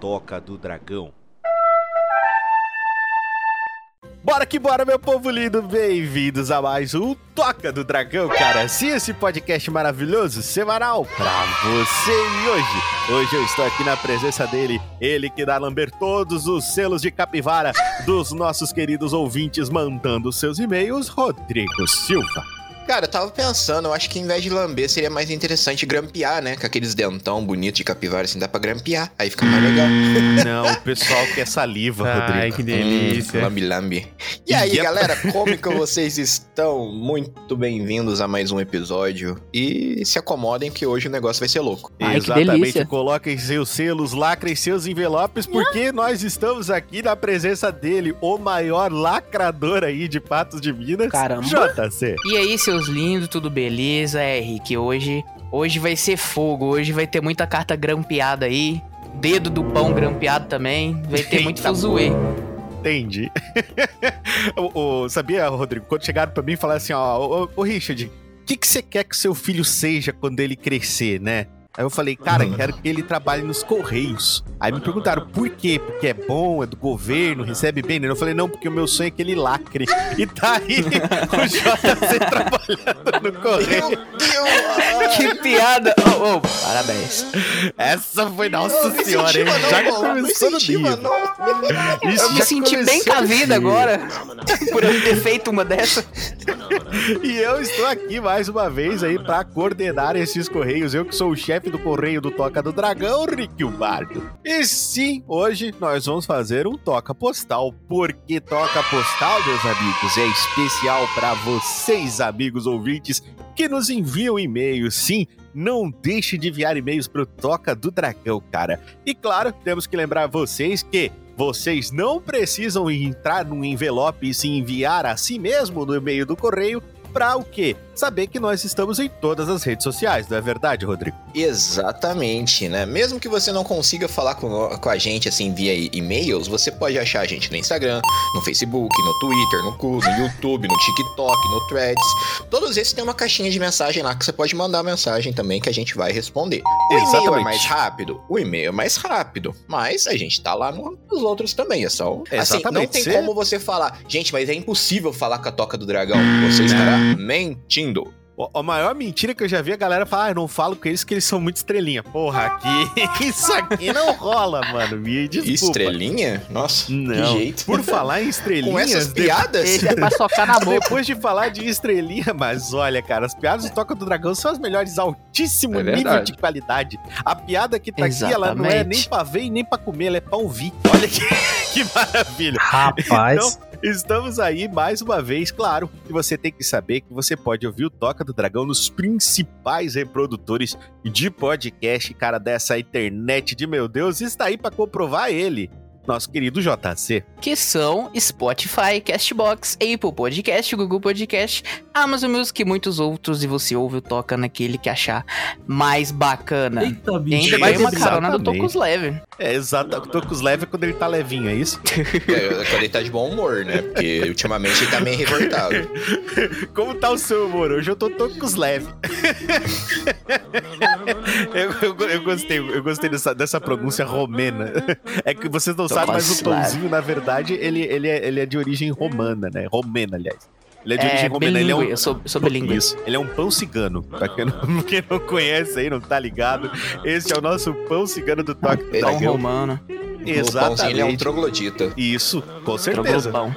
Toca do Dragão. Bora que bora, meu povo lindo! Bem-vindos a mais um Toca do Dragão, cara! Sim, esse podcast maravilhoso, semanal, pra você e hoje. Hoje eu estou aqui na presença dele, ele que dá a lamber todos os selos de capivara dos nossos queridos ouvintes mandando seus e-mails, Rodrigo Silva. Cara, eu tava pensando, eu acho que em vez de lamber seria mais interessante grampear, né? Com aqueles dentão bonito de capivara, assim, dá pra grampear. Aí fica mais legal. Não, o pessoal quer saliva, Rodrigo. Ai, que delícia. Hum, lambe, lambe. E aí, Yep. galera, como que vocês estão? Muito bem-vindos a mais um episódio. E se acomodem que hoje o negócio vai ser louco. Ai, Exatamente, coloquem seus selos, lacrem seus envelopes, porque nós estamos aqui na presença dele, o maior lacrador aí de Patos de Minas, Caramba. JC. E aí, seus lindos, tudo beleza? É, Henrique, hoje, hoje vai ser fogo, hoje vai ter muita carta grampeada aí, dedo do pão grampeado também, vai ter muito Eita, fuzuê. Entendi. o, o- sabia, Rodrigo, quando chegaram pra mim e falaram assim, ó, ô, ô, Richard, o que, que você quer que seu filho seja quando ele crescer, né? Aí eu falei, cara, quero que ele trabalhe nos Correios. Aí me perguntaram, por quê? Porque é bom, é do governo, recebe bem? Eu falei, não, porque o meu sonho é que ele lacre. E tá aí o JC trabalhando no Correio. Que piada! Oh, oh, parabéns. Essa foi, nossa senhora, hein? Já começou no. Isso Eu me senti bem com a vida agora, por eu ter feito uma dessa. E eu estou aqui mais uma vez aí para coordenar esses correios. Eu que sou o chefe do correio do Toca do Dragão, Rick Bardo. E sim, hoje nós vamos fazer um toca postal, porque toca postal, meus amigos, é especial para vocês, amigos ouvintes, que nos enviam e-mails. Sim, não deixe de enviar e-mails pro Toca do Dragão, cara. E claro, temos que lembrar vocês que vocês não precisam entrar num envelope e se enviar a si mesmo no e-mail do correio para o quê? Saber que nós estamos em todas as redes sociais, não é verdade, Rodrigo? Exatamente, né? Mesmo que você não consiga falar com, com a gente assim via e-mails, você pode achar a gente no Instagram, no Facebook, no Twitter, no Cu, no YouTube, no TikTok, no Threads. Todos esses têm uma caixinha de mensagem lá que você pode mandar mensagem também que a gente vai responder. O e-mail é mais rápido? O e-mail é mais rápido, mas a gente tá lá no- nos outros também, é só... Assim, não tem como você falar, gente, mas é impossível falar com a Toca do Dragão. Você estará mentindo. O- A maior mentira que eu já vi a galera falar, ah, eu não falo com eles que eles são muito estrelinha. Porra, aqui, isso aqui não rola, mano. Me desculpa. Estrelinha? Nossa, Não. que jeito. Por falar em estrelinhas, Com essas piadas? Esse é pra socar na boca. Depois de falar de estrelinha, mas olha, cara, as piadas do Toca do Dragão são as melhores, altíssimo É nível de qualidade. A piada que tá aqui, ela não é Exatamente. nem pra ver e nem pra comer, ela é pra ouvir. Olha que, que maravilha. Rapaz. Estamos aí mais uma vez, claro, que você tem que saber que você pode ouvir o Toca do Dragão nos principais reprodutores de podcast, cara, dessa internet de meu Deus, está aí pra comprovar ele, nosso querido JC. Que são Spotify, Castbox, Apple Podcast, Google Podcast, Amazon Music e muitos outros. E você ouve o Toca naquele que achar mais bacana. Eita, E bicho. ainda Mas ganha uma carona do. Tocos Leve. É, exato, o Tocos leve quando ele tá levinho, é isso? É, quando ele tá de bom humor, né? Porque ultimamente ele tá meio revoltado. Como tá o seu humor? Hoje eu tô Tocos leve. eu, eu- eu gostei, eu gostei dessa, dessa pronúncia romena. É que vocês não sabem, mas o pãozinho, na verdade, ele, ele, é, ele é de origem romana, né? Romena, aliás. Ele é de origem É, romena. Ele é um, eu sou, sou bilíngue. Isso, ele é um pão cigano. Pra quem não, quem não conhece aí, não tá ligado, esse é o nosso pão cigano do Toque do Ele é um Pão Dragão. romano, O pãozinho ele é um Exatamente. troglodita. Isso, com certeza. troglopão.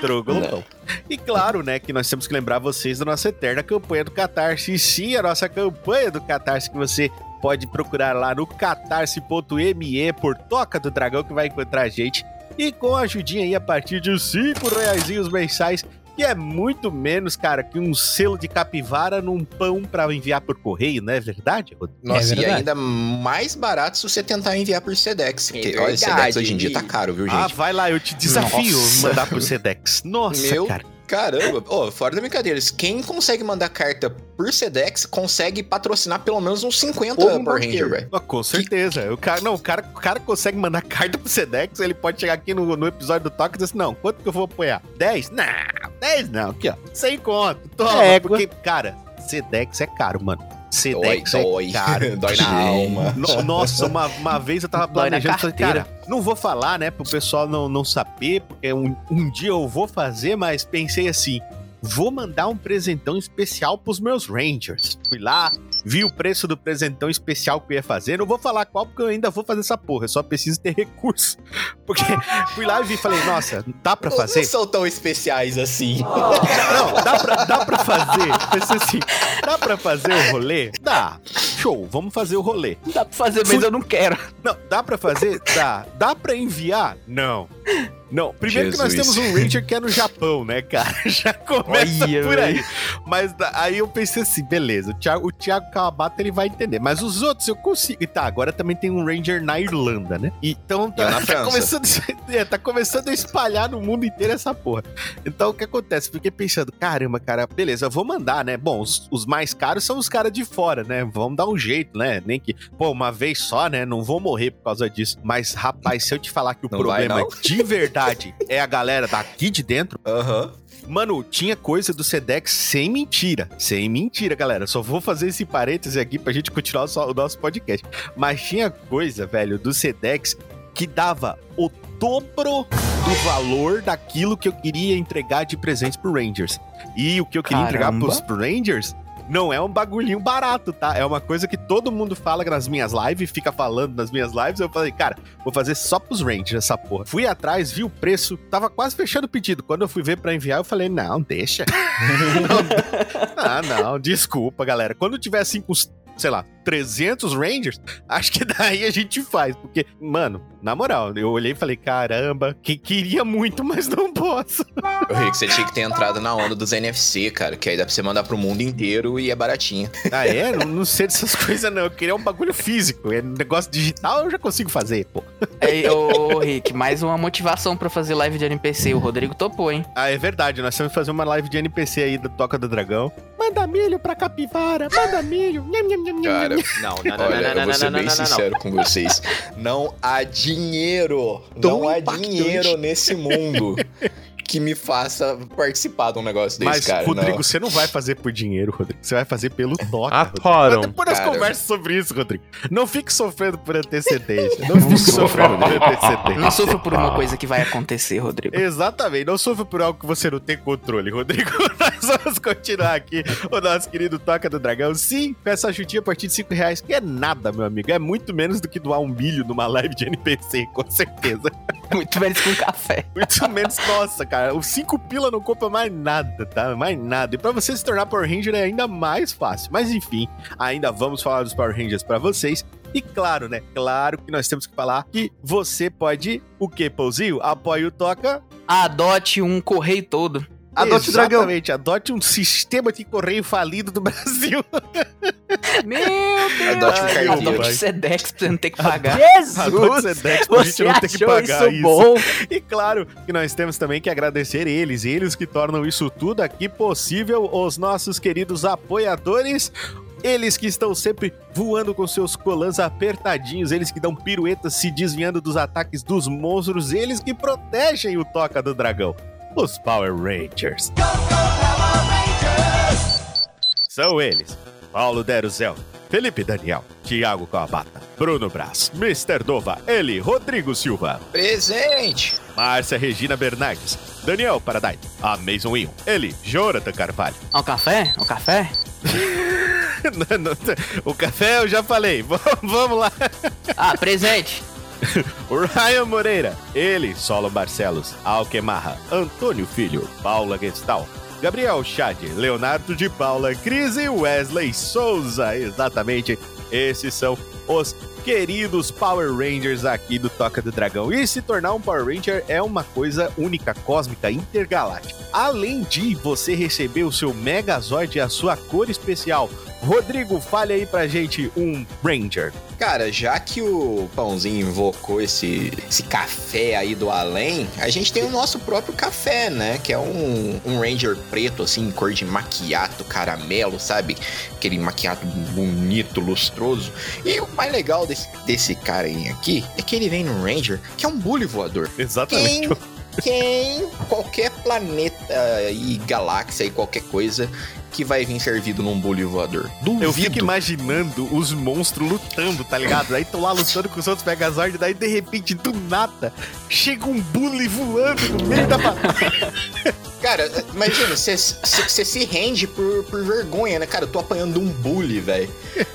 Troglopão. E claro, né, que nós temos que lembrar vocês da nossa eterna campanha do Catarse. E sim, a nossa campanha do Catarse que você pode procurar lá no catarse.me por Toca do Dragão que vai encontrar a gente. E com a ajudinha aí a partir de 5 reaisinhos mensais, que é muito menos, cara, que um selo de capivara num pão pra enviar por correio, não é verdade, Rodrigo? Nossa, e verdade. ainda mais barato se você tentar enviar por Sedex. Porque, É olha. Sedex hoje em dia tá caro, viu, Ah, gente? vai lá, eu te desafio Nossa. mandar por Sedex. Nossa, Meu cara. Caramba, Ô, fora da brincadeira, quem consegue mandar carta por Sedex consegue patrocinar pelo menos uns 50 Ou um Power Ranger, velho. Ah, com certeza. O cara, não, o cara, o cara consegue mandar carta pro Sedex, ele pode chegar aqui no, no episódio do Toque e dizer assim, não, quanto que eu vou apoiar? 10? Não, 10 não, aqui ó, 100 conto, toma, Égua. porque, cara, Sedex é caro, mano. Sedex Dói, é dói. caro. Dói na alma. No- Nossa, uma, uma vez eu tava Dói na planejando, falei, cara, não vou falar, né, pro pessoal não, não saber, porque um, um dia eu vou fazer, mas pensei assim, vou mandar um presentão especial pros meus Rangers. Fui lá, vi o preço do presentão especial que eu ia fazer, não vou falar qual, porque eu ainda vou fazer essa porra, eu só preciso ter recurso. Porque fui lá e vi, falei, nossa, dá pra Não fazer? são tão especiais assim. Não, dá pra, dá pra fazer. Pensei assim, dá pra fazer o rolê? Dá. Show, vamos fazer o rolê. Dá pra fazer, mas eu não quero. Não, dá pra fazer? Dá. Dá pra enviar? Não. Não, primeiro que nós Jesus. temos um Ranger que é no Japão, né, cara? Já começa Olha, por aí. Mas aí eu pensei assim, beleza, o Thiago, o Thiago Kawabata ele vai entender. Mas os outros eu consigo. E tá, agora também tem um Ranger na Irlanda, né? Então tá, tá começando, é, tá começando a espalhar no mundo inteiro essa porra. Então o que acontece? Fiquei pensando, caramba, cara, beleza, eu vou mandar, né? Bom, os, os mais caros são os caras de fora, né? Vamos dar um jeito, né? Nem que, pô, uma vez só, né? Não vou morrer por causa disso. Mas, rapaz, se eu te falar que o Não vai, problema não? de verdade é a galera daqui de dentro, Aham. Mano, tinha coisa do Sedex sem mentira. Sem mentira, galera. Só vou fazer esse parêntese aqui pra gente continuar o so- o nosso podcast. Mas tinha coisa, velho, do Sedex que dava o dobro do valor daquilo que eu queria entregar de presente pro Rangers. E o que eu queria entregar Caramba. pros Rangers não é um bagulhinho barato, tá? É uma coisa que todo mundo fala nas minhas lives, fica falando nas minhas lives. Eu falei, cara, vou fazer só pros Rangers essa porra. Fui atrás, vi o preço, tava quase fechando o pedido. Quando eu fui ver pra enviar, eu falei, não, deixa. ah, não, desculpa, galera. Quando tiver assim sei lá, 300 Rangers, acho que daí a gente faz. Porque, mano, na moral, eu olhei e falei, caramba, que queria muito, mas não posso. Eu ri que você tinha que ter entrado na onda dos NFC, cara, que aí dá pra você mandar pro mundo inteiro e é baratinho. Ah, é? Não, não sei dessas coisas, não. Eu queria um bagulho físico. É negócio digital eu já consigo fazer, pô. Ei, ô, ô, Rick, mais uma motivação pra fazer live de NPC. O Rodrigo topou, hein? Ah, é verdade. Nós temos que fazer uma live de NPC aí da Toca do Dragão. Manda milho pra capivara, manda milho. Nham, nham, nham, nham, Cara, Não, não, não, olha, não, eu não, vou ser não, não, bem não, não, sincero com vocês. Não há dinheiro, Tão não há dinheiro nesse mundo que me faça participar de um negócio desse, Mas, cara. Rodrigo, não. você não vai fazer por dinheiro, Rodrigo. Você vai fazer pelo toque. Atoram. Mas depois nós Cara. conversamos sobre isso, Rodrigo. Não fique sofrendo por antecedência. Não fique sofrendo por antecedência. Não sofra por uma coisa que vai acontecer, Rodrigo. Exatamente, não sofra por algo que você não tem controle, Rodrigo. Nós vamos continuar aqui o nosso querido Toca do Dragão. Sim, com essa chutinha a partir de 5 reais, que é nada, meu amigo. É muito menos do que doar um milho numa live de NPC, com certeza. Muito menos com café. Muito menos, nossa, cara. Os 5 pila não compra mais nada, tá? Mais nada. E pra você se tornar Power Ranger é ainda mais fácil. Mas enfim, ainda vamos falar dos Power Rangers pra vocês. E claro, né? Claro que nós temos que falar que você pode, o que, Pouzinho? Apoie o Toca Adote um correio todo. Adote o dragão. Exatamente, adote um sistema de correio falido do Brasil. Meu Deus! Adote um Adote Sedex pra você não ter que pagar. Adote Jesus! Sedex pra gente não ter que pagar isso isso. bom? E claro que nós temos também que agradecer eles, eles que tornam isso tudo aqui possível, os nossos queridos apoiadores. Eles que estão sempre voando com seus colãs apertadinhos, eles que dão piruetas se desviando dos ataques dos monstros, eles que protegem o Toca do Dragão. Os Power Rangers. São eles: Paulo Deruzel, Felipe Daniel, Thiago Coabata, Bruno Braz, Mr. Dova, ele, Rodrigo Silva, Presente! Márcia Regina Bernardes, Daniel Paradise, a Mason Ion, ele, Jonathan Carvalho. Ó, o café? O café? Não, não, o café eu já falei, vamos lá. Ah, presente. Ryan Moreira, ele, Solo Barcelos, Alquemarra, Antônio Filho, Paula Gestal, Gabriel Chad, Leonardo de Paula, Cris e Wesley Souza. Exatamente, esses são os queridos Power Rangers aqui do Toca do Dragão. E se tornar um Power Ranger é uma coisa única, cósmica, intergaláctica. Além de você receber o seu Megazord e a sua cor especial, Rodrigo, fale aí pra gente um Ranger. Cara, já que o Pãozinho invocou esse, esse café aí do além, a gente tem o nosso próprio café, né? Que é um, um Ranger preto, assim, cor de maquiato, caramelo, sabe? Aquele maquiato bonito, lustroso. E o mais legal desse, desse cara aí aqui é que ele vem no Ranger, que é um bully voador. Exatamente. Quem, quem, qualquer planeta e galáxia e qualquer coisa que vai vir servido num bully voador. Duvido. Eu fico imaginando os monstros lutando, tá ligado? Aí tô lá lutando com os outros Megazord, daí de repente, do nada, chega um bully voando no meio da batalha. Cara, imagina, você se rende por, por vergonha, né? Cara, eu tô apanhando um bully, velho.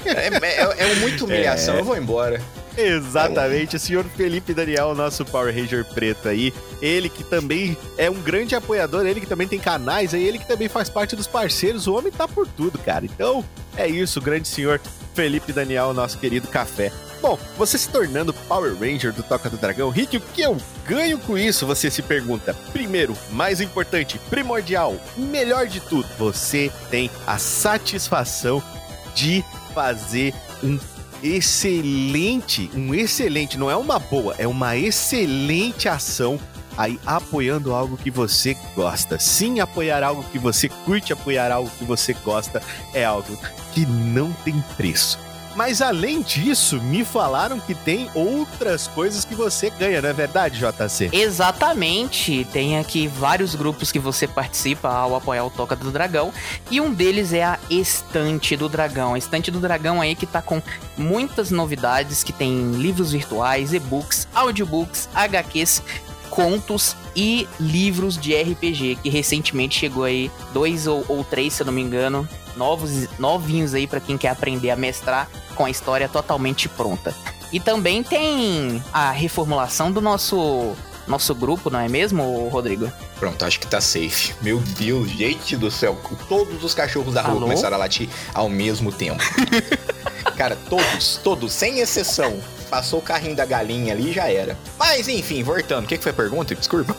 É, é, é muita humilhação, é. eu vou embora. Exatamente, o senhor Felipe Daniel, nosso Power Ranger preto aí. Ele que também é um grande apoiador, ele que também tem canais aí, ele que também faz parte dos parceiros. O homem tá por tudo, cara. Então, é isso, grande senhor Felipe Daniel, nosso querido café. Bom, você se tornando Power Ranger do Toca do Dragão, Rick, o que eu ganho com isso? Você se pergunta. Primeiro, mais importante, primordial, melhor de tudo, você tem a satisfação de fazer um excelente, um excelente, não é uma boa, é uma excelente ação aí apoiando algo que você gosta. Sim, apoiar algo que você curte, apoiar algo que você gosta é algo que não tem preço. Mas além disso, me falaram que tem outras coisas que você ganha, não é verdade, JC? Exatamente. Tem aqui vários grupos que você participa ao apoiar o Toca do Dragão. E um deles é a Estante do Dragão. A Estante do Dragão aí que tá com muitas novidades, que tem livros virtuais, e-books, audiobooks, HQs, contos e livros de RPG, que recentemente chegou aí, dois ou, ou três, se eu não me engano, novos, novinhos aí para quem quer aprender a mestrar com a história totalmente pronta. E também tem a reformulação do nosso nosso grupo, não é mesmo, Rodrigo? Pronto, acho que tá safe. Meu Deus, gente do céu. Todos os cachorros da rua Alô? começaram a latir ao mesmo tempo. Cara, todos, todos, sem exceção. Passou o carrinho da galinha ali e já era. Mas enfim, voltando. O que, que foi a pergunta? Desculpa.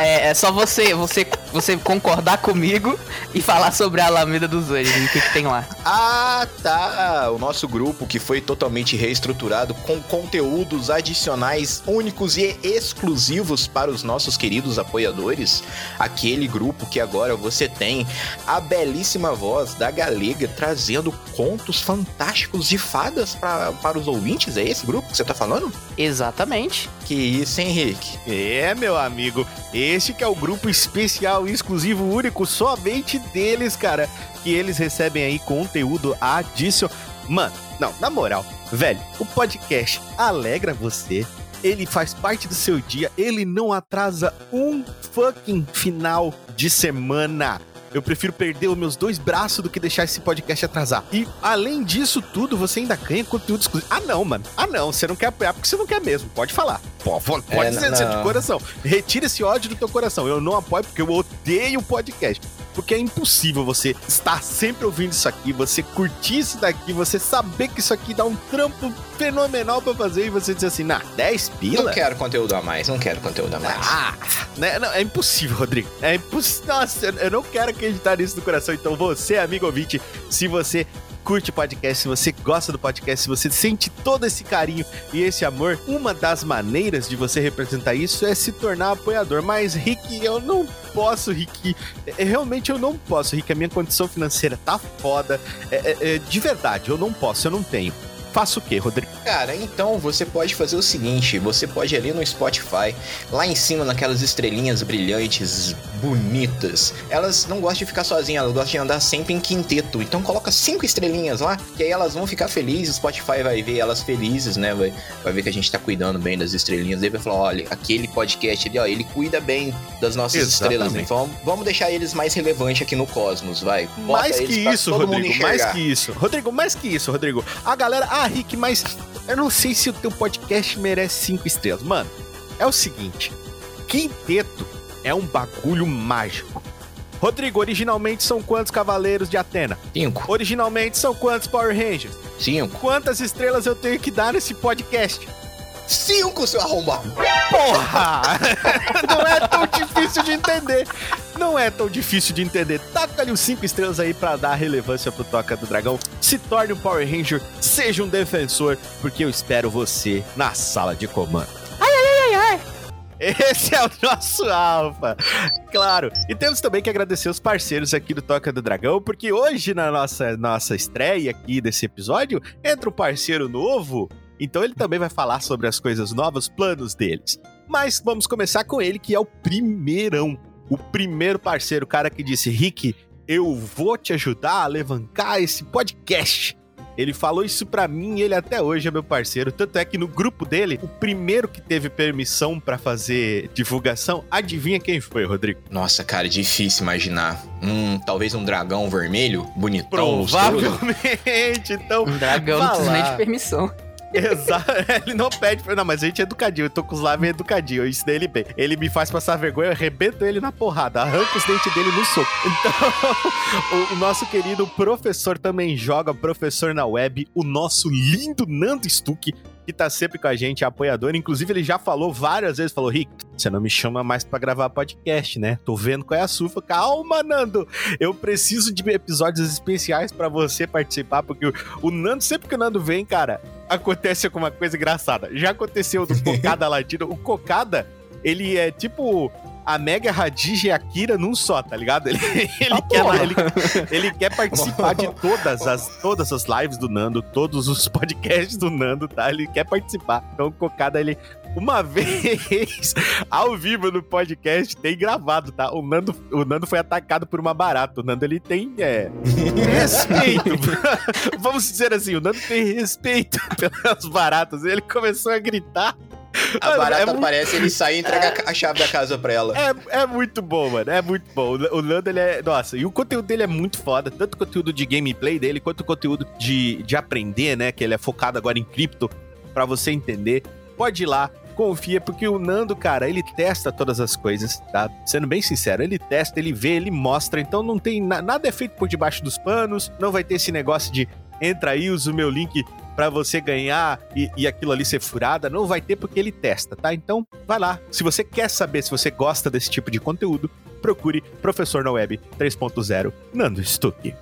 É, é só você, você, você concordar comigo e falar sobre a Alameda dos Anjos e o que, que tem lá. Ah, tá. O nosso grupo que foi totalmente reestruturado com conteúdos adicionais únicos e exclusivos para os nossos queridos apoiadores. Aquele grupo que agora você tem a belíssima voz da Galega trazendo contos fantásticos de fadas pra, para os ouvintes. É esse grupo que você tá falando? Exatamente. Que isso, Henrique? É, meu amigo. Este que é o grupo especial, exclusivo, único, somente deles, cara. Que eles recebem aí conteúdo adicional. Mano, não, na moral, velho, o podcast alegra você. Ele faz parte do seu dia, ele não atrasa um fucking final de semana. Eu prefiro perder os meus dois braços do que deixar esse podcast atrasar. E além disso tudo, você ainda ganha conteúdo exclusivo. Ah, não, mano. Ah, não. Você não quer apoiar porque você não quer mesmo. Pode falar. Pode, pode é, dizer não. de coração. Retira esse ódio do teu coração. Eu não apoio porque eu odeio o podcast. Porque é impossível você estar sempre ouvindo isso aqui, você curtir isso daqui, você saber que isso aqui dá um trampo fenomenal para fazer e você dizer assim, nah, 10 pila? Não quero conteúdo a mais, não quero conteúdo a mais. Ah, né? Não, é impossível, Rodrigo. É impossível. Nossa, eu não quero acreditar nisso no coração. Então você, amigo ouvinte, se você curte podcast, se você gosta do podcast, se você sente todo esse carinho e esse amor, uma das maneiras de você representar isso é se tornar apoiador. Mas, Rick, eu não posso, Rick. É, realmente eu não posso, Rick. A minha condição financeira tá foda. É, é, é de verdade, eu não posso, eu não tenho faço o quê, Rodrigo? Cara, então você pode fazer o seguinte: você pode ir ali no Spotify, lá em cima, naquelas estrelinhas brilhantes, bonitas. Elas não gostam de ficar sozinhas, elas gostam de andar sempre em quinteto. Então coloca cinco estrelinhas lá, que aí elas vão ficar felizes. O Spotify vai ver elas felizes, né? Vai, vai ver que a gente tá cuidando bem das estrelinhas. Aí vai falar: olha, aquele podcast ali, ó, ele cuida bem das nossas Exatamente. estrelas. Então vamos deixar eles mais relevantes aqui no cosmos, vai. Bota mais que isso, Rodrigo, mais que isso. Rodrigo, mais que isso, Rodrigo. A galera, ah, Rick, mas eu não sei se o teu podcast merece cinco estrelas. Mano, é o seguinte: quinteto é um bagulho mágico. Rodrigo, originalmente são quantos Cavaleiros de Atena? Cinco. Originalmente são quantos Power Rangers? Cinco. Quantas estrelas eu tenho que dar nesse podcast? Cinco, seu arrombado! Porra! Não é tão difícil de entender. Não é tão difícil de entender. Taca-lhe os cinco estrelas aí para dar relevância pro Toca do Dragão. Se torne um Power Ranger, seja um defensor, porque eu espero você na sala de comando. Ai, ai, ai, ai, Esse é o nosso alfa. Claro. E temos também que agradecer os parceiros aqui do Toca do Dragão, porque hoje na nossa, nossa estreia aqui desse episódio, entra um parceiro novo então ele também vai falar sobre as coisas novas, planos deles. Mas vamos começar com ele, que é o primeirão. O primeiro parceiro, o cara que disse: Rick, eu vou te ajudar a levantar esse podcast. Ele falou isso pra mim e ele até hoje é meu parceiro. Tanto é que no grupo dele, o primeiro que teve permissão para fazer divulgação, adivinha quem foi, Rodrigo? Nossa, cara, difícil imaginar. Hum, talvez um dragão vermelho, bonitão. Provavelmente, então. Um dragão não precisa nem de permissão. Exato. Ele não pede. pra- Não, mas a gente é educadinho. Eu tô com os lábios educadinho. Eu ensinei ele bem. Ele me faz passar vergonha, eu arrebento ele na porrada. Arranco os dentes dele no soco. Então, o nosso querido professor também joga, professor na web. O nosso lindo Nando Stuck, que tá sempre com a gente, apoiador. Inclusive, ele já falou várias vezes: falou, Rick, você não me chama mais pra gravar podcast, né? Tô vendo qual é a sua. Calma, Nando. Eu preciso de episódios especiais pra você participar, porque o, o Nando, sempre que o Nando vem, cara, acontece alguma coisa engraçada. Já aconteceu do Cocada Latino. O Cocada, ele é tipo a Mega Hadid e a Kira num só, tá ligado? Ele, ele, Ah, quer, ele, ele quer participar de todas as, todas as lives do Nando, todos os podcasts do Nando, tá? Ele quer participar. Então o Cocada, ele uma vez ao vivo no podcast tem gravado, tá? O Nando, o Nando foi atacado por uma barata. O Nando ele tem é, respeito. Vamos dizer assim, o Nando tem respeito pelas baratas. Ele começou a gritar. A Mano, barata é muito- aparece, ele sai e entrega a chave da casa pra ela. É, é muito bom, mano. É muito bom. O o Nando, ele é. Nossa, e o conteúdo dele é muito foda. Tanto o conteúdo de gameplay dele, quanto o conteúdo de, de aprender, né? Que ele é focado agora em cripto, pra você entender. Pode ir lá, confia, porque o Nando, cara, ele testa todas as coisas, tá? Sendo bem sincero, ele testa, ele vê, ele mostra. Então não tem. na- nada é feito por debaixo dos panos. Não vai ter esse negócio de entra aí, usa o meu link pra você ganhar e, e aquilo ali ser furada, não vai ter porque ele testa, tá? Então, vai lá. Se você quer saber se você gosta desse tipo de conteúdo, procure Professor na Web 3.0 Nando Stuck.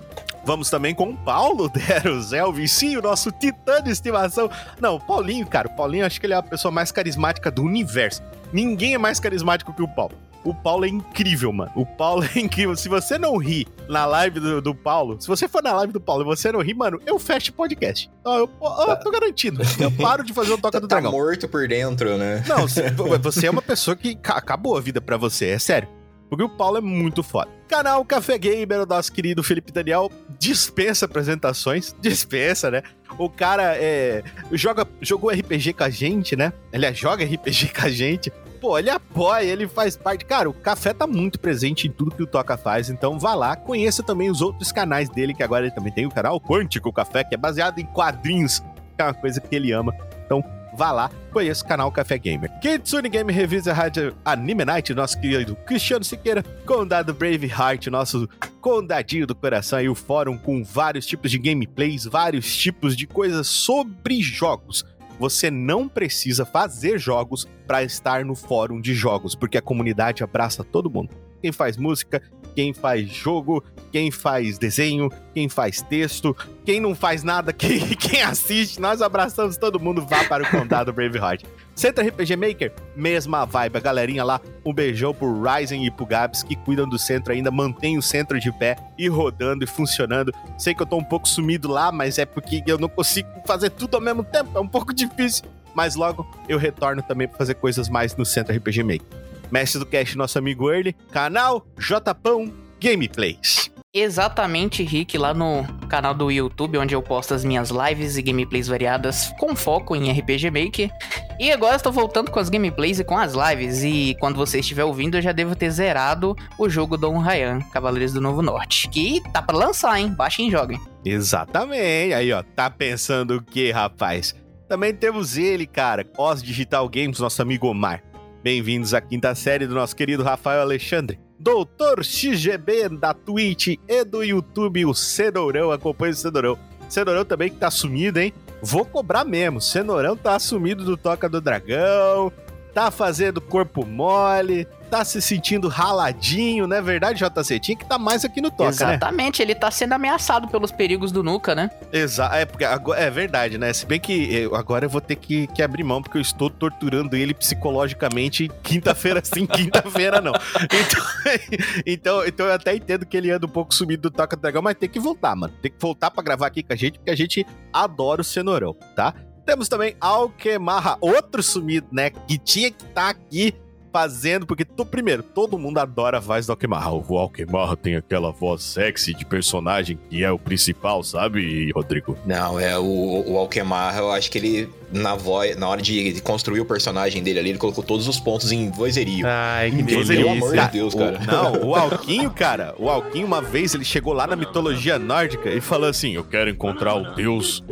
Vamos também com o Paulo Deros Elvis, sim, o nosso titã de estimação. Não, Paulinho, cara, Paulinho acho que ele é a pessoa mais carismática do universo. Ninguém é mais carismático que o Paulo. O Paulo é incrível, mano. O Paulo é incrível. Se você não ri na live do, do Paulo, se você for na live do Paulo e você não ri, mano, eu fecho o podcast. Ó, Eu, eu tô garantindo. Eu paro de fazer o Toca Tá, do tá Dragão. morto por dentro, né? Não, você você é uma pessoa que ca- acabou a vida pra você, é sério. Porque o Paulo é muito foda. Canal Café Gamer, o nosso querido Felipe Daniel, dispensa apresentações. Dispensa, né? O cara é, joga, jogou RPG com a gente, né? Ele joga RPG com a gente. Pô, ele apoia, ele faz parte. Cara, o café tá muito presente em tudo que o Toca faz, então vá lá, conheça também os outros canais dele, que agora ele também tem o canal Quântico Café, que é baseado em quadrinhos, que é uma coisa que ele ama. Então, vá lá, conheça o canal Café Gamer. Kitsune Game Reviews, a rádio Anime Night, nosso querido Cristiano Siqueira, Condado Braveheart, nosso condadinho do coração, e o fórum com vários tipos de gameplays, vários tipos de coisas sobre jogos. Você não precisa fazer jogos para estar no fórum de jogos, porque a comunidade abraça todo mundo. Quem faz música, quem faz jogo, quem faz desenho, quem faz texto, quem não faz nada, quem, quem assiste, nós abraçamos todo mundo, vá para o Condado Braveheart. Centro RPG Maker, mesma vibe, a galerinha lá, um beijão pro Ryzen e pro Gabs que cuidam do centro ainda, mantém o centro de pé e rodando e funcionando. Sei que eu tô um pouco sumido lá, mas é porque eu não consigo fazer tudo ao mesmo tempo, é um pouco difícil. Mas logo eu retorno também pra fazer coisas mais no Centro RPG Maker. Mestre do Cast, nosso amigo Early, canal Jpão Gameplays. Exatamente, Rick, lá no canal do YouTube, onde eu posto as minhas lives e gameplays variadas com foco em RPG Maker. E agora estou voltando com as gameplays e com as lives. E quando você estiver ouvindo, eu já devo ter zerado o jogo Dom Ryan, Cavaleiros do Novo Norte. Que tá pra lançar, hein? Baixem e joguem. Exatamente. Aí, ó, tá pensando o quê, rapaz? Também temos ele, cara, Os Digital Games, nosso amigo Omar. Bem-vindos à quinta série do nosso querido Rafael Alexandre. Doutor XGB da Twitch e do YouTube, o Cenourão. Acompanha o Cenourão. Cenourão também que tá sumido, hein? Vou cobrar mesmo. Cenourão tá sumido do Toca do Dragão, tá fazendo corpo mole, tá se sentindo raladinho, não é verdade, JC? Tinha que tá mais aqui no Toca, né? Exatamente, ele tá sendo ameaçado pelos perigos do Nuka, né? Exato, é, porque agora- é verdade, né? Se bem que eu- agora eu vou ter que, que abrir mão, porque eu estou torturando ele psicologicamente quinta-feira sim, quinta-feira não. Então, então, então eu até entendo que ele anda um pouco sumido do Toca do Dragão, mas tem que voltar, mano. Tem que voltar pra gravar aqui com a gente, porque a gente adora o Cenourão, tá? Temos também Alquemarra, outro sumido, né? Que tinha que estar tá aqui fazendo, porque tu, primeiro, todo mundo adora a voz do Alquemarra. O Alquemarra tem aquela voz sexy de personagem que é o principal, sabe, Rodrigo? Não, é o, o Alquemarra, eu acho que ele, na voz, na hora de, construir o personagem dele ali, ele colocou todos os pontos em vozerio. Ai, que delícia. Pelo amor de Deus, cara. O, não, o Alquinho, cara, o Alquinho, uma vez, ele chegou lá na mitologia nórdica e falou assim: Eu quero encontrar o deus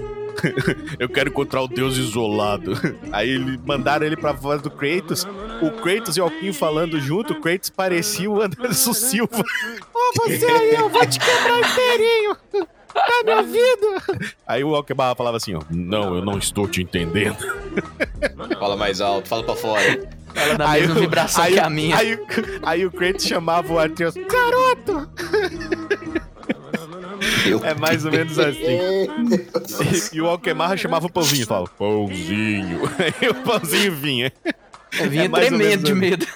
eu quero encontrar o Deus isolado. Aí ele, mandaram ele pra voz do Kratos. O Kratos e o Alquinho falando junto, o Kratos parecia o Anderson Silva. Ô, oh, você aí, eu vou te quebrar inteirinho. Tá me ouvindo? Aí o Alquebarra falava assim, ó. Não, eu não estou te entendendo. Fala mais alto, fala pra fora. Fala na mesma vibração aí, que a minha. Aí, aí o Kratos chamava o Atreus, garoto! É mais ou menos assim. e, e o Alquemarra chamava o pãozinho, falava, pãozinho. Aí o pãozinho vinha. É, vinha é tremendo de assim. medo.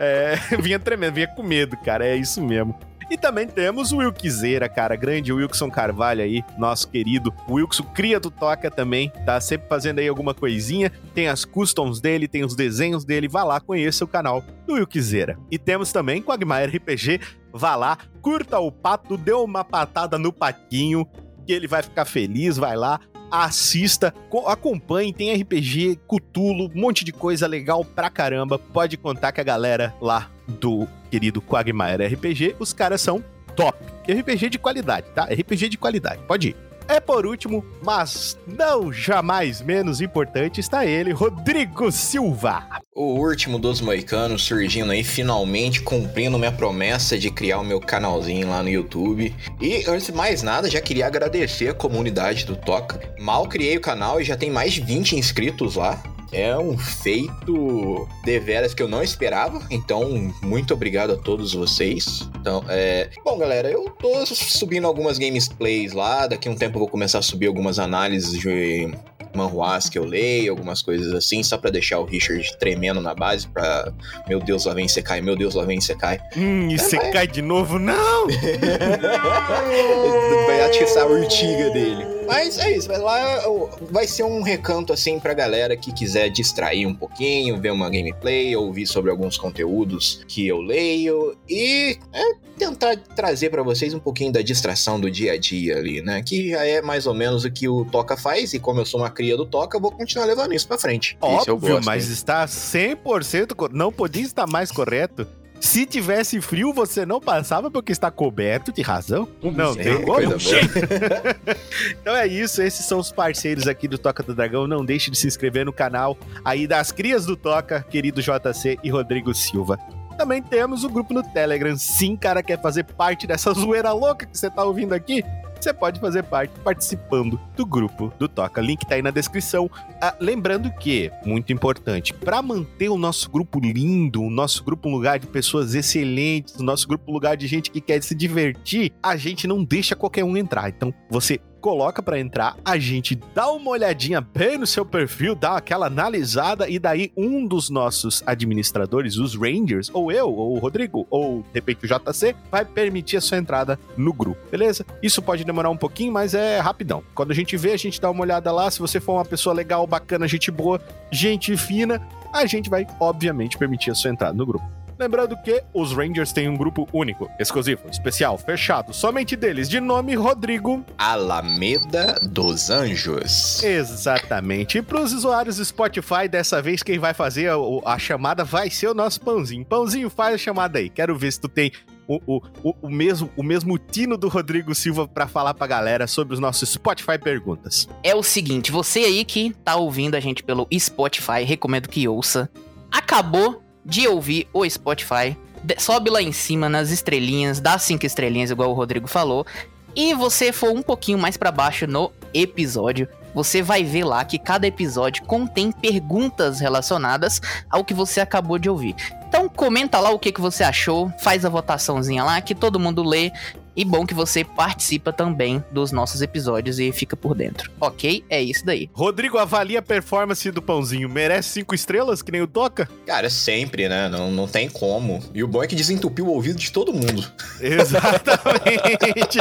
É, vinha tremendo, vinha com medo, cara. É isso mesmo. E também temos o Wilkzeira, cara, grande Wilson Carvalho aí, nosso querido. O Wilson cria do Toca também, tá sempre fazendo aí alguma coisinha. Tem as customs dele, tem os desenhos dele. Vá lá, conheça o canal do Wilkzeira. E temos também com a Agmaer RPG. Vá lá, curta o pato, dê uma patada no patinho, que ele vai ficar feliz, vai lá, assista, acompanhe, tem RPG, Cutulo, um monte de coisa legal pra caramba. Pode contar com a galera lá do querido Quagmire RPG, os caras são top. RPG de qualidade, tá? RPG de qualidade, pode ir. É por último, mas não jamais menos importante, está ele, Rodrigo Silva. O último dos moicanos surgindo aí, finalmente cumprindo minha promessa de criar o meu canalzinho lá no YouTube. E antes de mais nada, já queria agradecer a comunidade do Toca. Mal criei o canal e já tem mais de 20 inscritos lá. É um feito deveras que eu não esperava. Então, muito obrigado a todos vocês. Então, é. Bom, galera, eu tô subindo algumas gameplays lá. Daqui a um tempo eu vou começar a subir algumas análises de manhuás que eu leio, algumas coisas assim, só para deixar o Richard tremendo na base, pra meu Deus, lá vem você cai, meu Deus, lá vem você cai. Hum, e você é, cai de novo? Não! Vai atiçar a urtiga dele. Mas é isso, vai lá vai ser um recanto assim pra galera que quiser distrair um pouquinho, ver uma gameplay, ouvir sobre alguns conteúdos que eu leio e é, tentar trazer para vocês um pouquinho da distração do dia a dia ali, né? Que já é mais ou menos o que o Toca faz e como eu sou uma cria do Toca, eu vou continuar levando isso para frente. Óbvio, gosto, mas hein? está 100% não podia estar mais correto se tivesse frio, você não passava porque está coberto de razão? Não, Sim, tem como. então é isso, esses são os parceiros aqui do Toca do Dragão. Não deixe de se inscrever no canal aí das crias do Toca, querido JC e Rodrigo Silva. Também temos o grupo no Telegram. Sim, cara, quer fazer parte dessa zoeira louca que você tá ouvindo aqui? Você pode fazer parte participando do grupo do Toca. Link tá aí na descrição. Ah, lembrando que, muito importante, para manter o nosso grupo lindo, o nosso grupo um lugar de pessoas excelentes, o nosso grupo um lugar de gente que quer se divertir, a gente não deixa qualquer um entrar. Então, você coloca para entrar, a gente dá uma olhadinha bem no seu perfil, dá aquela analisada e daí um dos nossos administradores, os Rangers, ou eu, ou o Rodrigo, ou de repente o JC, vai permitir a sua entrada no grupo, beleza? Isso pode demorar um pouquinho, mas é rapidão. Quando a gente vê, a gente dá uma olhada lá, se você for uma pessoa legal, bacana, gente boa, gente fina, a gente vai obviamente permitir a sua entrada no grupo. Lembrando que os Rangers têm um grupo único, exclusivo, especial, fechado, somente deles, de nome Rodrigo Alameda dos Anjos. Exatamente. E para os usuários do Spotify, dessa vez quem vai fazer a, a, chamada vai ser o nosso Pãozinho. Pãozinho, faz a chamada aí. Quero ver se tu tem o, o, o, o, mesmo, o mesmo tino do Rodrigo Silva para falar pra galera sobre os nossos Spotify perguntas. É o seguinte, você aí que tá ouvindo a gente pelo Spotify, recomendo que ouça. Acabou de ouvir o Spotify, sobe lá em cima nas estrelinhas, dá cinco estrelinhas, igual o Rodrigo falou, e você for um pouquinho mais para baixo no episódio, você vai ver lá que cada episódio contém perguntas relacionadas ao que você acabou de ouvir. Então comenta lá o que, que você achou, faz a votaçãozinha lá, que todo mundo lê E bom que você participa também dos nossos episódios e fica por dentro. Ok? É isso daí. Rodrigo, avalia a performance do pãozinho. Merece cinco estrelas, que nem o Toca? Cara, sempre, né? Não, não tem como. E o bom é que desentupiu o ouvido de todo mundo. Exatamente.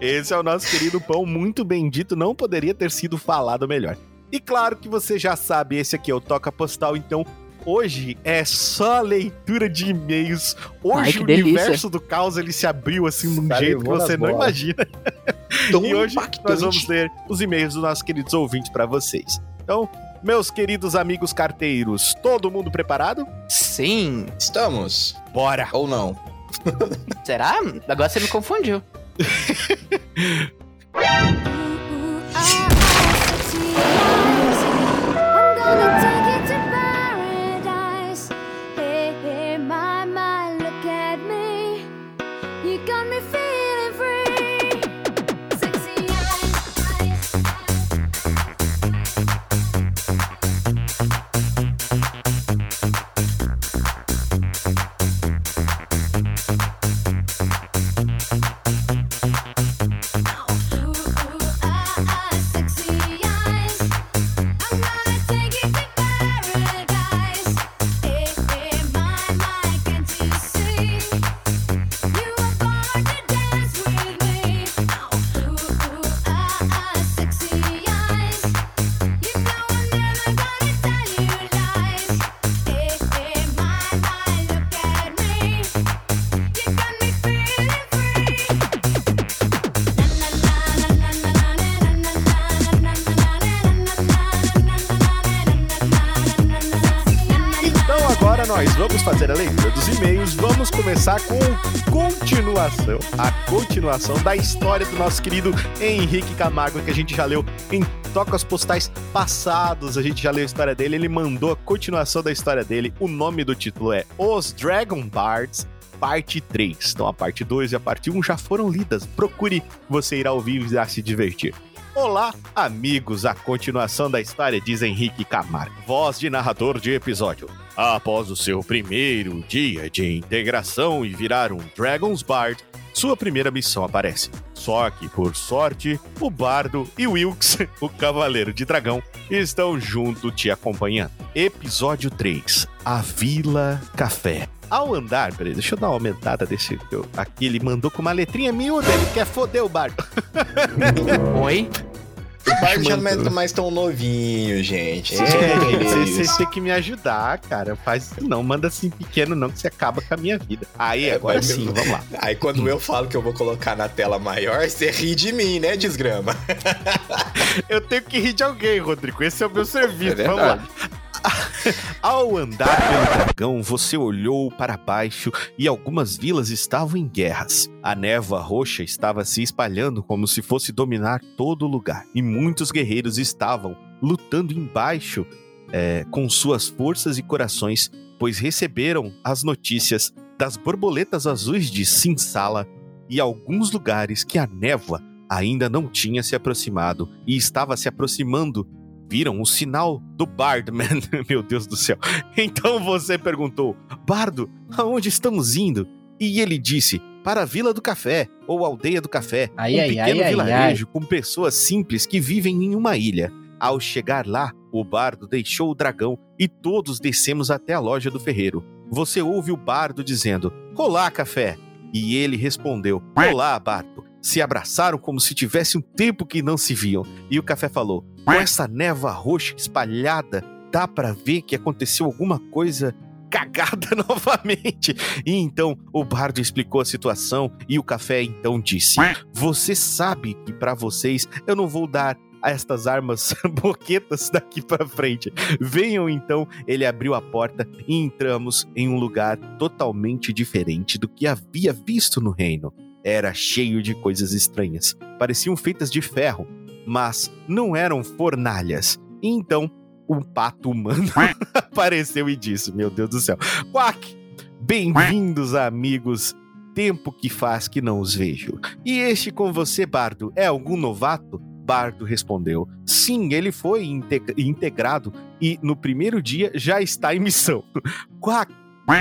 Esse é o nosso querido pão muito bendito. Não poderia ter sido falado melhor. E claro que você já sabe, esse aqui é o Toca Postal, então hoje é só leitura de e-mails. Hoje Ai, o delícia. universo do caos ele se abriu assim de um jeito que você não imagina. Tão e hoje nós impactante. vamos ler os e-mails dos nossos queridos ouvintes para vocês. Então, meus queridos amigos carteiros, todo mundo preparado? Sim. Estamos. Bora! Ou não? Será? Agora você me confundiu. I'm gonna take começar com continuação. A continuação da história do nosso querido Henrique Camargo, que a gente já leu em Tocas Postais passados. A gente já leu a história dele. Ele mandou a continuação da história dele. O nome do título é Os Dragon Bards. Parte 3. Então a parte 2 e a parte 1 já foram lidas. Procure, você irá ouvir e irá se divertir. Olá, amigos! A continuação da história diz Henrique Camargo, voz de narrador de episódio. Após o seu primeiro dia de integração e virar um Dragon's Bard, sua primeira missão aparece. Só que, por sorte, o Bardo e Wilkes, o Cavaleiro de Dragão, estão junto te acompanhando. Episódio 3 A Vila Café. Ao andar, peraí, deixa eu dar uma aumentada desse. aqui ele mandou com uma letrinha miúda, ele quer foder o Bardo. Oi? O Bard já não é mais tão novinho, gente. É, Vocês têm que me ajudar, cara. Faz isso não, manda assim pequeno não, que você acaba com a minha vida. Aí, É, agora sim, vamos lá. Aí quando eu falo que eu vou colocar na tela maior, você ri de mim, né, desgrama? Eu tenho que rir de alguém, Rodrigo. Esse é o meu serviço. É vamos lá. Ao andar pelo dragão, você olhou para baixo e algumas vilas estavam em guerras. A névoa roxa estava se espalhando como se fosse dominar todo o lugar. E muitos guerreiros estavam lutando embaixo é, com suas forças e corações, pois receberam as notícias das borboletas azuis de Sinsala e alguns lugares que a névoa ainda não tinha se aproximado e estava se aproximando viram o sinal do Bardman. Meu Deus do céu. Então você perguntou: Bardo, aonde estamos indo? E ele disse: Para a Vila do Café, ou Aldeia do Café, Ai, um ai, pequeno ai, vilarejo com pessoas simples que vivem em uma ilha. Ao chegar lá, o bardo deixou o dragão e todos descemos até a loja do ferreiro. Você ouve o bardo dizendo: Olá, café! E ele respondeu: Olá, bardo. Se abraçaram como se tivesse um tempo que não se viam. E o café falou: Com essa névoa roxa espalhada, dá pra ver que aconteceu alguma coisa cagada novamente. E então o bardo explicou a situação e o café então disse: Você sabe que pra vocês eu não vou dar a estas armas boquetas daqui pra frente. Venham então. Ele abriu a porta e entramos em um lugar totalmente diferente do que havia visto no reino. Era cheio de coisas estranhas. Pareciam feitas de ferro, mas não eram fornalhas. Então um pato humano apareceu e disse: Meu Deus do céu, Quack! Bem-vindos, amigos. Tempo que faz que não os vejo. E este com você, Bardo, é algum novato? Bardo respondeu: Sim, ele foi inte- integrado e no primeiro dia já está em missão. Quack!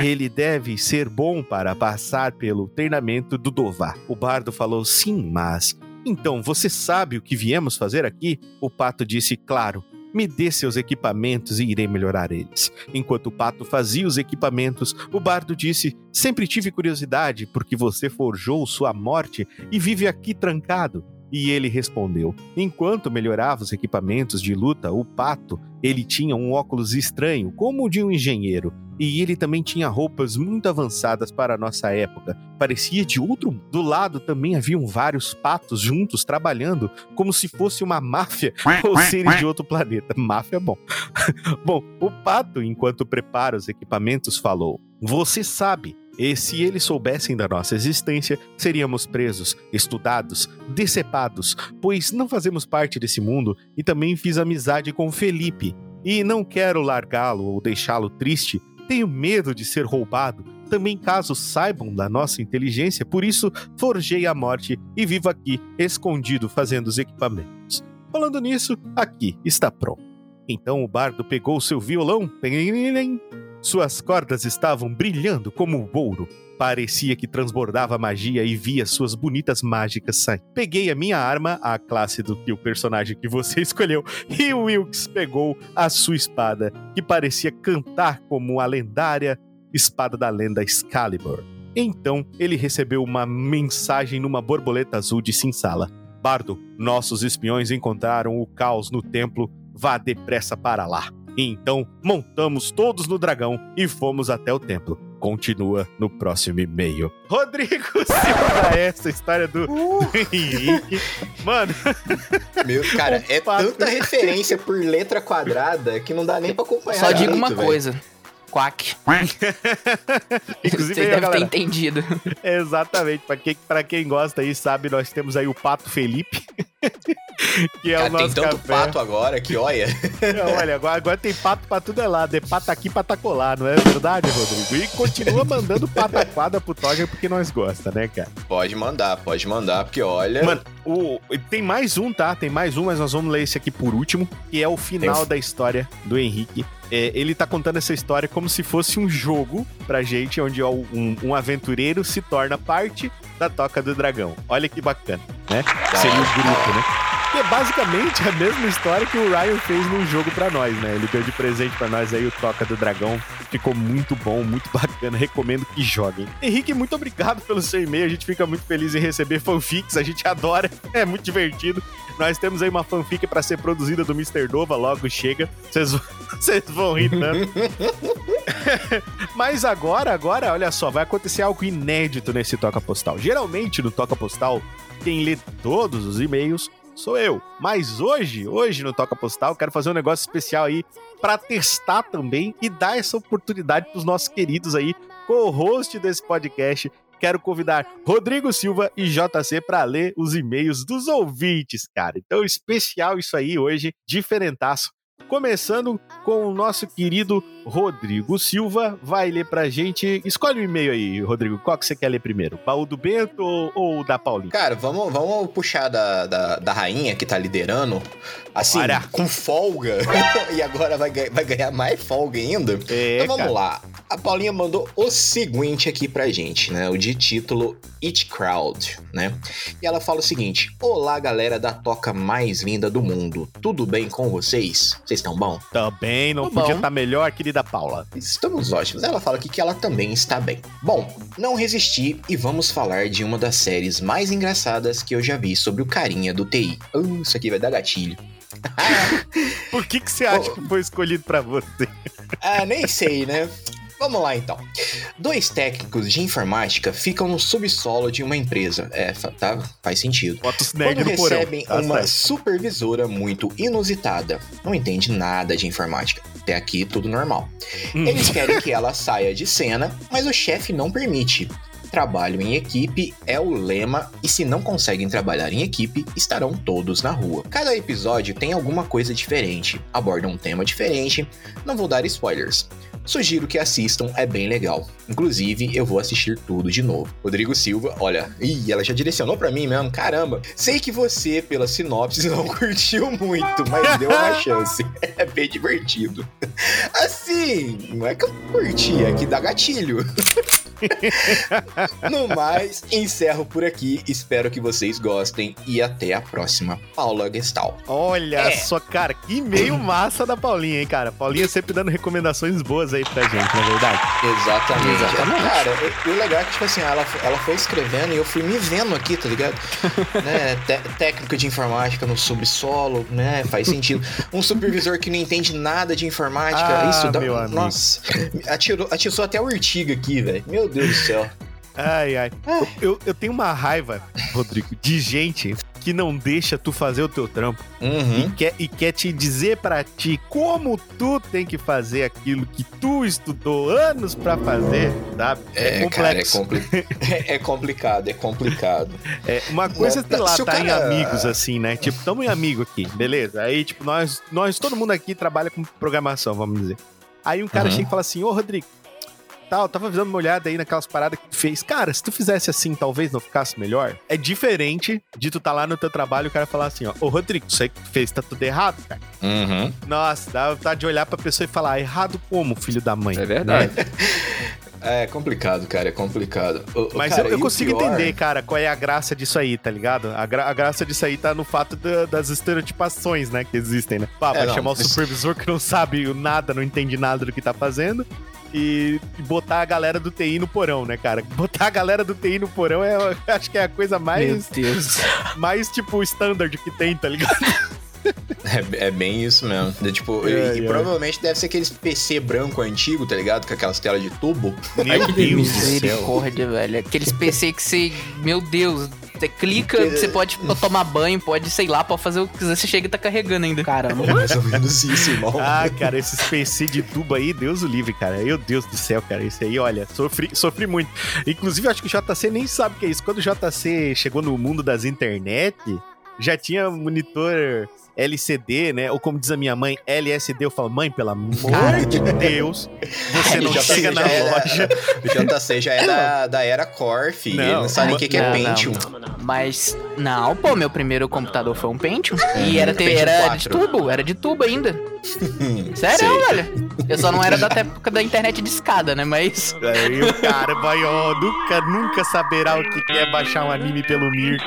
Ele deve ser bom para passar pelo treinamento do Dová. O bardo falou: Sim, mas. Então, você sabe o que viemos fazer aqui? O pato disse: Claro. Me dê seus equipamentos e irei melhorar eles. Enquanto o pato fazia os equipamentos, o bardo disse: Sempre tive curiosidade porque você forjou sua morte e vive aqui trancado. E ele respondeu: Enquanto melhorava os equipamentos de luta, o pato, ele tinha um óculos estranho, como o de um engenheiro. E ele também tinha roupas muito avançadas para a nossa época. Parecia de outro. Do lado também haviam vários patos juntos trabalhando, como se fosse uma máfia ou seres de outro planeta. Máfia é bom. bom, o pato, enquanto prepara os equipamentos, falou: Você sabe, e se eles soubessem da nossa existência, seríamos presos, estudados, decepados, pois não fazemos parte desse mundo e também fiz amizade com Felipe. E não quero largá-lo ou deixá-lo triste, tenho medo de ser roubado. Também caso saibam da nossa inteligência, por isso forjei a morte e vivo aqui, escondido, fazendo os equipamentos. Falando nisso, aqui está pronto. Então o bardo pegou seu violão, suas cordas estavam brilhando como ouro. Parecia que transbordava magia e via suas bonitas mágicas sair. Peguei a minha arma, a classe do que o personagem que você escolheu, e o Wilkes pegou a sua espada, que parecia cantar como a lendária espada da lenda Excalibur. Então ele recebeu uma mensagem numa borboleta azul de Sinsala. Bardo, nossos espiões encontraram o caos no templo. Vá depressa para lá. E então montamos todos no dragão e fomos até o templo. Continua no próximo e-mail. Rodrigo Silva, essa história do, do Henrique. Mano, Meu, cara, é tanta referência por letra quadrada que não dá nem pra acompanhar. Só digo uma velho. coisa. Quack. inclusive Você aí, deve ter entendido. exatamente, pra quem, pra quem gosta aí, sabe, nós temos aí o Pato Felipe, que é Cara, o nosso tem tanto café. pato agora que, olha. Olha, agora, agora tem pato pra tudo é lado, é pata aqui, pata colar, não é verdade, Rodrigo? E continua mandando pataquada pro Toger porque nós gosta, né, cara? Pode mandar, pode mandar, porque olha. Mano, o, tem mais um, tá? Tem mais um, mas nós vamos ler esse aqui por último, que é o final Tem- da história do Henrique. É, ele tá contando essa história como se fosse um jogo pra gente, onde um, um aventureiro se torna parte da Toca do Dragão. Olha que bacana, né? Seria o grupo, né? Que é basicamente a mesma história que o Ryan fez num jogo pra nós, né? Ele deu de presente pra nós aí o Toca do Dragão. Ficou muito bom, muito bacana. Recomendo que joguem. Henrique, muito obrigado pelo seu e-mail. A gente fica muito feliz em receber fanfics. A gente adora. É muito divertido. Nós temos aí uma fanfic pra ser produzida do Mr. Dova. Logo chega. Vocês vão- vocês vão rir tanto. Mas agora, agora, olha só, vai acontecer algo inédito nesse Toca Postal. Geralmente no Toca Postal, quem lê todos os e-mails sou eu. Mas hoje, hoje no Toca Postal, quero fazer um negócio especial aí pra testar também e dar essa oportunidade pros nossos queridos aí, co-host desse podcast. Quero convidar Rodrigo Silva e JC para ler os e-mails dos ouvintes, cara. Então, especial isso aí hoje, diferentaço. Começando com o nosso querido Rodrigo Silva, vai ler pra gente. Escolhe um e-mail aí, Rodrigo. Qual que você quer ler primeiro? Baú do Bento ou, ou da Paulinha? Cara, vamos, vamos puxar da, da, da rainha que tá liderando, assim, com folga, e agora vai, ganhar- vai ganhar mais folga ainda. É, então vamos cara. lá. A Paulinha mandou o seguinte aqui pra gente, né? O de título It Crowd, né? E ela fala o seguinte: Olá, galera da toca mais linda do mundo. Tudo bem com vocês? Vocês estão bom? Também não Tá podia bom. estar melhor, querida Paula. Estamos ótimos. Ela fala aqui que ela também está bem. Bom, não resisti e vamos falar de uma das séries mais engraçadas que eu já vi sobre o carinha do TI. Uh, isso aqui vai dar gatilho. Por que, que você acha que foi escolhido pra você? Ah, nem sei, né? Vamos lá então. Dois técnicos de informática ficam no subsolo de uma empresa. É, tá, faz sentido. Quando no porão. recebem Tá uma supervisora muito inusitada. Não entende nada de informática. Até aqui tudo normal. Hum. Eles querem que ela saia de cena, mas o chefe não permite. Trabalho em equipe é o lema, e se não conseguem trabalhar em equipe, estarão todos na rua. Cada episódio tem alguma coisa diferente, aborda um tema diferente, não vou dar spoilers. Sugiro que assistam, é bem legal. Inclusive, eu vou assistir tudo de novo. Rodrigo Silva, olha, ih, ela já direcionou pra mim mesmo, caramba. Sei que você, pela sinopse, não curtiu muito, mas deu uma chance. É bem divertido. Assim, não é que eu curti, é que dá gatilho. No mais, encerro por aqui. Espero que vocês gostem e até a próxima. Paula Gestal. Olha É. só, cara, que e-mail massa da Paulinha, hein, cara? Paulinha sempre dando recomendações boas aí pra gente, na verdade. Exatamente. Exatamente. Cara, o legal é que, tipo assim, ela, ela foi escrevendo e eu fui me vendo aqui, tá ligado? né? Té- técnica de informática no subsolo, né? Faz sentido. Um supervisor que não entende nada de informática. Ah, isso dá. meu amigo. Nossa, atirou, atirou até o Urtiga aqui, velho. Meu Deus do céu. Ai, ai. Eu, eu, eu tenho uma raiva, Rodrigo, de gente que não deixa tu fazer o teu trampo Uhum. e, quer, e quer te dizer pra ti como tu tem que fazer aquilo que tu estudou anos pra fazer, sabe? É, cara, é, compli- é, é complicado, é complicado. É, uma coisa é sei lá, tá em cara- amigos, assim, né? Tipo, tamo em amigo aqui, beleza? Aí, tipo, nós, nós, todo mundo aqui trabalha com programação, vamos dizer. Aí um cara Uhum. chega e fala assim, ô Rodrigo, tal, tava dando uma olhada aí naquelas paradas que tu fez. Cara, se tu fizesse assim, talvez não ficasse melhor. É diferente de tu tá lá no teu trabalho e o cara falar assim, ó, ô Rodrigo, isso aí que tu fez tá tudo errado, cara. Uhum. Nossa, dá vontade de olhar pra pessoa e falar, errado como, filho da mãe? É verdade. É complicado, cara, é complicado. O- Mas cara, eu, eu consigo pior- entender, cara, qual é a graça disso aí, tá ligado? A, gra- a graça disso aí tá no fato da- das estereotipações, né, que existem, né? Pá, É, vai não, chamar o supervisor que não sabe nada, não entende nada do que tá fazendo. E e botar a galera do TI no porão, né, cara? Botar a galera do TI no porão é, eu acho que é a coisa mais, Meu Deus. mais tipo, standard que tem, tá ligado? É, é bem isso mesmo. De, tipo, e- Ai, e, provavelmente deve ser aqueles PC branco antigo, tá ligado? Com aquelas telas de tubo. Meu Deus do céu. Misericórdia, velho. Aqueles PC que você. Meu Deus. Você clica, você pode tomar banho, pode, sei lá, pode fazer o que quiser, você chega e tá carregando ainda. Caramba. É mais ou menos isso, irmão. Ah, cara, esses PC de tubo aí, Deus o livre, cara. Meu Deus do céu, cara. Isso aí, olha, sofri, sofri muito. Inclusive, eu acho que o JC nem sabe o que é isso. Quando o JC chegou no mundo das internet, já tinha monitor LCD, né? Ou como diz a minha mãe, LSD. Eu falo, mãe, pelo amor de Deus, você não chega na era- loja. O JC já é da, da era Core, filho. Ele Não, não sabe o que, que é não, Pentium. Mas, não, pô, meu primeiro computador foi um Pentium. e É, era, ter- Pentium era 4. de tubo, era de tubo ainda. Sério, sei. velho. Eu só não era da época da internet de escada, né? Mas. Aí o cara vai, ó, nunca, nunca saberá o que é baixar um anime pelo Mirk.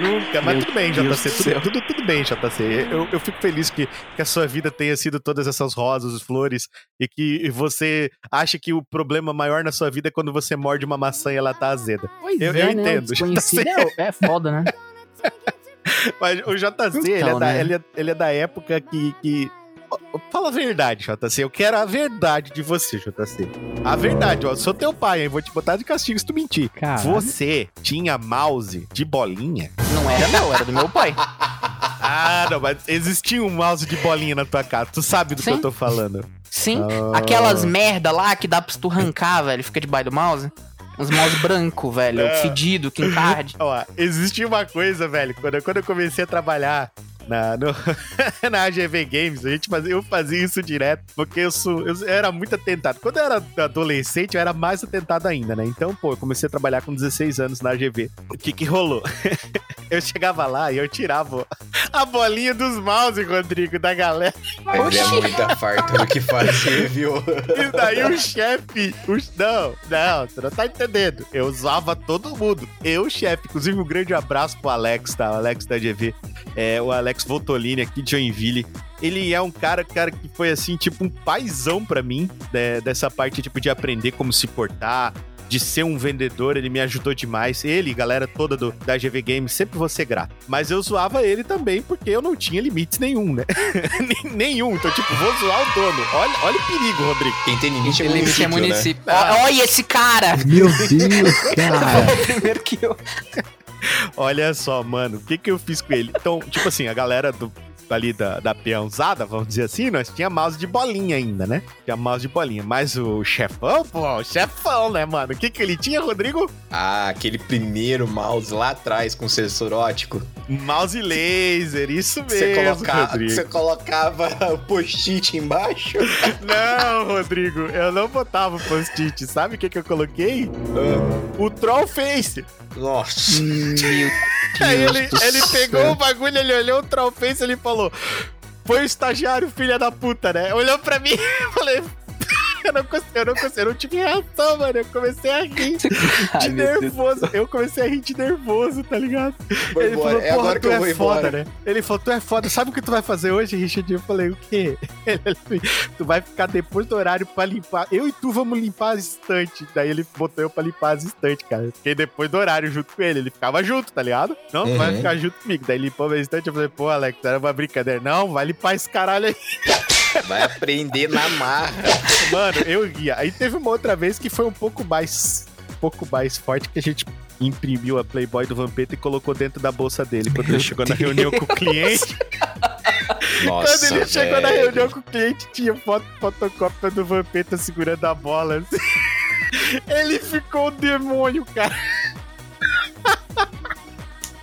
Nunca, mas Meu tudo bem, Deus JC, do tudo, tudo, tudo bem, JC. Eu, eu fico feliz que, que a sua vida tenha sido todas essas rosas, flores, e que você acha que o problema maior na sua vida é quando você morde uma maçã e ela tá azeda. Pois Eu- é, eu né? entendo, O desconhecido é, é foda, né? Mas o JC, ele, é Então, da, né? ele, é, ele é da época que. que... Fala a verdade, JC. Eu quero a verdade de você, JC. A verdade, ó. Sou teu pai, hein? Vou te botar de castigo se tu mentir. Caralho. Você tinha mouse de bolinha? Não era meu, era do meu pai. Ah, não, mas existia um mouse de bolinha na tua casa. Tu sabe do que Sim. eu tô falando. Sim. Ah. Aquelas merda lá que dá pra tu arrancar, velho. Fica debaixo do mouse. Uns mouse branco, velho. É. Fedido, King Card. Ó, existia uma coisa, velho. Quando, quando eu comecei a trabalhar na, no- na AGV Games, a gente fazia, eu fazia isso direto, porque eu, sou, eu era muito atentado. Quando eu era adolescente, eu era mais atentado ainda, né? Então, pô, eu comecei a trabalhar com 16 anos na AGV. O que que rolou? eu chegava lá e eu tirava a bolinha dos mouse, Rodrigo, da galera. Mas é Oxi. muita farta do que fazer, viu? E daí o chefe. o- Não, não, você não tá entendendo. Eu usava todo mundo. Eu, chefe. Inclusive, um grande abraço pro Alex, tá? O Alex da GV. É, o Alex Voltolini aqui de Joinville. Ele é um cara, cara que foi assim, tipo, um paizão pra mim, né, dessa parte, tipo, de aprender como se portar, de ser um vendedor, ele me ajudou demais. Ele, galera toda do, da GV Games, sempre vou ser grato. Mas eu zoava ele também, porque eu não tinha limites nenhum, né? Nenhum. Então, tipo, vou zoar o dono. Olha, olha o perigo, Rodrigo. Quem tem limite é Ele município, é município. né? Ó, Olha esse cara! Meu Deus, cara. Primeiro que eu. Olha só, mano, o que que eu fiz com ele? Então, tipo assim, a galera do ali da, da peãozada, vamos dizer assim, nós tinha mouse de bolinha ainda, né? Tinha mouse de bolinha. Mas o chefão, pô, o chefão, né, mano? O que que ele tinha, Rodrigo? Ah, aquele primeiro mouse lá atrás com sensor ótico. Mouse laser, isso mesmo, Você colocava, Rodrigo. você colocava o post-it embaixo. Não, Rodrigo, eu não botava o post-it. Sabe o que que eu coloquei? O Troll Face. Nossa. Meu Deus Aí ele, do ele céu. pegou o bagulho, ele olhou o Troll Face e ele falou... Foi o estagiário, filha da puta, né? Olhou pra mim e falei... Eu não consegui, eu não consegui, eu não tive reação, mano. Eu comecei a rir de nervoso. Eu comecei a rir de nervoso, tá ligado? Vou ele embora. falou, É porra, agora tu é foda, embora. né? Ele falou, tu é foda. Sabe o que tu vai fazer hoje, Richard? Eu falei, o quê? Ele tu vai ficar depois do horário pra limpar. Eu e tu vamos limpar as estantes. Daí ele botou eu pra limpar as estantes, cara. Eu Fiquei depois do horário junto com ele. Ele ficava junto, tá ligado? Não, tu vai Uhum. ficar junto comigo. Daí limpou a estante. Eu falei, pô, Alex, era uma brincadeira. Não, vai limpar esse caralho aí. Vai aprender na marra. Mano, eu ria. Aí teve uma outra vez que foi um pouco mais. Um pouco mais forte que a gente imprimiu a Playboy do Vampeta e colocou dentro da bolsa dele quando ele chegou na reunião com o cliente. Nossa, Quando ele chegou na velho. reunião com o cliente, tinha foto fotocópia do Vampeta segurando a bola. assim. Ele ficou um demônio, cara.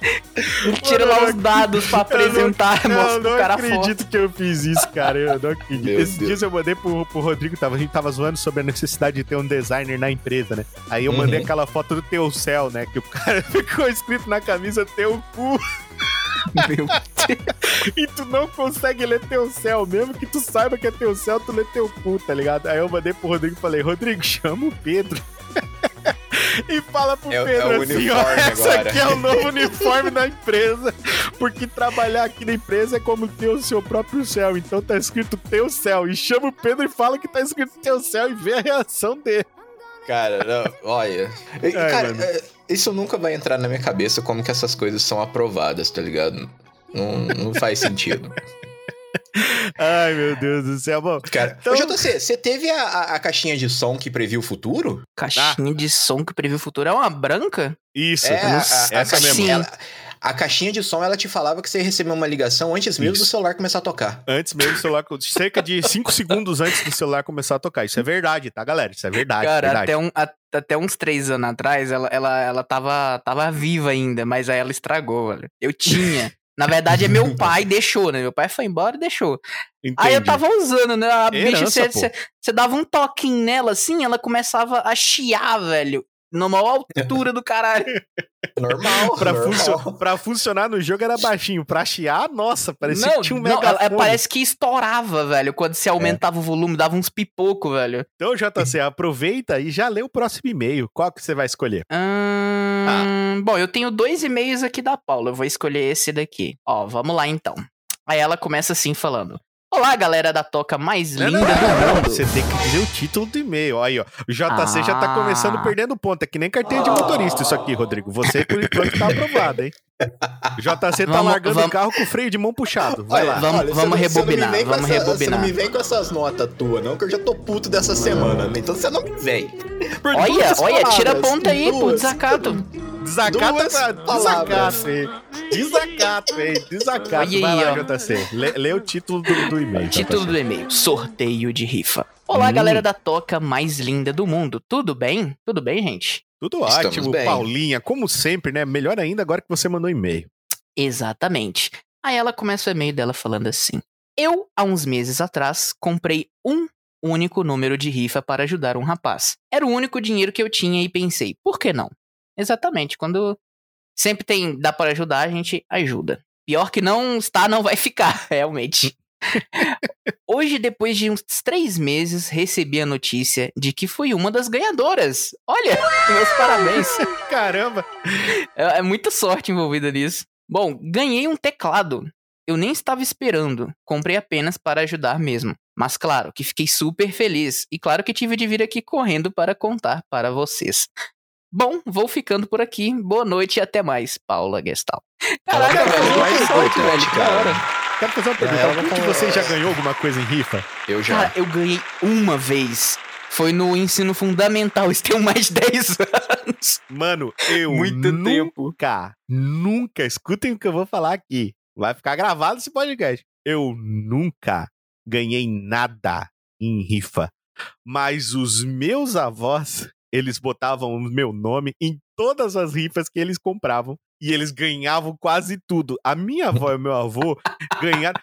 Tira lá os dados pra apresentar, Eu mostra não o cara foto. acredito que eu fiz isso, cara. Eu não acredito. Meu Esses Deus. dias eu mandei pro, pro Rodrigo, tava, a gente tava zoando sobre a necessidade de ter um designer na empresa, né? Aí eu Uhum. mandei aquela foto do teu céu, né? Que o cara ficou escrito na camisa teu cu Meu e tu não consegue ler teu céu. Mesmo que tu saiba que é teu céu, tu lê teu cu, tá ligado? Aí eu mandei pro Rodrigo e falei, Rodrigo, chama o Pedro. E fala pro É o- Pedro é assim, ó, essa agora." aqui é o novo uniforme da empresa, porque trabalhar aqui na empresa é como ter o seu próprio céu, então tá escrito teu céu, e chama o Pedro e fala que tá escrito teu céu e vê a reação dele. Cara, não, olha. Ai, cara, mano. é, isso nunca vai entrar na minha cabeça como que essas coisas são aprovadas, tá ligado? Não, não faz sentido. Ai, meu Deus do céu, bom, Cara, Então- JC, você teve a, a- a caixinha de som que previu o futuro? Caixinha de som que previu o futuro. É uma branca? isso, é, a, a- a essa caixinha, mesmo. ela- a caixinha de som, ela te falava que você ia receber uma ligação antes mesmo Isso. do celular começar a tocar. Antes mesmo do celular, cerca de 5 segundos antes do celular começar a tocar. Isso é verdade, tá, galera? Isso é verdade, Cara, verdade. até, um, a- até uns três anos atrás, ela, ela, ela tava, tava viva ainda, mas aí ela estragou, velho. Eu tinha. Na verdade, é meu pai deixou, né? Meu pai foi embora e deixou. Aí eu Entendi. tava usando, né? A bicha, Herança, pô. você dava um toquinho nela assim, ela começava a chiar, velho. Na maior altura do caralho. Normal, Pra, normal. funcio- pra funcionar no jogo era baixinho. Pra chiar, nossa, parecia não, que tinha um não, megafone. parece que estourava, velho. Quando você aumentava o volume, dava uns pipoco, velho. Então, JC, aproveita e já lê o próximo e-mail. Qual que você vai escolher? Ahn, Bom, eu tenho dois e-mails aqui da Paula. Eu vou escolher esse daqui. Ó, vamos lá então. Aí ela começa assim falando: Olá, galera da toca mais linda não, do não, mundo. Você tem que dizer o título do e-mail. Aí, ó. O JC já tá Ah. começando perdendo ponto. É que nem carteira de motorista isso aqui, Rodrigo. Você, por enquanto, tá aprovado, hein? O JC tá Vamos- largando o vamos- carro com o freio de mão puxado. Vai lá. Vamos- você vamos não- você não me rebobinar, vem com vamos essa- Você rebobinar. não me vem com essas notas tuas, não, que eu já tô puto dessa semana, né? Então você não me vem. Por Olha, olha, tira a palavras, ponta aí, pô, duas. desacato. Desacata, Duas pra- palavras. desacato, hein? Desacato, hein? Desacato. Olha aí, Vai lá, ó. JC. Lê, lê o título do, do e-mail. Título JC. do e-mail: Sorteio de rifa. Olá, Hum. galera da toca mais linda do mundo. Tudo bem? Tudo bem, gente? Tudo Estamos ótimo, bem. Paulinha. Como sempre, né? Melhor ainda agora que você mandou e-mail. Exatamente. Aí ela começa o e-mail dela falando assim: Eu, há uns meses atrás, comprei um único número de rifa para ajudar um rapaz. Era o único dinheiro que eu tinha e pensei, por que não? Exatamente, quando sempre tem dá para ajudar, a gente ajuda. Pior que não está, não vai ficar, realmente. Hoje, depois de uns três meses, recebi a notícia de que fui uma das ganhadoras. Olha, meus parabéns. Caramba. É, é muita sorte envolvida nisso. Bom, ganhei um teclado. Eu nem estava esperando. Comprei apenas para ajudar mesmo. Mas claro que fiquei super feliz. E claro que tive de vir aqui correndo para contar para vocês. Bom, vou ficando por aqui. Boa noite e até mais, Paula Gestal. Caraca, que mais sorte, velho. Que da cara. Quero fazer uma pergunta. Algum de vocês já ganhou alguma coisa em rifa? Eu já. Cara, eu ganhei uma vez. Foi no ensino fundamental. Isso tem mais de 10 anos. Mano, eu Muito tempo. nunca, nunca, escutem o que eu vou falar aqui. Vai ficar gravado esse podcast. eu nunca ganhei nada em rifa. Mas os meus avós, eles botavam o meu nome em todas as rifas que eles compravam. E eles ganhavam quase tudo. A minha avó e o meu avô ganharam.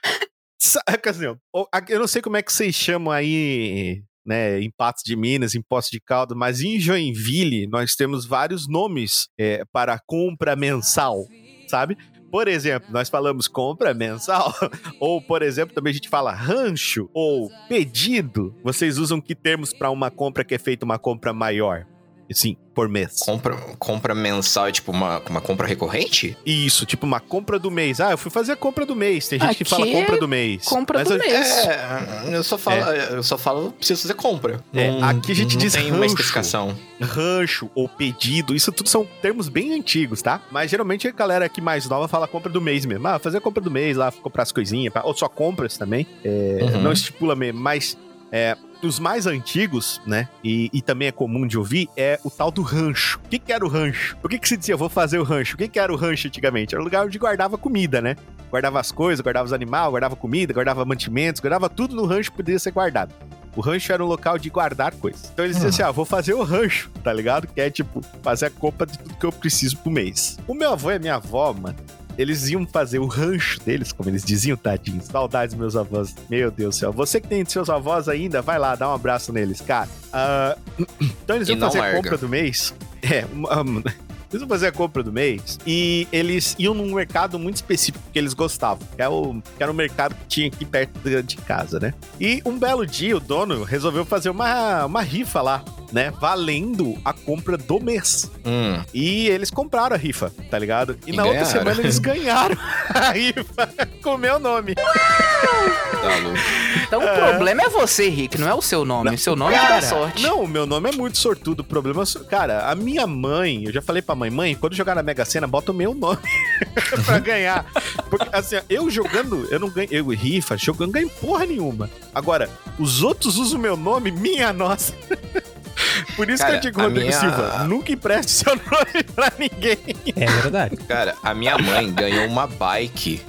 Sa- Quer dizer, o- a- eu não sei como é que vocês chamam aí, né, em Patos de Minas, em Poços de Caldas, mas em Joinville nós temos vários nomes é, para compra mensal, sabe? Por exemplo, nós falamos compra mensal, ou por exemplo, também a gente fala rancho ou pedido. Vocês usam que termos para uma compra que é feita uma compra maior? Sim, por mês. Compra, compra mensal é tipo uma, uma compra recorrente? Isso, tipo uma compra do mês. Ah, eu fui fazer a compra do mês. Tem gente que Aqui fala é compra do mês. compra Mas do eu- mês. É, eu só falo, eu só falo, preciso fazer compra. É, Não- aqui a gente não diz tem uma rancho. especificação. rancho ou pedido, isso tudo são termos bem antigos, tá? Mas geralmente a galera aqui mais nova fala compra do mês mesmo. Ah, fazer a compra do mês lá, comprar as coisinhas, ou só compras também. É, Uhum. Não estipula mesmo, mas é, os mais antigos, né? E, e também é comum de ouvir, é o tal do rancho. O que, que era o rancho? Por que, que se dizia, vou fazer o rancho? O que, que era o rancho antigamente? Era o lugar onde guardava comida, né? Guardava as coisas, guardava os animais, guardava comida, guardava mantimentos, guardava tudo no rancho que poderia ser guardado. O rancho era um local de guardar coisas. Então eles diziam assim: ah, vou fazer o rancho, tá ligado? Que é tipo, fazer a compra de tudo que eu preciso pro mês. O meu avô e a minha avó, mano, eles iam fazer o rancho deles, como eles diziam, tadinhos. Saudades meus avós. Meu Deus do céu. Você que tem seus avós ainda, vai lá, dá um abraço neles, cara. Ah, então eles iam fazer a compra do mês. É, uma- uma- eles iam fazer a compra do mês e eles iam num mercado muito específico que eles gostavam, que, é o, que era um mercado que tinha aqui perto de- casa, né? E um belo dia o dono resolveu fazer uma, uma rifa lá, né? Valendo a compra do mês. Hum, E eles compraram a rifa, tá ligado? E, E na outra ganharam. semana eles ganharam a rifa com o meu nome. tá louco. Então o problema é você, Rick, não é o seu nome. O seu nome é que dá sorte. Não, o meu nome é muito sortudo. O problema é. Cara, a minha mãe, eu já falei pra mãe, mãe, quando jogar na Mega Sena, bota o meu nome pra ganhar. Porque, assim, eu jogando, eu não ganho. Eu, rifa, jogando, ganho porra nenhuma. Agora, os outros usam o meu nome, minha nossa. Por isso Cara, que eu digo, a Rodrigo minha- Silva, nunca empreste seu nome pra ninguém. É verdade. Cara, a minha mãe ganhou uma bike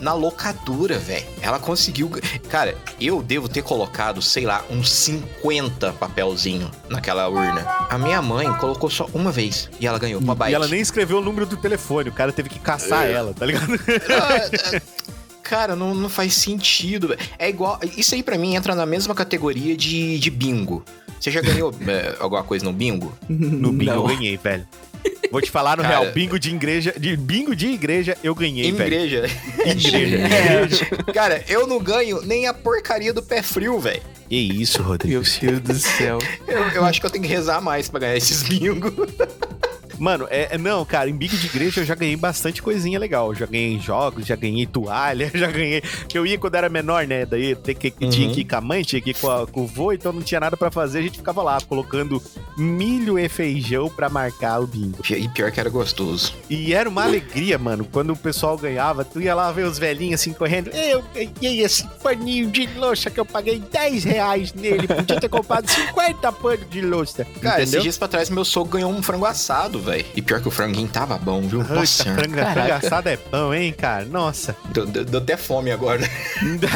na locadora, velho. Ela conseguiu. Cara, eu devo ter colocado, sei lá, uns 50 papelzinho naquela urna. A minha mãe colocou só uma vez e ela ganhou uma bike. E ela nem escreveu o número do telefone, o cara teve que caçar É. ela, tá ligado? Cara, não, não faz sentido. velho. É igual. Isso aí pra mim entra na mesma categoria de, de bingo. Você já ganhou é, alguma coisa no bingo? No bingo eu Não. ganhei, velho. Vou te falar no Cara- real, bingo de igreja, de bingo de igreja eu ganhei, Em velho. igreja. Igreja. É. Cara, eu não ganho nem a porcaria do pé frio, velho. Que isso, Rodrigo. Meu Deus do céu. Eu, eu acho que eu tenho que rezar mais pra ganhar esses bingo. Mano, é, é- não, cara, em bingo de igreja eu já ganhei bastante coisinha legal. Já ganhei jogos, já ganhei toalha, já ganhei. Eu ia quando era menor, né? Daí tinha que, tinha que ir com a mãe, tinha que ir com, a- com o vô, então não tinha nada pra fazer. A gente ficava lá colocando milho e feijão pra marcar o bingo. E pior que era gostoso. E era uma alegria, mano, quando o pessoal ganhava. Tu ia lá ver os velhinhos assim correndo. Eu ganhei esse paninho de louça que eu paguei 10 reais nele. Podia ter comprado 50 panos de louça. Cara, esses dias pra trás meu sogro ganhou um frango assado, velho. E pior que o franguinho tava bom, viu? Nossa senhora. franga, franga assada é bom, hein, cara? Nossa. Deu até fome agora.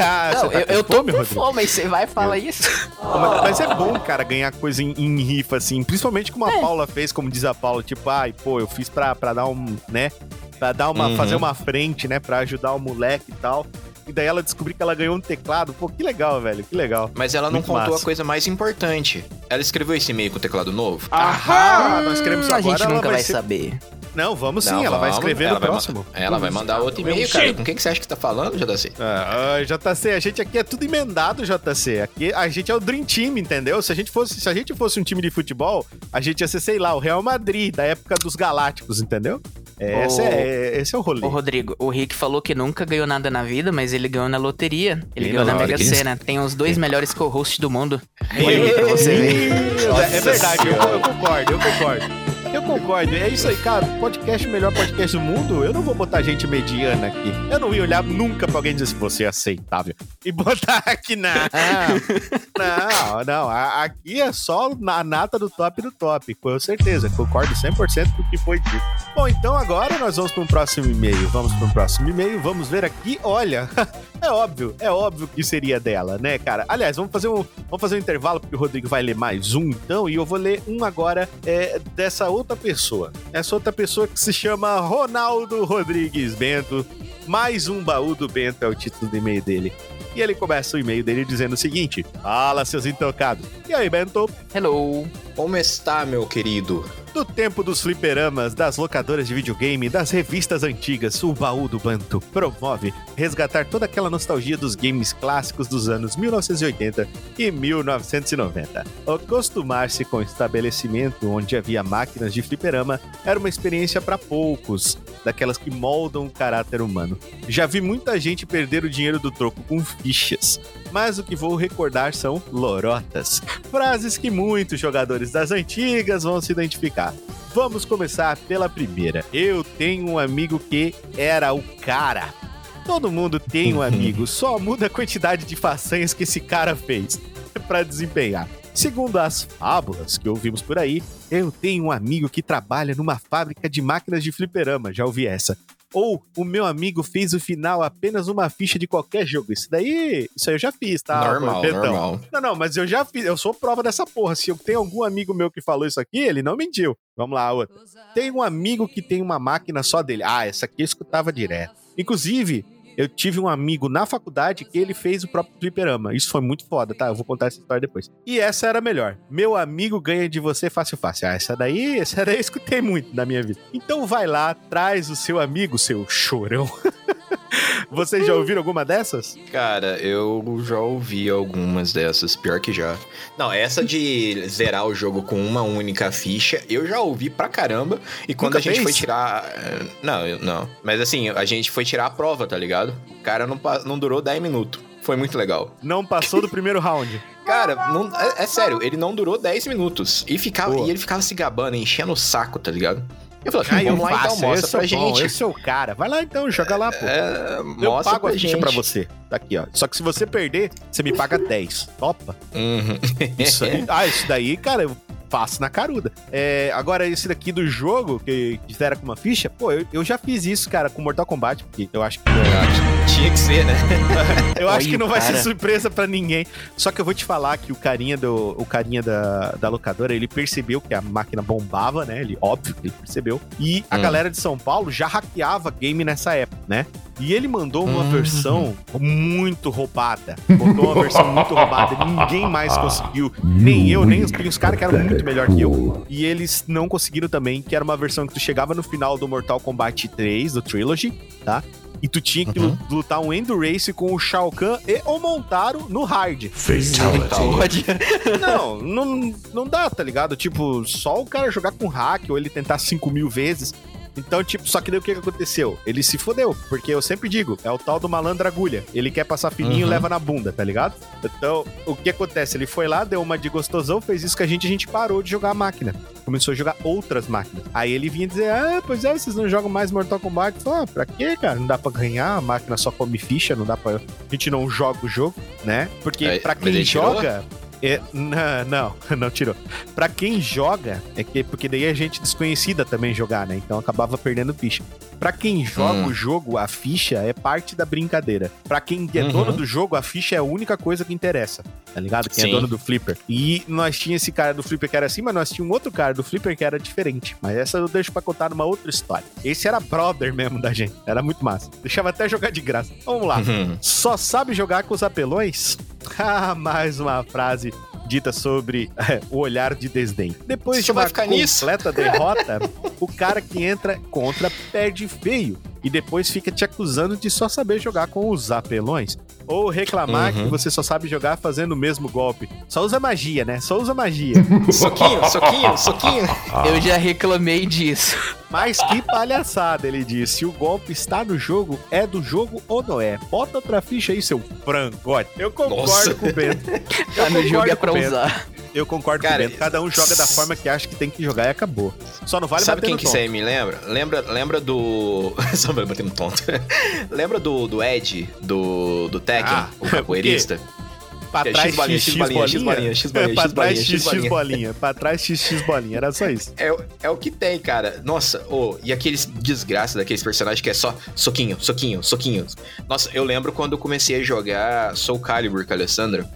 Ah, Não, tá eu, eu tô fome, com Rodrigo? fome, você vai e fala isso. Mas, mas é bom, cara, ganhar coisa em, em rifa, assim. Principalmente como a Paula fez, como diz a Paula. Tipo, ai, pô, eu fiz pra, pra dar um, né? Pra dar uma, Uhum. fazer uma frente, né? Pra ajudar o moleque e tal. E daí ela descobriu que ela ganhou um teclado. Pô, que legal, velho. Que legal. Mas ela não Muito contou massa. a coisa mais importante. Ela escreveu esse e-mail com o teclado novo? Ahá! Nós queremos a agora. gente ela nunca vai ser- saber. Não, vamos sim. Não, ela vai vamos. escrever Ela no vai próximo. Ela vai mandar outro e-mail, cara. Com quem que você acha que tá falando, JC? Ah, JC, a gente aqui é tudo emendado, JC. Aqui a gente é o Dream Team, entendeu? Se a gente fosse, se a gente fosse um time de futebol, a gente ia ser, sei lá, o Real Madrid, da época dos Galácticos, entendeu? É, esse, Ô- é, esse é o rolê. Ô, Rodrigo, o Rick falou que nunca ganhou nada na vida, mas ele ganhou na loteria. Ele Ih, ganhou na Mega Sena. Tem os dois melhores co-hosts do mundo. Ih, Olha aí pra você ver. É verdade, eu, eu concordo, eu concordo. Concordo. É isso aí, cara. Podcast melhor podcast do mundo. Eu não vou botar gente mediana aqui. Eu não ia olhar nunca pra alguém e dizer assim, você é aceitável. E botar aqui, não. Não, não. a- Aqui é só na nata do top do top. Com certeza. Concordo 100% com o que foi dito. Bom, então agora nós vamos para um próximo e-mail. Vamos para um próximo e-mail. Vamos ver aqui. Olha, é óbvio. É óbvio que seria dela, né, cara? Aliás, vamos fazer um, vamos fazer um intervalo porque o Rodrigo vai ler mais um, então. E eu vou ler um agora é, dessa outra pessoa. Essa outra pessoa que se chama Ronaldo Rodrigues Bento. Mais um baú do Bento é o título do e-mail dele. E ele começa o e-mail dele dizendo o seguinte: Fala, seus intocados. E aí, Bento? Hello. Como está, meu querido? Do tempo dos fliperamas, das locadoras de videogame, das revistas antigas, o baú do Banto promove resgatar toda aquela nostalgia dos games clássicos dos anos 1980 e 1990. Acostumar-se com o estabelecimento onde havia máquinas de fliperama era uma experiência para poucos, daquelas que moldam o caráter humano. Já vi muita gente perder o dinheiro do troco com fichas, mas o que vou recordar são lorotas. Frases que muitos jogadores das antigas vão se identificar. Vamos começar pela primeira. Eu tenho um amigo que era o cara. Todo mundo tem um amigo, só muda a quantidade de façanhas que esse cara fez para desempenhar. Segundo as fábulas que ouvimos por aí, eu tenho um amigo que trabalha numa fábrica de máquinas de fliperama, já ouvi essa. Ou o meu amigo fez o final apenas uma ficha de qualquer jogo. Isso daí, isso aí eu já fiz, tá? normal, Betão? normal. Não, não, mas eu já fiz, eu sou prova dessa porra. Se eu tenho algum amigo meu que falou isso aqui, ele não mentiu. Vamos lá, outra. Tem um amigo que tem uma máquina só dele. Ah, essa aqui eu escutava direto. Inclusive, eu tive um amigo na faculdade que ele fez o próprio fliperama. Isso foi muito foda, tá? Eu vou contar essa história depois. E essa era melhor. Meu amigo ganha de você fácil, fácil. Ah, essa daí, essa daí eu escutei muito na minha vida. Então vai lá, traz o seu amigo, seu chorão. Vocês já ouviram alguma dessas? Cara, eu já ouvi algumas dessas, pior que já. Não, essa de zerar o jogo com uma única ficha, eu já ouvi pra caramba. E quando Nunca a gente fez? foi tirar. eh, Não, não. Mas assim, a gente foi tirar a prova, tá ligado? O cara não, não durou 10 minutos. Foi muito legal. Não passou do primeiro round. Cara, não- é, é sério, ele não durou 10 minutos. E, ficava, e ele ficava se gabando, enchendo o saco, tá ligado? Eu falei, Ah, eu vamos lá então, faço, mostra eu sou pra bom, gente. eu sou o cara. Vai lá então, joga lá, pô. É, Eu mostra pago a ficha gente. pra você. Tá aqui, ó. Só que se você perder, você me paga 10. Topa? Uhum. Isso aí. Ah, isso daí, cara, eu faço na caruda. É, agora, esse daqui do jogo, que zera com uma ficha, pô, eu, eu já fiz isso, cara, com Mortal Kombat, porque eu acho que. Tinha que ser, né? Eu acho Olha que não o vai ser cara. surpresa pra ninguém. Só que eu vou te falar que o carinha do o carinha da, da locadora, ele percebeu que a máquina bombava, né? Ele óbvio que ele percebeu. E a Hum. galera de São Paulo já hackeava game nessa época, né? E ele mandou uma Hum. versão muito roubada. Botou uma versão muito roubada. Ninguém mais conseguiu. Nem eu, nem os, os caras que eram muito melhor que eu. E eles não conseguiram também, que era uma versão que tu chegava no final do Mortal Kombat 3, do Trilogy, tá? E tu tinha que Uhum. lu- lutar um End Race com o Shao Kahn e o Montaro no hard. Pode. Não, não, não dá, tá ligado? Tipo, só o cara jogar com hack ou ele tentar 5 mil vezes. Então, tipo, só que daí o que, aconteceu? Ele se fodeu, porque eu sempre digo, é o tal do malandro agulha. Ele quer passar fininho e Uhum. leva na bunda, tá ligado? Então, o que acontece? Ele foi lá, deu uma de gostosão, fez isso que a gente, a gente parou de jogar a máquina. Começou a jogar outras máquinas. Aí ele vinha dizer, ah, pois é, vocês não jogam mais Mortal Kombat. Falei, ah, pra quê, cara? Não dá pra ganhar, a máquina só come ficha, não dá pra... A gente não joga o jogo, né? Porque Aí, pra quem ele tirou? É, não, não, não tirou. Pra quem joga, é que porque daí é gente desconhecida também jogar, né? Então acabava perdendo ficha. Pra quem joga Hum. o jogo, a ficha é parte da brincadeira. Pra quem é Uhum. dono do jogo, a ficha é a única coisa que interessa. Tá ligado? Quem é Sim. dono do Flipper. E nós tinha esse cara do Flipper que era assim, mas nós tinha um outro cara do Flipper que era diferente. Mas essa eu deixo pra contar numa outra história. Esse era brother mesmo da gente. Era muito massa. Deixava até jogar de graça. Vamos lá. Uhum. Só sabe jogar com os apelões? Ah, mais uma frase dita sobre é, o olhar de desdém. Depois Só de uma ficar nisso? completa derrota, o cara que entra contra perde feio e depois fica te acusando de só saber jogar com os apelões. Ou reclamar Uhum. que você só sabe jogar fazendo o mesmo golpe. Só usa magia, né? Só usa magia. Soquinho, soquinho, soquinho. Eu já reclamei disso. Mas que palhaçada, ele disse. Se o golpe está no jogo, é do jogo ou não é? Bota outra ficha aí, seu frangote. Eu concordo Nossa. com o Bento. Tá no jogo é pra usar. Eu concordo Cara, com o Bento. Cada um joga da forma que acha que tem que jogar e acabou. Só não vale Sabe quem que aí me lembra? Lembra, lembra do. Só vai no tonto. lembra do, do Ed, do, do Tekken, Ah, o capoeirista? Pra trás, X bolinha, X bolinha, X bolinha, X bolinha, pra trás, X, X bolinha. Pra trás, X, X bolinha. Era só isso. É, o- é o que tem, cara. Nossa, ô, e aqueles desgraças daqueles personagens que é só soquinho, soquinho, soquinho. Nossa, eu lembro quando eu comecei a jogar Soul Calibur com a Alessandra,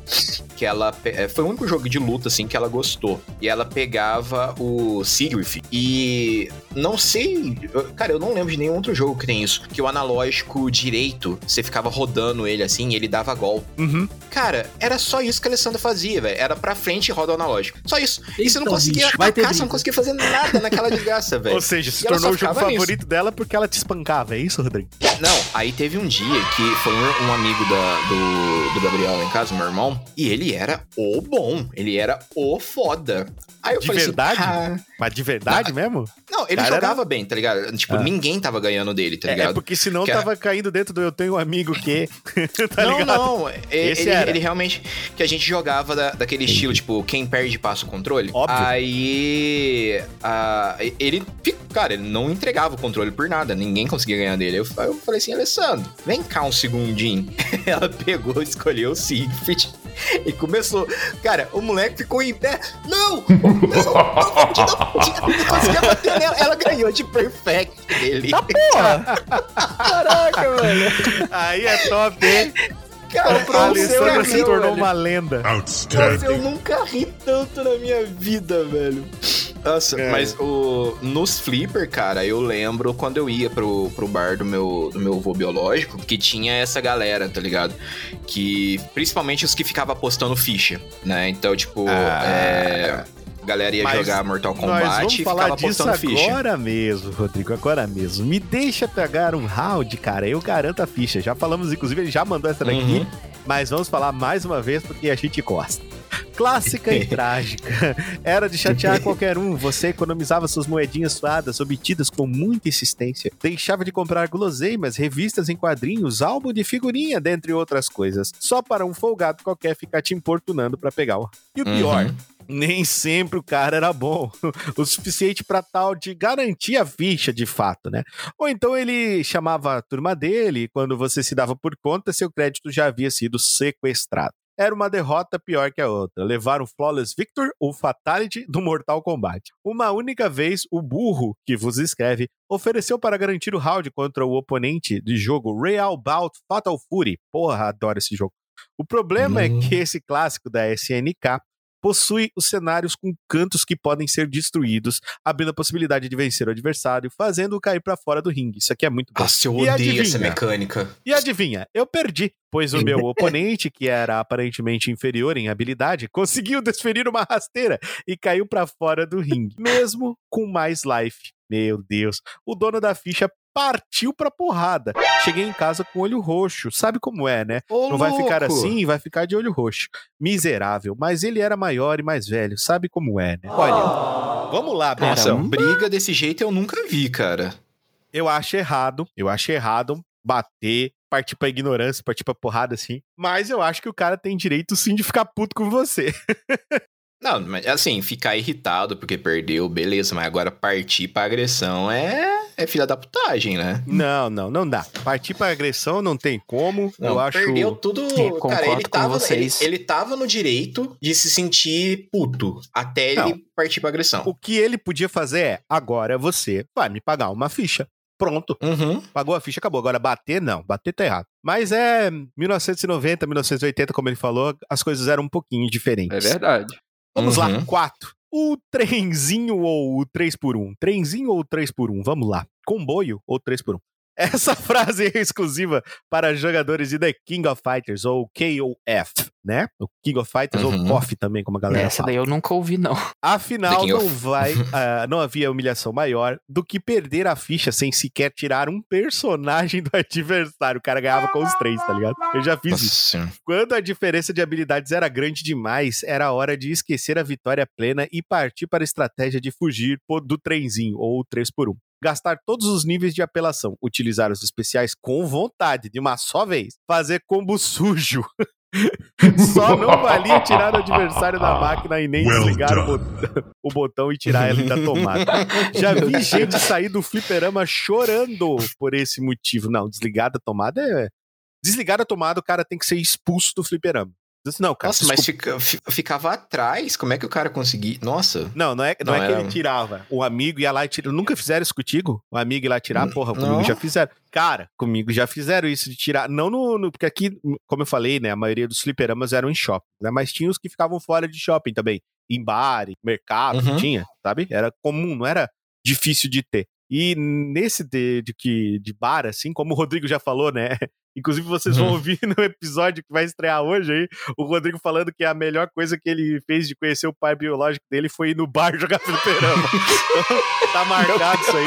que ela. é, Foi o único jogo de luta, assim, que ela gostou. E ela pegava o Sigrif. E. Não sei. Cara, eu não lembro de nenhum outro jogo que tem isso. Que o analógico direito, você ficava rodando ele assim e ele dava golpe. Uhum. Cara, era só isso que a Alessandra fazia, velho. Era pra frente e roda o analógico. Só isso. E você não Eita, conseguia bicho, vai ter atacar, você não conseguia fazer nada naquela desgraça, velho. Ou seja, se E tornou o jogo ficava nisso. favorito dela porque ela te espancava. É isso, Rodrigo? Não, aí teve um dia que foi um, um amigo da- do, do Gabriel lá em casa, meu irmão, e ele era o bom, ele era o foda. Aí eu De falei verdade? assim, "Ah." Mas de verdade mesmo? não, ele Cara, jogava bem, tá ligado? Tipo, Ah. ninguém tava ganhando dele, tá É, ligado? é porque senão Que é- tava caindo dentro do eu tenho um amigo que. tá não, ligado? não, ele, Esse era. ele realmente. Que a gente jogava da- daquele estilo, tipo, quem perde passa o controle. Óbvio. Aí. ele. Cara, ele não entregava o controle por nada, ninguém conseguia ganhar dele. Eu, eu falei assim, Alessandro, vem cá um segundinho. Ela pegou, escolheu o Siegfried e começou. Cara, o moleque ficou em pé. Não! Não! Não, não, não conseguia bater nela. Ela ganhou de perfect dele. Caraca, velho. Aí é top, hein? Cara, A Alessandra se tornou velho. uma lenda. Nossa, eu nunca ri tanto na minha vida, velho. Nossa, É. mas o, nos Flipper, cara, eu lembro quando eu ia pro, pro bar do meu, do meu avô biológico, que tinha essa galera, tá ligado? Que, principalmente os que ficavam apostando ficha, né? Então, tipo, Ah. é, galera ia Mas jogar Mortal Nós Kombat vamos e falar ficava disso apostando ficha. agora mesmo, Rodrigo, agora mesmo. Me deixa pegar um round, cara, eu garanto a ficha. Já falamos, inclusive, ele já mandou essa daqui, Uhum. mas vamos falar mais uma vez porque a gente gosta. Clássica e trágica. Era de chatear qualquer um. Você economizava suas moedinhas suadas, obtidas com muita insistência. Deixava de comprar guloseimas, revistas em quadrinhos, álbum de figurinha, dentre outras coisas. Só para um folgado qualquer ficar te importunando para pegar o. E o pior, Uhum. Nem sempre o cara era bom o suficiente pra tal de garantir a ficha de fato, né? Ou então ele chamava a turma dele e quando você se dava por conta, seu crédito já havia sido sequestrado. Era uma derrota pior que a outra. Levar o Flawless Victor ou Fatality do Mortal Kombat. Uma única vez, o burro que vos escreve ofereceu para garantir o round contra o oponente de jogo Real Bout Fatal Fury. Porra, adoro esse jogo. O problema Hum. é que esse clássico da SNK possui os cenários com cantos que podem ser destruídos, abrindo a possibilidade de vencer o adversário, fazendo-o cair pra fora do ringue. Isso aqui é muito bom. Nossa, eu E odeio essa adivinha? mecânica. E adivinha, eu perdi, pois o meu oponente, que era aparentemente inferior em habilidade, conseguiu desferir uma rasteira e caiu pra fora do ringue, mesmo com mais life. Meu Deus, o dono da ficha partiu pra porrada. Cheguei em casa com olho roxo, sabe como é, né? Ô, Não vai ficar assim, vai ficar de olho roxo. Miserável, mas ele era maior e mais velho, sabe como é, né? Olha, vamos lá, Nossa, Betão. briga desse jeito eu nunca vi, cara. Eu acho errado, eu acho errado bater, partir pra ignorância, partir pra porrada assim. Mas eu acho que o cara tem direito sim de ficar puto com você. Não, mas assim, ficar irritado porque perdeu, beleza, mas agora partir pra agressão é, é filha da putagem, né? Não, não, não dá. Partir pra agressão não tem como. Não, eu acho. Perdeu tudo. É, cara, ele tava, ele, vocês. ele tava no direito de se sentir puto até Não. ele partir pra agressão. O que ele podia fazer é: agora você vai me pagar uma ficha. Pronto. Uhum. Pagou a ficha, acabou. Agora bater, não. Bater tá errado. Mas é 1990, 1980, como ele falou, as coisas eram um pouquinho É diferentes. verdade. Vamos lá, Uhum. 4. O trenzinho ou o 3x1? Trenzinho ou 3x1? Vamos lá. Comboio ou 3x1? Essa frase é exclusiva para jogadores de The King of Fighters, ou KOF, né? O King of Fighters, Uhum. ou KOF também, como a galera Essa fala. daí eu nunca ouvi, não. Afinal, não of- vai, ah, não havia humilhação maior do que perder a ficha sem sequer tirar um personagem do adversário. O cara ganhava com os três, tá ligado? Eu já fiz Nossa isso. Quando a diferença de habilidades era grande demais, era hora de esquecer a vitória plena e partir para a estratégia de fugir do trenzinho, ou 3x1. Gastar todos os níveis de apelação, utilizar os especiais com vontade, de uma só vez, fazer combo sujo. Só não valia tirar o adversário da máquina e nem Well desligar o botão, o botão e tirar ele da tomada. Já vi gente sair do fliperama chorando por esse motivo. Não, desligar da tomada é. Desligar a tomada, o cara tem que ser expulso do fliperama. Assim, Não, cara, Nossa, mas fica- fi- ficava atrás. Como é que o cara conseguia? Nossa. Não, não é, não Não é que era- ele tirava. O amigo ia lá e tirava. Nunca fizeram isso contigo? O amigo ia lá tirar? Porra, comigo não. já fizeram. Cara, comigo já fizeram isso de tirar. Não no, no- Porque aqui, como eu falei, né? A maioria dos fliperamas eram em shopping, né? Mas tinha os que ficavam fora de shopping também. Em bar, em mercado, Uhum. tinha, sabe? Era comum, não era difícil de ter. E nesse de, de, que, de bar, assim, como o Rodrigo já falou, né? Inclusive, vocês vão Uhum. ouvir no episódio que vai estrear hoje aí, o Rodrigo falando que a melhor coisa que ele fez de conhecer o pai biológico dele foi ir no bar jogar fliperama. Então, tá marcado isso aí.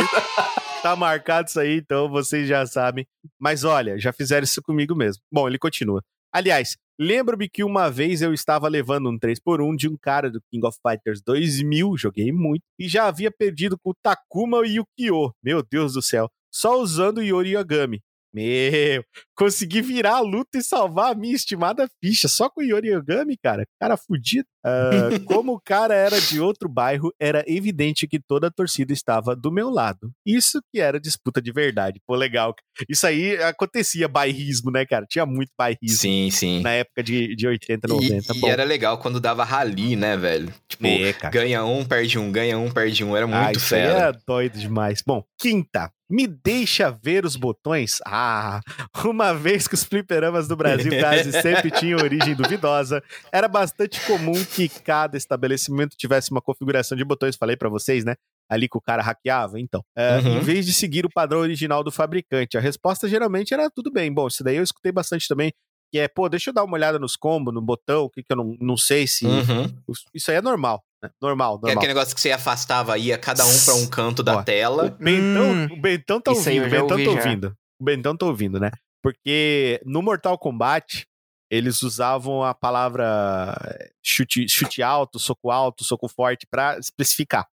Tá marcado isso aí, então vocês já sabem. Mas olha, já fizeram isso comigo mesmo. Bom, ele continua. Aliás, lembro-me que uma vez eu estava levando um 3x1 de um cara do King of Fighters 2000, joguei muito, e já havia perdido com o Takuma e o Kyo. Meu Deus do céu. Só usando o Yoriyagami. Meu, consegui virar a luta e salvar a minha estimada ficha só com o Yoriyagami, cara. Cara fudido. Ah, como o cara era de outro bairro, era evidente que toda a torcida estava do meu lado. Isso que era disputa de verdade. Pô, legal. Isso aí acontecia bairrismo, né, cara? Tinha muito bairrismo Sim, sim. na época de, de 80, 90. E, e era legal quando dava rally, né, velho? Tipo, é, ganha um, perde um, ganha um, perde um. Era Ah, muito aí fera. é doido demais. Bom, quinta. Me deixa ver os botões? Ah, uma vez que os fliperamas do Brasil quase sempre tinham origem duvidosa, era bastante comum que cada estabelecimento tivesse uma configuração de botões. Falei pra vocês, né? Ali que o cara hackeava, então. É, Uhum. Em vez de seguir o padrão original do fabricante, a resposta geralmente era tudo bem. Bom, isso daí eu escutei bastante também. Que é, pô, deixa eu dar uma olhada nos combos, no botão, o que, que eu não, não sei se. Uhum. Isso aí é normal, né? Normal, É normal. aquele negócio que você afastava, ia cada um pra um canto da Ó, tela. O Bentão, Hum, o Bentão tá ouvindo, o Bentão tá já. ouvindo. O Bentão tá ouvindo, né? Porque no Mortal Kombat, eles usavam a palavra eh, chute, chute alto, soco alto, soco forte pra especificar.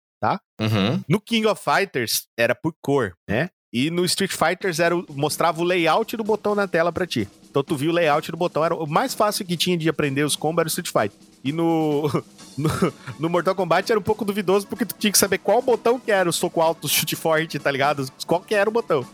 Uhum. No King of Fighters era por cor, né? E no Street Fighters era, o- mostrava o layout do botão na tela pra ti. Então tu viu o layout do botão. Era o mais fácil que tinha de aprender os combos era o Street Fighter. E no, no, no Mortal Kombat era um pouco duvidoso porque tu tinha que saber qual botão que era o soco alto, o chute forte, tá ligado? Qual que era o botão.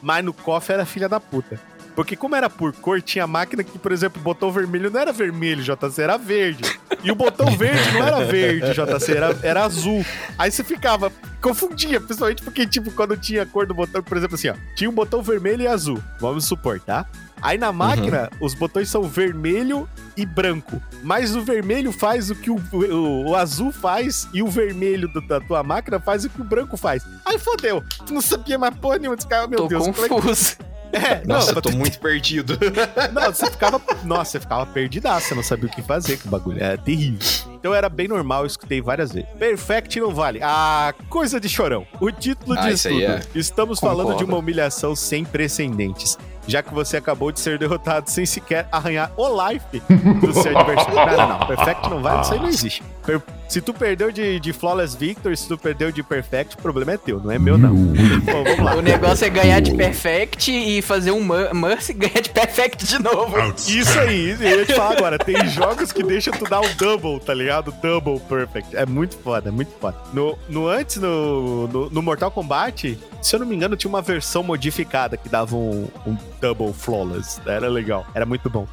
Mas no KOF era filha da puta. Porque como era por cor, tinha máquina que, por exemplo, o botão vermelho não era vermelho, JC, era verde. E o botão verde não era verde, JC, era, era azul. Aí você ficava, confundia, principalmente porque, tipo, quando tinha a cor do botão, por exemplo, assim, ó, tinha um botão vermelho e azul, vamos supor, tá? Aí na máquina, os botões são vermelho e branco. Mas o vermelho faz o que o, o, o azul faz e o vermelho do- da tua máquina faz o que o branco faz. Aí fodeu. Tu não sabia mais porra nenhuma. Cara, meu Tô Deus. como é que- confuso. É, Nossa, não, eu tô muito perdido. não, você ficava. Nossa, você ficava perdidaço, você não sabia o que fazer com o bagulho. Era terrível. Então era bem normal, eu escutei várias vezes. Perfect não vale. Ah, coisa de chorão. O título Ah, diz isso tudo. é. Estamos Concordo. falando de uma humilhação sem precedentes. Já que você acabou de ser derrotado sem sequer arranhar o life do seu adversário. Não, não, não. Perfect não vale, isso aí não existe. Per- Se tu perdeu de, de Flawless Victor, se tu perdeu de Perfect, o problema é teu, não é meu, não. Bom, vamos lá. O negócio é ganhar de perfect e fazer um Mer- Mercy e ganhar de perfect de novo. Isso aí, eu ia te falar agora. Tem jogos que deixam tu dar o double, tá ligado? Double perfect. É muito foda, é muito foda. No, no antes, no, no, no Mortal Kombat, se eu não me engano, tinha uma versão modificada que dava um, um double flawless. Era legal, era muito bom.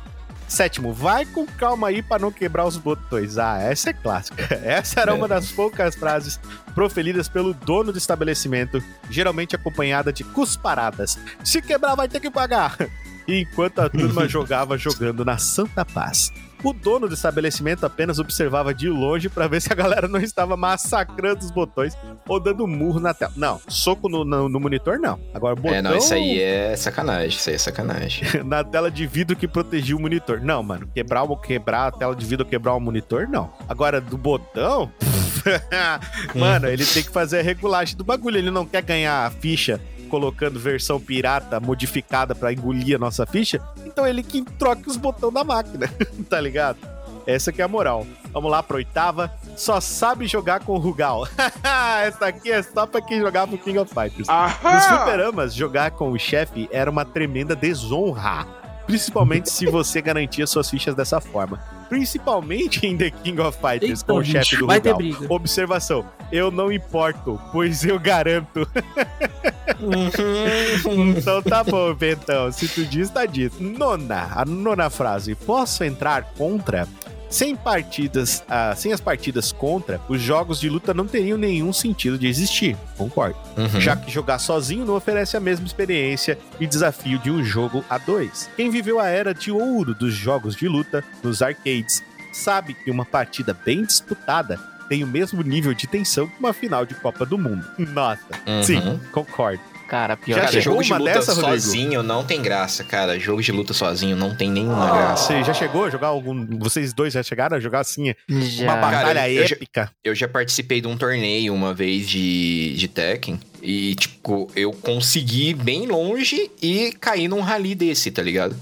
Sétimo, vai com calma aí pra não quebrar os botões. Ah, essa é clássica. Essa era uma das poucas frases proferidas pelo dono do estabelecimento, geralmente acompanhada de cusparadas. Se quebrar, vai ter que pagar. E enquanto a turma jogava jogando na Santa Paz. O dono do estabelecimento apenas observava de longe pra ver se a galera não estava massacrando os botões ou dando murro na tela. Não, soco no, no- no monitor não. Agora, botão É, não, isso aí é sacanagem. Isso aí é sacanagem. na tela de vidro que protegia o monitor. Não, mano, quebrar, o- quebrar a tela de vidro ou quebrar o monitor, não. Agora, do botão, mano, ele tem que fazer a regulagem do bagulho. Ele não quer ganhar a ficha colocando versão pirata modificada pra engolir a nossa ficha, então ele que troca os botões da máquina, tá ligado? Essa que é a moral. Vamos lá pra oitava. Só sabe jogar com o Rugal. Essa aqui é só pra quem jogava o King of Fighters. Nos fliperamas, jogar com o chefe era uma tremenda desonra. Principalmente se você garantir as suas fichas dessa forma. Principalmente em The King of Fighters, Eita, com o chefe do vai ter Rugal. briga. Observação, eu não importo, pois eu garanto. então tá bom, Bentão. Se tu diz, tá dito. Nona, a nona frase. Posso entrar contra? Sem partidas, ah, sem as partidas contra, os jogos de luta não teriam nenhum sentido de existir. Concordo. Uhum. Já que jogar sozinho não oferece a mesma experiência e desafio de um jogo a dois. Quem viveu a era de ouro dos jogos de luta nos arcades sabe que uma partida bem disputada tem o mesmo nível de tensão que uma final de Copa do Mundo. Nossa, Uhum. sim, concordo. Cara, pior Já Cara, jogo de uma luta dessa, Rodrigo? sozinho não tem graça, cara. Jogo de luta sozinho não tem nenhuma Ah, graça. Você já chegou a jogar algum. Vocês dois já chegaram a jogar assim? Já... Uma batalha Cara, eu já- épica? Eu já participei de um torneio uma vez de, de Tekken. E, tipo, eu consegui ir bem longe e cair num rally desse, tá ligado?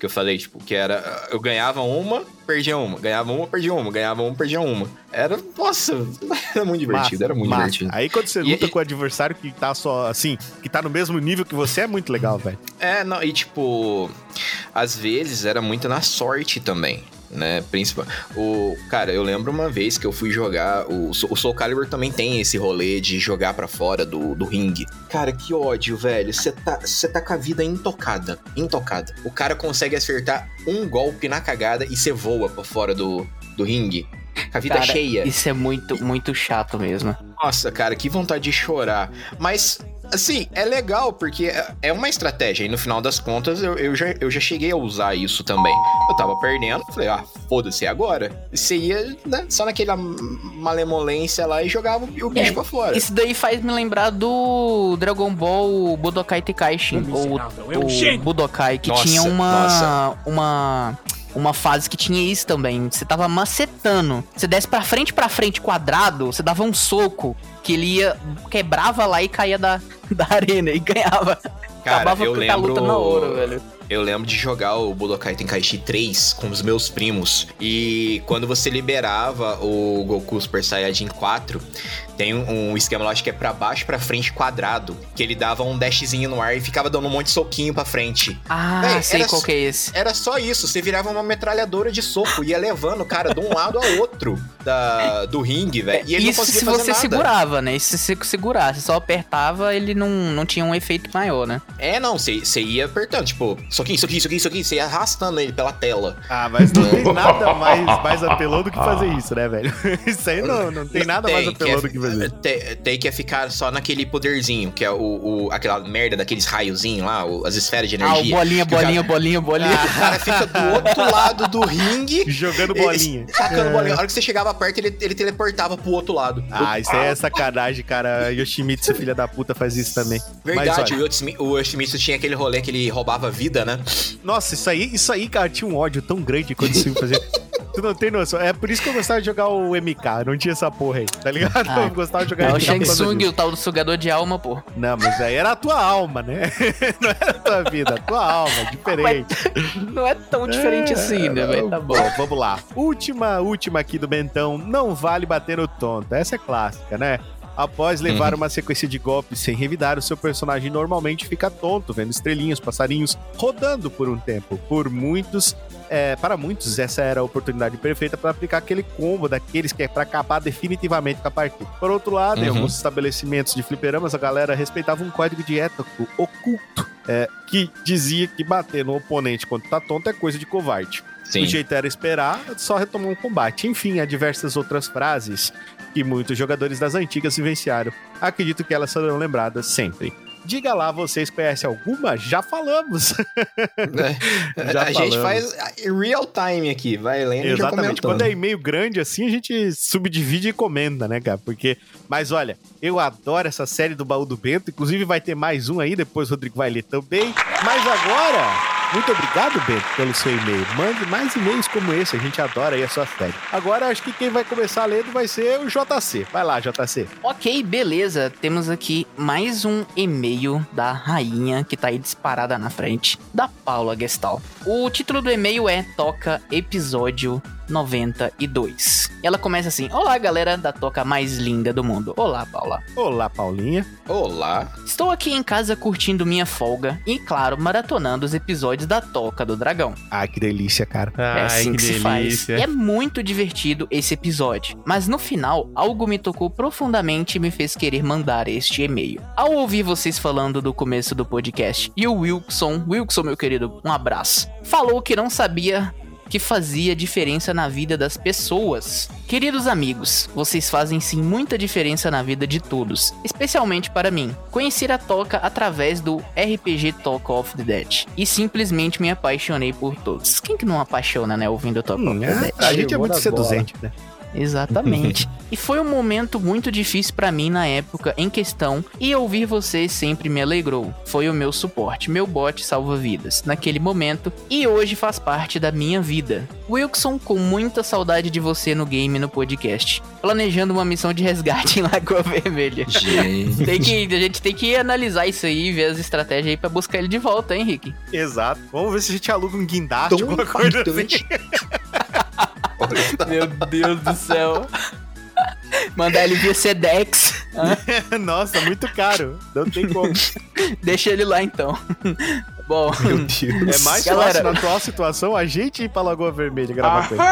Que eu falei, tipo, que era. Eu ganhava uma, perdia uma. Ganhava uma, perdia uma. Ganhava uma, perdia uma. Era. Nossa, era muito divertido. Massa, era muito massa. divertido. Aí quando você luta e- com o adversário que tá só assim, que tá no mesmo nível que você, é muito legal, velho. É, não, e tipo, às vezes era muito na sorte também, né? Principal. O, cara, eu lembro uma vez que eu fui jogar. O, o Soul Calibur também tem esse rolê de jogar pra fora do, do ringue. Cara, que ódio, velho. Você tá, você tá com a vida intocada. Intocada. O cara consegue acertar um golpe na cagada e você voa pra fora do, do ringue. Com a vida Cara, cheia. Isso é muito, muito chato mesmo. Nossa, cara, que vontade de chorar. Mas, assim, é legal, porque é- é uma estratégia. E no final das contas, eu, eu, já, eu já cheguei a usar isso também. Eu tava perdendo, falei, ah, foda-se, é agora. E você ia, né, só naquela malemolência lá e jogava o o bicho É, pra fora. Isso daí faz me lembrar do Dragon Ball Budokai Tenkaichi, ou miserável é o gênio. Budokai, que Nossa, tinha uma, nossa. uma uma fase que tinha isso também. Você tava macetando. Você desce pra frente pra frente quadrado, você dava um soco que ele ia quebrava lá e caía da, da arena e ganhava. Cara, Acabava eu a lembro... luta na hora, velho. Eu lembro de jogar o Budokai Tenkaichi 3 com os meus primos. E quando você liberava o Goku Super Saiyajin 4, tem um, um esquema lá, acho que é pra baixo, pra frente, quadrado. Que ele dava um dashzinho no ar e ficava dando um monte de soquinho pra frente. Ah, Véi, sei qual que é esse. Era só isso, você virava uma metralhadora de soco, ia levando o cara de um lado ao outro da, do ringue, velho. E ele não Isso conseguia se fazer você nada. segurava, né? Isso se você segurasse, só apertava, ele não, não tinha um efeito maior, né? É, não, você ia apertando, tipo, soquinho, soquinho, soquinho, soquinho, você ia arrastando ele pela tela. Ah, mas não tem nada mais, mais apelão do que fazer isso, né, velho? Isso aí não, não tem nada mais Tem, apelão é- do que fazer. Tem, tem que ficar só naquele poderzinho, que é o, o- aquela merda daqueles raiozinhos lá, o- as esferas de Ah, o energia. bolinha, que o cara- bolinha, bolinha, bolinha. O cara fica do outro lado do ringue, Jogando ele- bolinha. tacando bolinha. A hora que você chegava perto, ele, ele teleportava pro outro lado. Ah, isso aí é sacanagem, cara. Yoshimitsu, filha da puta, faz isso também. Verdade, Mas, o Yoshimi- o Yoshimitsu tinha aquele rolê que ele roubava vida, né? Nossa, isso aí, isso aí, cara, tinha um ódio tão grande quando isso fazer. Tu não tem noção. É por isso que eu gostava de jogar o MK. Não tinha essa porra aí, tá ligado? Ah, eu gostava de jogar É o MK. Shang Tsung, o tal do sugador de alma, pô. Não, mas aí era a tua alma, né? Não era a tua vida, a tua alma, diferente. Não é tão diferente assim, né, velho? Tá bom. Bom, vamos lá. Última, última aqui do Bentão. Não vale bater no tonto. Essa é clássica, né? Após levar uma sequência de golpes sem revidar, o seu personagem normalmente fica tonto, vendo estrelinhas, passarinhos rodando por um tempo. Por muitos, é, para muitos, essa era a oportunidade perfeita para aplicar aquele combo daqueles que é para acabar definitivamente com a partida. Por outro lado, em Uhum. alguns estabelecimentos de fliperamas, a galera respeitava um código de ético oculto é, que dizia que bater no oponente quando tá tonto é coisa de covarde. Sim. O jeito era esperar, só retomar um combate. Enfim, há diversas outras frases que muitos jogadores das antigas vivenciaram. Acredito que elas serão lembradas sempre. Diga lá, vocês conhecem alguma? Já falamos. Já a gente falamos. faz real time aqui, vai lendo Exatamente. Quando é e-mail grande assim, a gente subdivide e comenta, né, cara? Porque. Mas olha, eu adoro essa série do Baú do Bento. Inclusive, vai ter mais um aí, depois o Rodrigo vai ler também. Mas agora. Muito obrigado, Bento, pelo seu e-mail. Mande mais e-mails como esse, a gente adora aí a sua série. Agora, acho que quem vai começar lendo vai ser o JC. Vai lá, JC. Ok, beleza. Temos aqui mais um e-mail da rainha que tá aí disparada na frente, da Paula Gestal. O título do e-mail é Toca Episódio 92. Ela começa assim: Olá, galera da toca mais linda do mundo. Olá, Paula. Olá, Paulinha. Olá. Estou aqui em casa curtindo minha folga e, claro, maratonando os episódios da Toca do Dragão. Ah, que delícia, cara. é Ai, assim que que, se faz. E é muito divertido esse episódio. Mas no final, algo me tocou profundamente e me fez querer mandar este e-mail. Ao ouvir vocês falando do começo do podcast, e o Wilson, Wilson, meu querido, um abraço, falou que não sabia que fazia diferença na vida das pessoas. Queridos amigos, vocês fazem sim muita diferença na vida de todos, especialmente para mim. Conheci a Toca através do RPG Talk of the Dead e simplesmente me apaixonei por todos. Quem que não apaixona, né, ouvindo Talk Hum, of the é, Dead? a gente é muito seduzente, né? Exatamente. e foi um momento muito difícil pra mim na época em questão, e ouvir vocês sempre me alegrou. Foi o meu suporte, meu bote salva-vidas, naquele momento, e hoje faz parte da minha vida. Wilson, com muita saudade de você no game e no podcast, planejando uma missão de resgate em Lagoa Vermelha. Gente. Tem que, a gente tem que analisar isso aí, ver as estratégias aí pra buscar ele de volta, hein, Henrique? Exato. Vamos ver se a gente aluga um guindaste, alguma coisa assim. Meu Deus do céu. Mandar ele via Sedex. Nossa, muito caro. Não tem como. Deixa ele lá então. Bom, É mais Galera. fácil na atual situação a gente ir pra Lagoa Vermelha gravar com ele.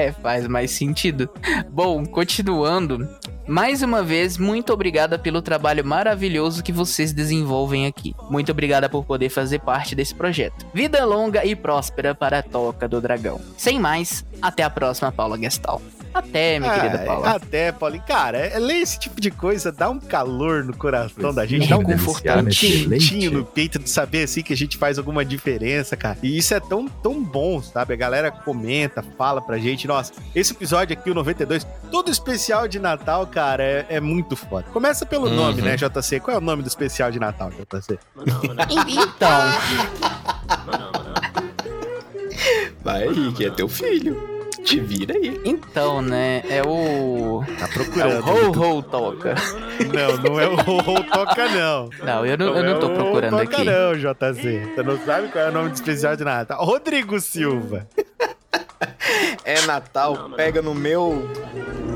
é, faz mais sentido. Bom, continuando. Mais uma vez, muito obrigada pelo trabalho maravilhoso que vocês desenvolvem aqui. Muito obrigada por poder fazer parte desse projeto. Vida longa e próspera para a Toca do Dragão. Sem mais, até a próxima, Paula Gestal. Até, minha querida Ah, Paula. Até, Paulinho. Cara, é, ler esse tipo de coisa dá um calor no coração da gente, É dá um Leite. no peito de saber assim que a gente faz alguma diferença, cara. E isso é tão, tão bom, sabe? A galera comenta, fala pra gente. Nossa, esse episódio aqui, o 92, todo especial de Natal, cara, é, é muito foda. Começa pelo Uhum. nome, né, JC? Qual é o nome do especial de Natal, JC? Então, Vai, Henrique, é teu filho. Te vira aí. então, né? É o. Tá É procurando. o Ho Ho Toca. Não, não é o Ho Toca, não. Não, eu não, eu é não tô o procurando Toca aqui. não, JC. Você não sabe qual é o nome do especial de Natal? Rodrigo Silva. É Natal, pega no meu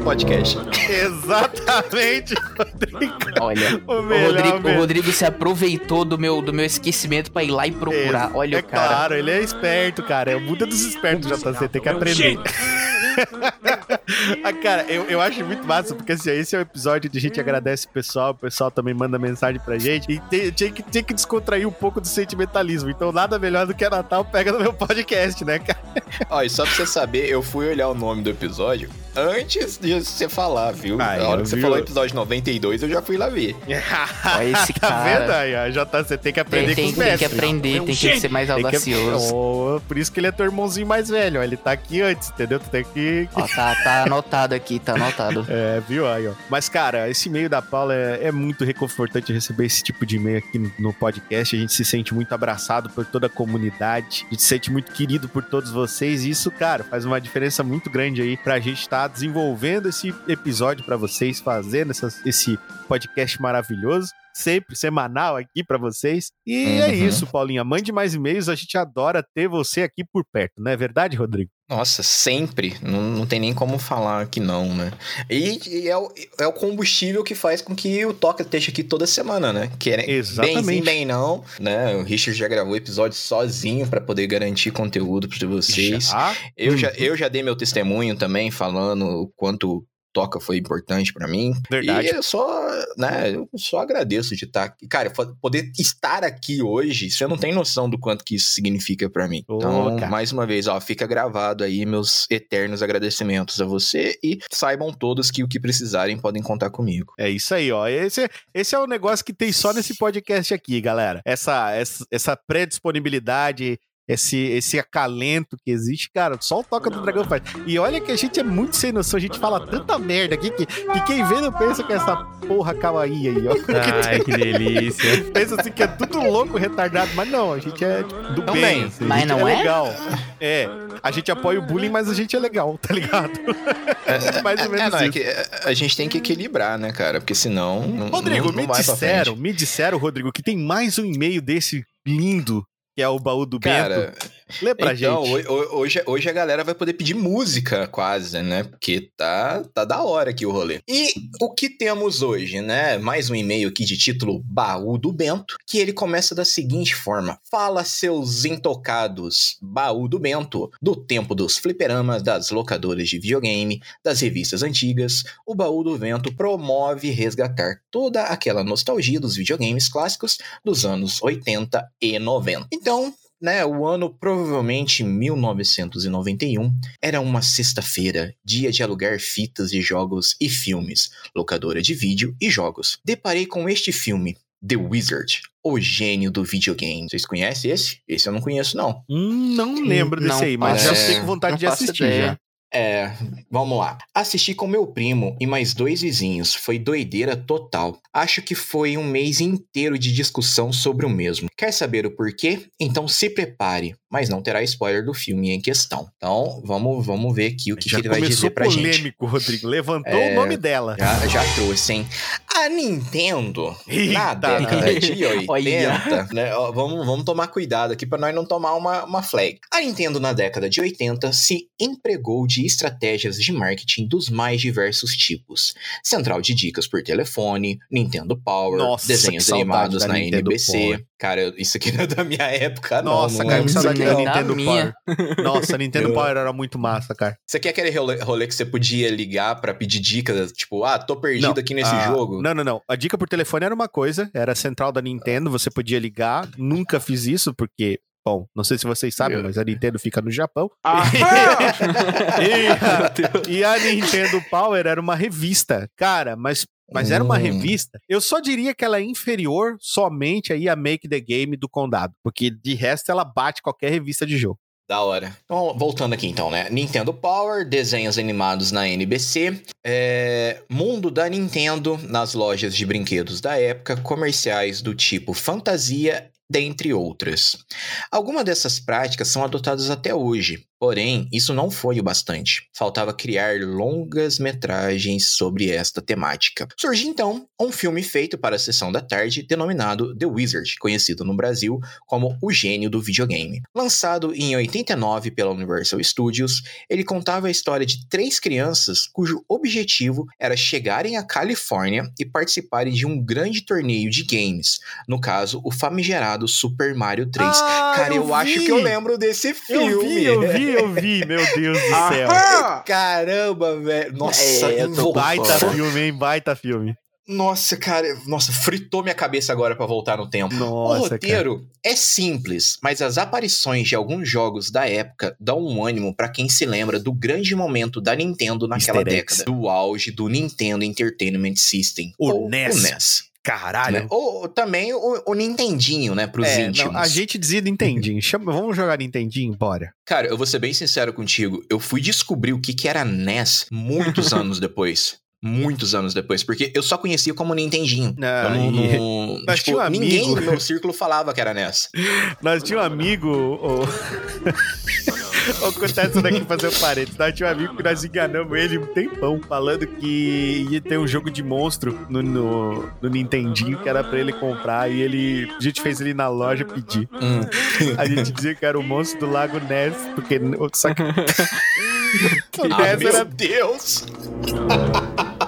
podcast. Exatamente, Rodrigo. Olha, O o melhor Rodrigo, o. Rodrigo se aproveitou do meu, do meu esquecimento pra ir lá e procurar. Olha é o cara. claro, ele é esperto, cara. É o muda dos espertos, JC. Tem que aprender. ah, cara, eu, eu acho muito massa, porque assim, esse é o episódio onde a gente agradece o pessoal, o pessoal também manda mensagem pra gente. E tem, tinha, que, tinha que descontrair um pouco do sentimentalismo. Então, nada melhor do que a Natal pega no meu podcast, né, cara? Ó, e só pra você saber, eu fui olhar o nome do episódio antes de você falar, viu? Na hora que você vi falou o- episódio 92, eu já fui lá ver. Olha esse tá cara. vendo aí? ó, JC tem que aprender Tem, tem, com os tem que aprender, tem que ser mais Tem que- audacioso. Oh, por isso que ele é teu irmãozinho mais velho, ó. Ele tá aqui antes, entendeu? Tu tem que. Ó, tá, tá anotado aqui, tá anotado. É, viu aí, ó. Mas, cara, esse e-mail da Paula é, é muito reconfortante receber esse tipo de e-mail aqui no, no podcast. A gente se sente muito abraçado por toda a comunidade. A gente se sente muito querido por todos vocês. E isso, cara, faz uma diferença muito grande aí pra gente estar desenvolvendo esse episódio pra vocês, fazendo essas- esse podcast maravilhoso. Sempre semanal aqui pra vocês. E é Uhum. isso, Paulinha. Mande mais e-mails. A gente adora ter você aqui por perto, não é verdade, Rodrigo? Nossa, sempre. Não, não tem nem como falar que não, né? E, e é, o, é o combustível que faz com que o Toca esteja aqui toda semana, né? Que é Exatamente. bem sim, bem não, né? O Richard já gravou episódio sozinho pra poder garantir conteúdo pra vocês. Já? Eu, já, eu já dei meu testemunho também, falando o quanto Toca foi importante pra mim. Verdade. E eu só, né, eu só agradeço de estar aqui. Cara, poder estar aqui hoje, você não tem noção do quanto que isso significa pra mim. Ô, então, cara. mais uma vez, ó, fica gravado aí meus eternos agradecimentos a você e saibam todos que o que precisarem podem contar comigo. É isso aí, ó. Esse, esse é o negócio que tem só nesse podcast aqui, galera. Essa, essa, essa predisponibilidade, esse, esse acalento que existe, cara, só o Toca do Dragão faz. E olha que a gente é muito sem noção, a gente fala tanta merda aqui que, que quem vê não pensa que é essa porra kawaii aí, ó. Ai, que delícia. pensa assim que é tudo louco, retardado, mas não, a gente é tipo, do Também. bem, assim, Mas não é? legal. É, a gente apoia o bullying, mas a gente é legal, tá ligado? Mais ou menos É, não, é isso. que é, a gente tem que equilibrar, né, cara? Porque senão. não- Rodrigo, não, não me disseram, me disseram, Rodrigo, que tem mais um e-mail desse lindo, que é o baú do Bento. Lê pra então, gente. ho- ho- hoje, hoje a galera vai poder pedir música quase, né? Porque tá, tá da hora aqui o rolê. E o que temos hoje, né? Mais um e-mail aqui de título Baú do Bento, que ele começa da seguinte forma: Fala, seus intocados, Baú do Bento, do tempo dos fliperamas, das locadoras de videogame, das revistas antigas, o Baú do Vento promove resgatar toda aquela nostalgia dos videogames clássicos dos anos 80 e 90. Então, né, o ano provavelmente 1991 era uma sexta-feira, dia de alugar fitas de jogos e filmes, locadora de vídeo e jogos. Deparei com este filme, The Wizard, o gênio do videogame. Vocês conhecem esse? Esse eu não conheço não. Hum, não lembro desse Não aí, mas faço- já fiquei com vontade não de assistir ideia. É, vamos lá. Assisti com meu primo e mais dois vizinhos. Foi doideira total. Acho que foi um mês inteiro de discussão sobre o mesmo. Quer saber o porquê? Então se prepare, mas não terá spoiler do filme em questão. Então, vamos, vamos ver aqui o que, que ele vai dizer pra gente. polêmico, Rodrigo. Levantou É, o nome dela. Já, já trouxe, hein? A Nintendo, na Eita, década de Olha. 80, né? ó, vamos, vamos tomar cuidado aqui para nós não tomar uma, uma flag. A Nintendo, na década de 80, se empregou de estratégias de marketing dos mais diversos tipos. Central de dicas por telefone, Nintendo Power, Nossa, desenhos animados na Nintendo NBC. Power. Cara, isso aqui não é da minha época, não. Nossa, não cara, é. que saudade da Nintendo minha. Power. Nossa, Nintendo Eu- Power era muito massa, cara. Você quer aquele rolê, que você podia ligar pra pedir dicas, tipo, ah, tô perdido Não, aqui nesse a- jogo? Não, não, não. A dica por telefone era uma coisa, era a central da Nintendo, você podia ligar. Nunca fiz isso, porque, bom, não sei se vocês sabem, mas a Nintendo fica no Japão. Ah, e, a, e a Nintendo Power era uma revista. Cara, mas, mas era uma Hum. revista. Eu só diria que ela é inferior somente aí a Make the Game do Condado. Porque de resto ela bate qualquer revista de jogo. Da hora. Então, voltando aqui então, né? Nintendo Power, desenhos animados na NBC, é, mundo da Nintendo nas lojas de brinquedos da época, comerciais do tipo fantasia, dentre outras. Algumas dessas práticas são adotadas até hoje, porém, isso não foi o bastante. Faltava criar longas metragens sobre esta temática. Surgiu então um filme feito para a sessão da tarde denominado The Wizard, conhecido no Brasil como O Gênio do Videogame. Lançado em 89 pela Universal Studios, ele contava a história de três crianças cujo objetivo era chegarem à Califórnia e participarem de um grande torneio de games, no caso, o famigerado Super Mario 3. Ah, Cara, eu, acho que eu lembro desse filme. Eu vi, eu vi, eu vi, meu Deus do céu. Caramba, velho. Nossa, É, eu tô invol- Baita filme, hein? Baita filme. Nossa, cara, nossa, fritou minha cabeça agora pra voltar no tempo. o Nossa, cara. roteiro é simples, mas as aparições de alguns jogos da época dão um ânimo pra quem se lembra do grande momento da Nintendo naquela Easter década, do auge do Nintendo Entertainment System, O ou NES. o NES, Caralho. né? Ou também o, o Nintendinho, né, pros É, íntimos. não, a gente dizia Nintendinho. Chama, vamos jogar Nintendinho? Bora. Cara, eu vou ser bem sincero contigo, eu fui descobrir o que que era NES muitos anos depois. Muitos anos depois, porque eu só conhecia como Nintendinho. Ah, eu não, não- Mas tipo, tinha um ninguém amigo- no meu círculo falava que era NES. Nós tínhamos um amigo. Vou contar isso daqui fazer um parênteses. Nós tínhamos um amigo que nós enganamos ele um tempão, falando que ia ter um jogo de monstro no, no, no Nintendinho que era pra ele comprar. E ele. A gente fez ele na loja pedir. Hum. A gente dizia que era o monstro do Lago Ness, porque. Só que. o Ah, Ness meu era Deus!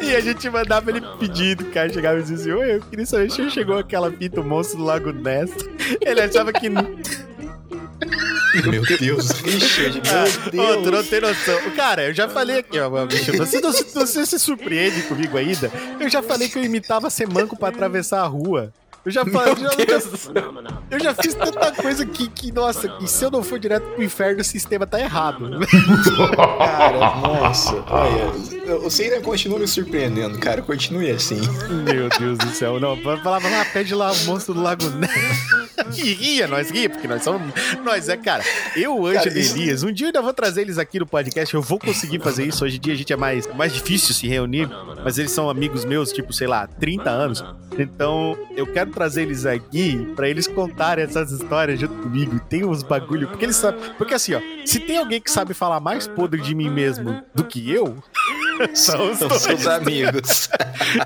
E a gente mandava ele pedindo, o cara chegava e dizia assim, Oi, eu queria saber se chegou aquela fita, o monstro do Lago Ness. Ele achava que... Meu Deus, Richard, Ah, meu ô, tu não Deus. tem noção. Cara, eu já falei aqui, ó, bicho, você, não, você se surpreende comigo ainda. Eu já falei que eu imitava ser manco pra atravessar a rua. Eu já falei, eu já, eu já fiz tanta coisa que, que, nossa, que se eu não for direto pro inferno, o sistema tá errado. Cara, nossa, olha, você ainda continua me surpreendendo, cara, continue assim. Meu Deus do céu, não, vai falar, vai lá, pede lá o monstro do Lago Ness. E ria, nós ria, porque nós somos. Nós é, cara, eu, Ângelo e Elias, um dia eu ainda vou trazer eles aqui no podcast, eu vou conseguir fazer isso. Hoje em dia a gente é mais, mais difícil se reunir, mas eles são amigos meus, tipo, sei lá, 30 anos. Então eu quero trazer eles aqui pra eles contarem essas histórias junto comigo. E tem uns bagulho, porque eles sabem. Porque assim, ó, se tem alguém que sabe falar mais podre de mim mesmo do que eu, São os dois. seus amigos.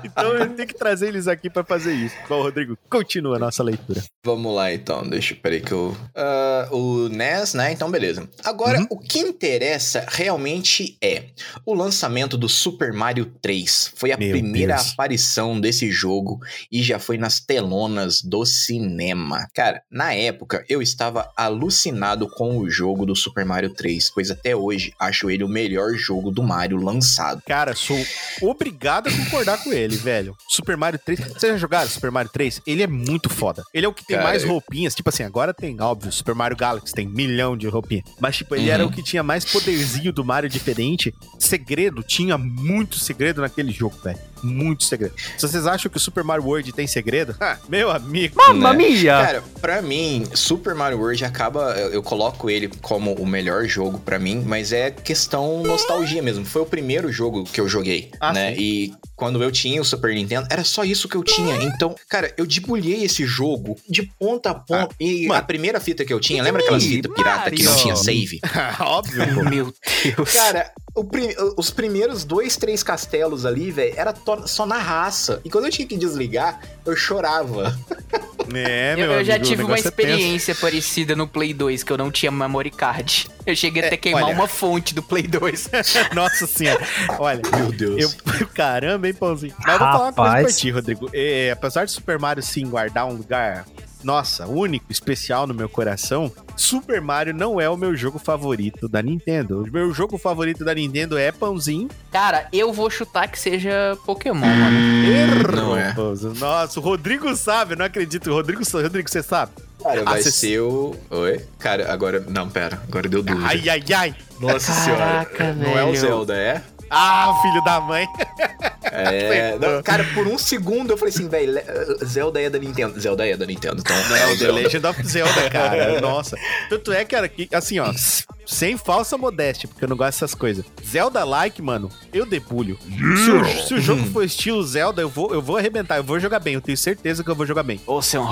Então eu tenho que trazer eles aqui pra fazer isso. Bom, Rodrigo, continua a nossa leitura. Vamos lá então, deixa eu peraí que eu. Ah, o NES, né? Então, beleza. Agora, Uhum. o que interessa realmente é o lançamento do Super Mario 3. Foi a Meu primeira Deus. aparição desse jogo e já foi nas telonas do cinema. Cara, na época eu estava alucinado com o jogo do Super Mario 3, pois até hoje acho ele o melhor jogo do Mario lançado. Cara, sou obrigado a concordar com ele, velho. Super Mario 3. Vocês já jogaram Super Mario 3? Ele é muito foda. Ele é o que tem Cara, mais eu- roupinhas. Tipo assim, agora tem, óbvio, Super Mario Galaxy tem milhão de roupinhas. Mas, tipo, ele Uhum. era o que tinha mais poderzinho do Mario diferente. Segredo, tinha muito segredo naquele jogo, velho. Muito segredo. Se vocês acham que o Super Mario World tem segredo, ah, meu amigo. Mamma Né? mia! Cara, pra mim, Super Mario World acaba. Eu, eu coloco ele como o melhor jogo pra mim, mas é questão nostalgia mesmo. Foi o primeiro jogo que eu joguei, Ah, né? sim. E quando eu tinha o Super Nintendo, era só isso que eu tinha. Então, cara, eu debulhei esse jogo de ponta a ponta. e mano. a primeira fita que eu tinha, lembra aquelas fitas pirata que não Mario. tinha save? óbvio, pô. Meu Deus. Cara, prim- os primeiros dois, três castelos ali, velho, era to- só na raça. E quando eu tinha que desligar, eu chorava. É, Eu, meu eu já amigo, tive uma é experiência parecida no Play 2, que eu não tinha memory card. Eu cheguei até É, queimar olha. uma fonte do Play 2. Nossa senhora. Olha, Meu Deus. Eu, caramba, hein, pãozinho. Mas eu vou falar uma coisa Rapaz. pra ti, Rodrigo. É, apesar de Super Mario sim guardar um lugar, nossa, único, especial no meu coração, Super Mario não é o meu jogo favorito da Nintendo. O meu jogo favorito da Nintendo é Pãozinho. Cara, eu vou chutar que seja Pokémon, mano. Errou, Não é. Pãozinho. Nossa, o Rodrigo sabe, eu não acredito. Rodrigo, Rodrigo, você sabe? Cara, vai ser o. Oi? Cara, agora. Não, pera. Agora deu dúvida. Ai, ai, ai. Nossa Caraca, senhora. Não é o velho. Zelda, é? Ah, filho da mãe. É. Não, cara, por um segundo eu falei assim, velho, Le- Zelda é da Nintendo. Zelda é da Nintendo. Então, Não, é o The Zelda. Legend of Zelda, cara. Nossa. Tanto é, cara, que, assim, ó, sem falsa modéstia, porque eu não gosto dessas coisas. Zelda-like, mano, eu debulho. Se o, se o jogo for estilo Zelda, eu vou, eu vou arrebentar, eu vou jogar bem, eu tenho certeza que eu vou jogar bem. Ô, seu Eu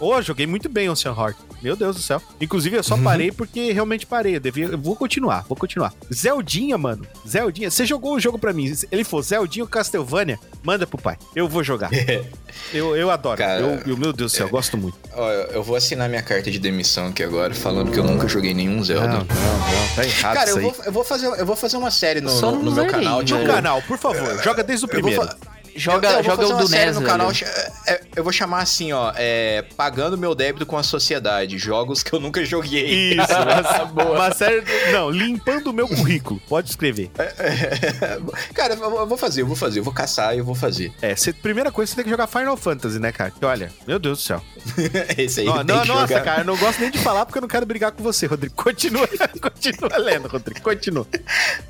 Eu joguei muito bem Ocean Heart. Meu Deus do céu. Inclusive, eu só Uhum. parei porque realmente parei. Eu, devia, eu vou continuar, vou continuar. Zeldinha, mano. Zeldinha. Você jogou o jogo pra mim. Se ele for Zeldinha ou Castlevania, manda pro pai. Eu vou jogar. eu, eu adoro. Cara, eu, eu- meu Deus do céu, eu gosto muito. Ó, eu vou assinar minha carta de demissão aqui agora, falando que eu nunca joguei nenhum Zelda. Não, não, não. Tá errado Cara, isso eu vou, eu, vou fazer, eu vou fazer uma série no, no- no meu canal. Tipo, No canal, por favor, joga desde o eu vou primeiro. Joga, eu, eu joga o do NES, no canal. é, é, eu vou chamar assim, ó, é, pagando meu débito com a sociedade, jogos que eu nunca joguei. Isso, uma, uma série. Não, limpando o meu currículo. Pode escrever. Cara, eu vou- eu vou fazer, eu vou fazer, eu vou caçar e eu vou fazer. É, cê- primeira coisa, você tem que jogar Final Fantasy, né, cara? Que olha, meu Deus do céu. Esse aí Não, tem não, que nossa, jogar. cara, eu não gosto nem de falar porque eu não quero brigar com você, Rodrigo. Continua, continua lendo, Rodrigo. Continua.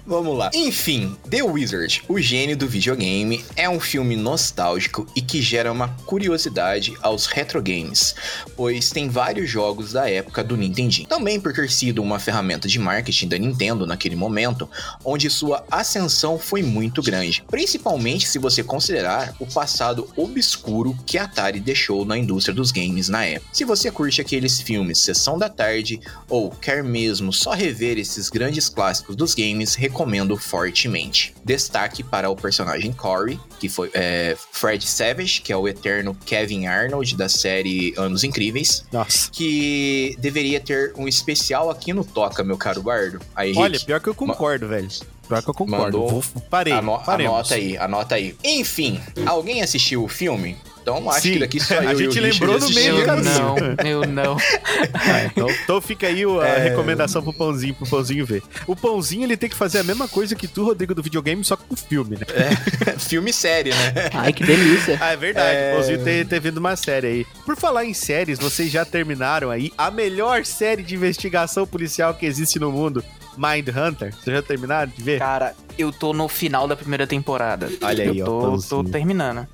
Vamos lá. Enfim, The Wizard, o gênio do videogame, é um filme nostálgico e que gera uma curiosidade aos retro games, pois tem vários jogos da época do Nintendinho. Também por ter sido uma ferramenta de marketing da Nintendo naquele momento, onde sua ascensão foi muito grande, principalmente se você considerar o passado obscuro que Atari deixou na indústria dos games na época. Se você curte aqueles filmes Sessão da Tarde ou quer mesmo só rever esses grandes clássicos dos games, recomendo fortemente. Destaque para o personagem Corey, que foi é, Fred Savage, que é o eterno Kevin Arnold da série Anos Incríveis, Nossa. que deveria ter um especial aqui no Toca, meu caro Bardo. Aí, Olha, Rick, pior que eu concordo, velho. Pior que eu concordo. Mandou- Vou, parei. ano- anota aí, anota aí. Enfim, alguém assistiu o filme? Então acho Sim, que daqui só a eu o gente lembrou no meio do caminho. não, eu não. Ah, então, então fica aí a É. recomendação pro Pãozinho, pro Pãozinho ver. O Pãozinho, ele tem que fazer a mesma coisa que tu, Rodrigo, do videogame, só com o filme, né? filme série, né? Ai, que delícia. Ah, é verdade. É. O Pãozinho tem, tem vindo uma série aí. Por falar em séries, vocês já terminaram aí a melhor série de investigação policial que existe no mundo, Mind Hunter. Vocês já terminaram de ver? Cara, eu tô no final da primeira temporada. Olha aí, eu ó, tô, tô terminando.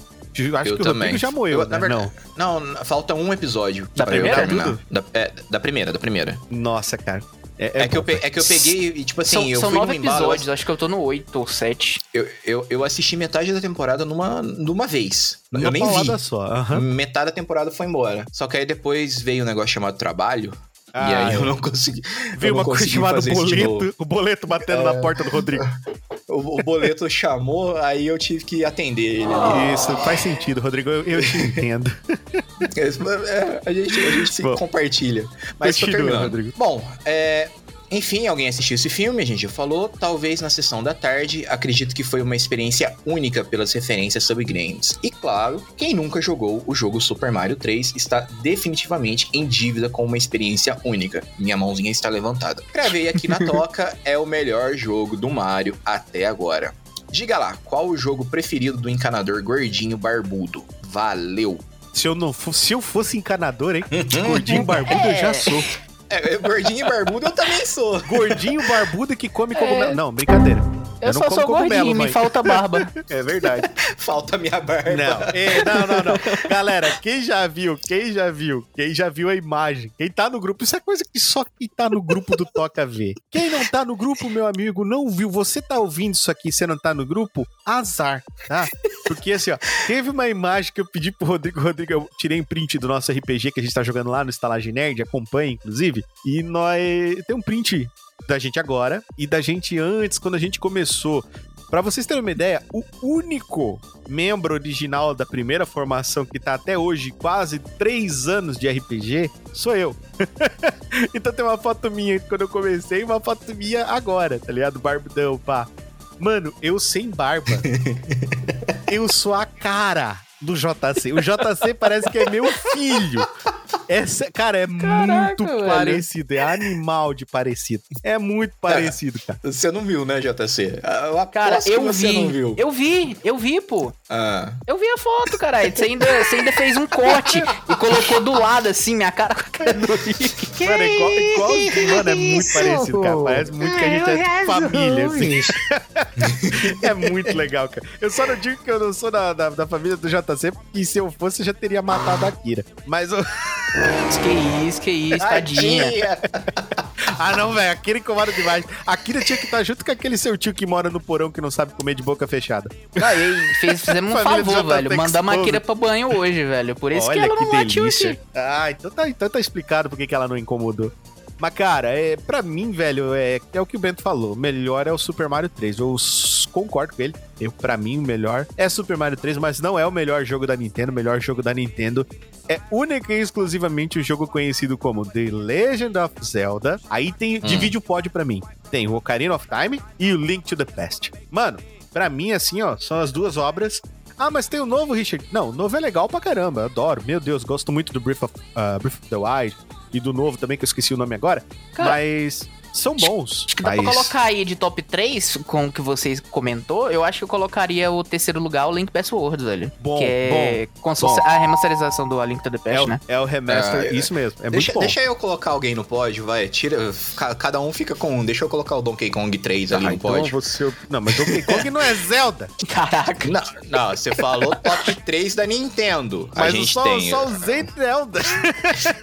Acho eu que o também. Rodrigo já morreu, Eu, né? na verdade- Não. Não, falta um episódio. Da pra eu primeira? terminar. Tudo? Da, é, da primeira, da primeira. Nossa, cara. É, que, eu, bom, pe- é que eu peguei e, tipo assim, são eu são fui nove no embalo, episódios, acho que eu tô no oito ou sete. Eu, eu, eu assisti metade da temporada numa, numa vez. Uma eu nem vi. só. aham. Metade da temporada foi embora. Só que aí depois veio um negócio chamado trabalho. E Ah, aí eu não consegui. Vi não uma coisa chamada boleto, o boleto batendo na porta do Rodrigo. O o, boleto chamou, aí eu tive que atender ele ali. Isso, faz sentido, Rodrigo. Eu, eu te entendo. É, a gente, a gente se Bom, compartilha. Mas tô continua, terminando. Rodrigo. Bom, é. Enfim, alguém assistiu esse filme, a gente já falou, talvez na sessão da tarde, acredito que foi uma experiência única pelas referências sobre games. E claro, quem nunca jogou o jogo Super Mario 3 está definitivamente em dívida com uma experiência única. Minha mãozinha está levantada. Gravei aqui na toca, é o melhor jogo do Mario até agora. Diga lá, qual o jogo preferido do encanador gordinho barbudo? Valeu! Se eu não fosse, se eu fosse encanador, hein? Gordinho barbudo eu já sou. É, gordinho e barbudo eu também sou. Gordinho barbudo que come cogumelo. Não, brincadeira. Eu, não só sou gordinho, me falta barba. É verdade. Falta minha barba. Não, é, não, não, não. Galera, quem já viu, quem já viu, quem já viu a imagem, quem tá no grupo, isso é coisa que só quem tá no grupo do Toca vê. Quem não tá no grupo, meu amigo, não viu, você tá ouvindo isso aqui e você não tá no grupo, azar, tá? Porque assim, ó, teve uma imagem que eu pedi pro Rodrigo, Rodrigo, eu tirei um print do nosso RPG que a gente tá jogando lá no Estalagem Nerd, acompanha, inclusive, e nós... Tem um print da gente agora e da gente antes, quando a gente começou. Pra vocês terem uma ideia, o único membro original da primeira formação que tá até hoje, quase três anos de RPG, sou eu. então tem uma foto minha quando eu comecei e uma foto minha agora, tá ligado? Barbudão, pá. Mano, eu sem barba. eu sou a cara do JC. O JC parece que é meu filho. Essa, cara, é muito velho. parecido. É animal de parecido. É muito parecido, cara. Você não viu, né, JC? Eu Cara, que eu você vi. não viu. Eu vi, eu vi, pô. Ah, Eu vi a foto, caralho. Você ainda, você ainda fez um corte e colocou do lado, assim, minha cara com a cara do Rick. Que Mano, é igual, igualzinho, mano, é muito isso? parecido, cara. Parece muito que a gente é família, assim. É muito legal, cara. Eu só não digo que eu não sou da, da, da família do JC, porque se eu fosse, já teria matado a Kira. Mas o. Que isso, que isso, tadinha. Ah, não, velho. Aquele incomoda demais. A Kira tinha que estar junto com aquele seu tio que mora no porão que não sabe comer de boca fechada. Aí, fez, fizemos um favor, velho. Mandamos a Exposed. Kira pra banho hoje, velho. Por isso Olha que ela não latiu delícia. aqui. Ah, então tá, então tá explicado por que que ela não incomodou. Mas, cara, é, pra mim, velho, é, é o que o Bento falou. O melhor é o Super Mario 3. Eu concordo com ele. Eu, pra mim, o melhor é Super Mario 3, mas não é o melhor jogo da Nintendo. O melhor jogo da Nintendo é única e exclusivamente o jogo conhecido como The Legend of Zelda. Aí tem, divide o pódio pra mim. Tem o Ocarina of Time e o Link to the Past. Mano, pra mim, assim, ó, são as duas obras ah, mas tem o novo, Richard. Não, o novo é legal pra caramba. eu Adoro. Meu Deus, gosto muito do Breath of, ah, Breath of the Wild e do novo também, que eu esqueci o nome agora. Cara, mas são bons. Acho que dá mas... pra colocar aí de top 3, com o que vocês comentou, eu acho que eu colocaria o terceiro lugar, o Link Password, velho. Bom, que é fosse bom. a remasterização do A Link to the É Past, o, né? é o remaster, é- isso mesmo. É deixa, muito bom. deixa eu colocar alguém no pódio, vai. Tira. ca- Cada um fica com um. Deixa eu colocar o Donkey Kong 3 ali Ah, no então pódio. você... Não, mas Donkey Kong não é Zelda. Caraca. Não, não, você falou top 3 da Nintendo. a Mas gente só, tem. só usei Zelda.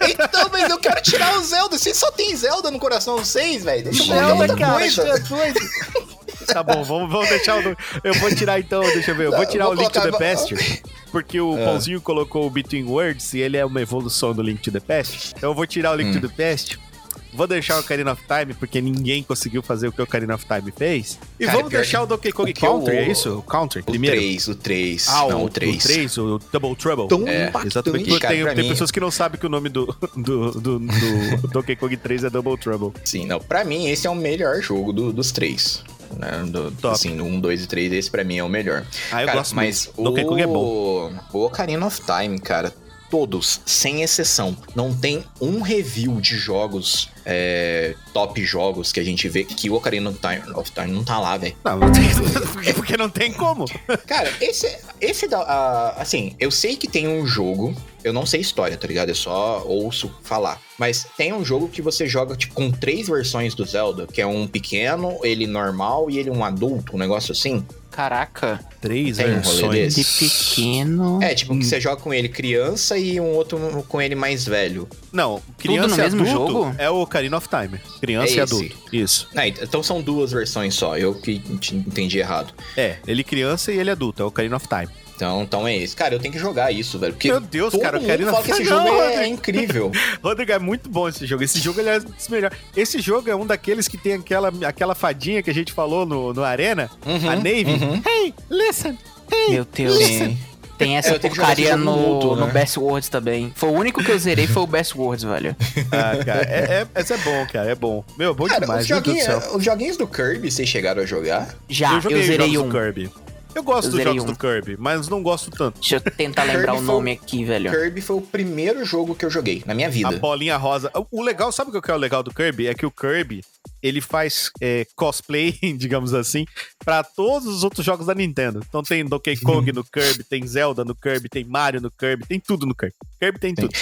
Então, mas eu quero tirar o Zelda. Você só tem Zelda no coração 6, velho. Deixa eu colocar outra cara, coisa. é doido. Tá bom, vamos, vamos deixar o. Eu vou tirar então, deixa eu ver. Eu vou tirar eu o vou Link to the Past. Porque o É. Pãozinho colocou o Between Words e ele é uma evolução do Link to the Past. Então eu vou tirar o Link Hum. to the Past. Vou deixar o Ocarina of Time, porque ninguém conseguiu fazer o que o Ocarina of Time fez. E Cara, vamos deixar que- o Donkey Kong o que eu- Country, é isso? O Country, O primeiro. 3, o 3. Ah, não, o, o 3. O 3, o Double Trouble. Tão é, impactante, exatamente. cara, tem tem mim. pessoas que não sabem que o nome do, do, do, do Donkey Kong 3 é Double Trouble. Sim, não. Pra mim, esse é o melhor jogo do- dos três. Né? Do, Top. assim, do 1, 2 e 3, esse pra mim é o melhor. Ah, eu Cara, gosto mas muito. Donkey Kong é bom. O Ocarina of Time, cara, todos, sem exceção, não tem um review de jogos, é, top jogos que a gente vê que o Ocarina of Time, of Time não tá lá, velho. Não, não tem- porque, porque não tem como. Cara, esse, esse da, assim, eu sei que tem um jogo, eu não sei história, tá ligado? Eu só ouço falar. Mas tem um jogo que você joga, tipo, com três versões do Zelda, que é um pequeno, ele normal e ele um adulto, um negócio assim. Caraca. Três Tem um versões. De desse. pequeno. É, tipo, que você joga com ele criança e um outro com ele mais velho. Não, criança no e mesmo adulto jogo? é o Ocarina of Time. Criança É e adulto. Isso. Ah, então são duas versões só, eu que ent- entendi errado. É, ele criança e ele adulto, é o Ocarina of Time. Então, então é esse. Cara, eu tenho que jogar isso, velho. Porque Meu Deus, todo cara, eu mundo quero ir na fala que esse Não, jogo é, é incrível. Rodrigo, é muito bom esse jogo. Esse jogo, ele é um dos melhores. Esse jogo é um daqueles que tem aquela, aquela fadinha que a gente falou no, no Arena, Uhum, a Navy. uhum. Hey, listen. Meu Deus. Sim. Tem essa É, eu porcaria no, no né? Best Words também. Foi o único que eu zerei, foi o Best Words, velho. Ah, cara, é, é, esse é bom, cara, é bom. Meu, bom Cara, demais, os, céu. os joguinhos do Kirby, vocês chegaram a jogar? Já, eu, joguei zerei jogos um. do Kirby. Eu gosto Eu dos zerei jogos um. do Kirby, mas não gosto tanto. Deixa eu tentar lembrar o foi nome aqui, velho. Kirby foi o primeiro jogo que eu joguei na minha A vida. bolinha rosa. O- O legal, sabe o que é o legal do Kirby? É que o Kirby, ele faz é, cosplay, digamos assim, pra todos os outros jogos da Nintendo. Então tem Donkey Kong no Kirby, tem Zelda no Kirby, tem Mario no Kirby, tem tudo no Kirby. Kirby tem tudo.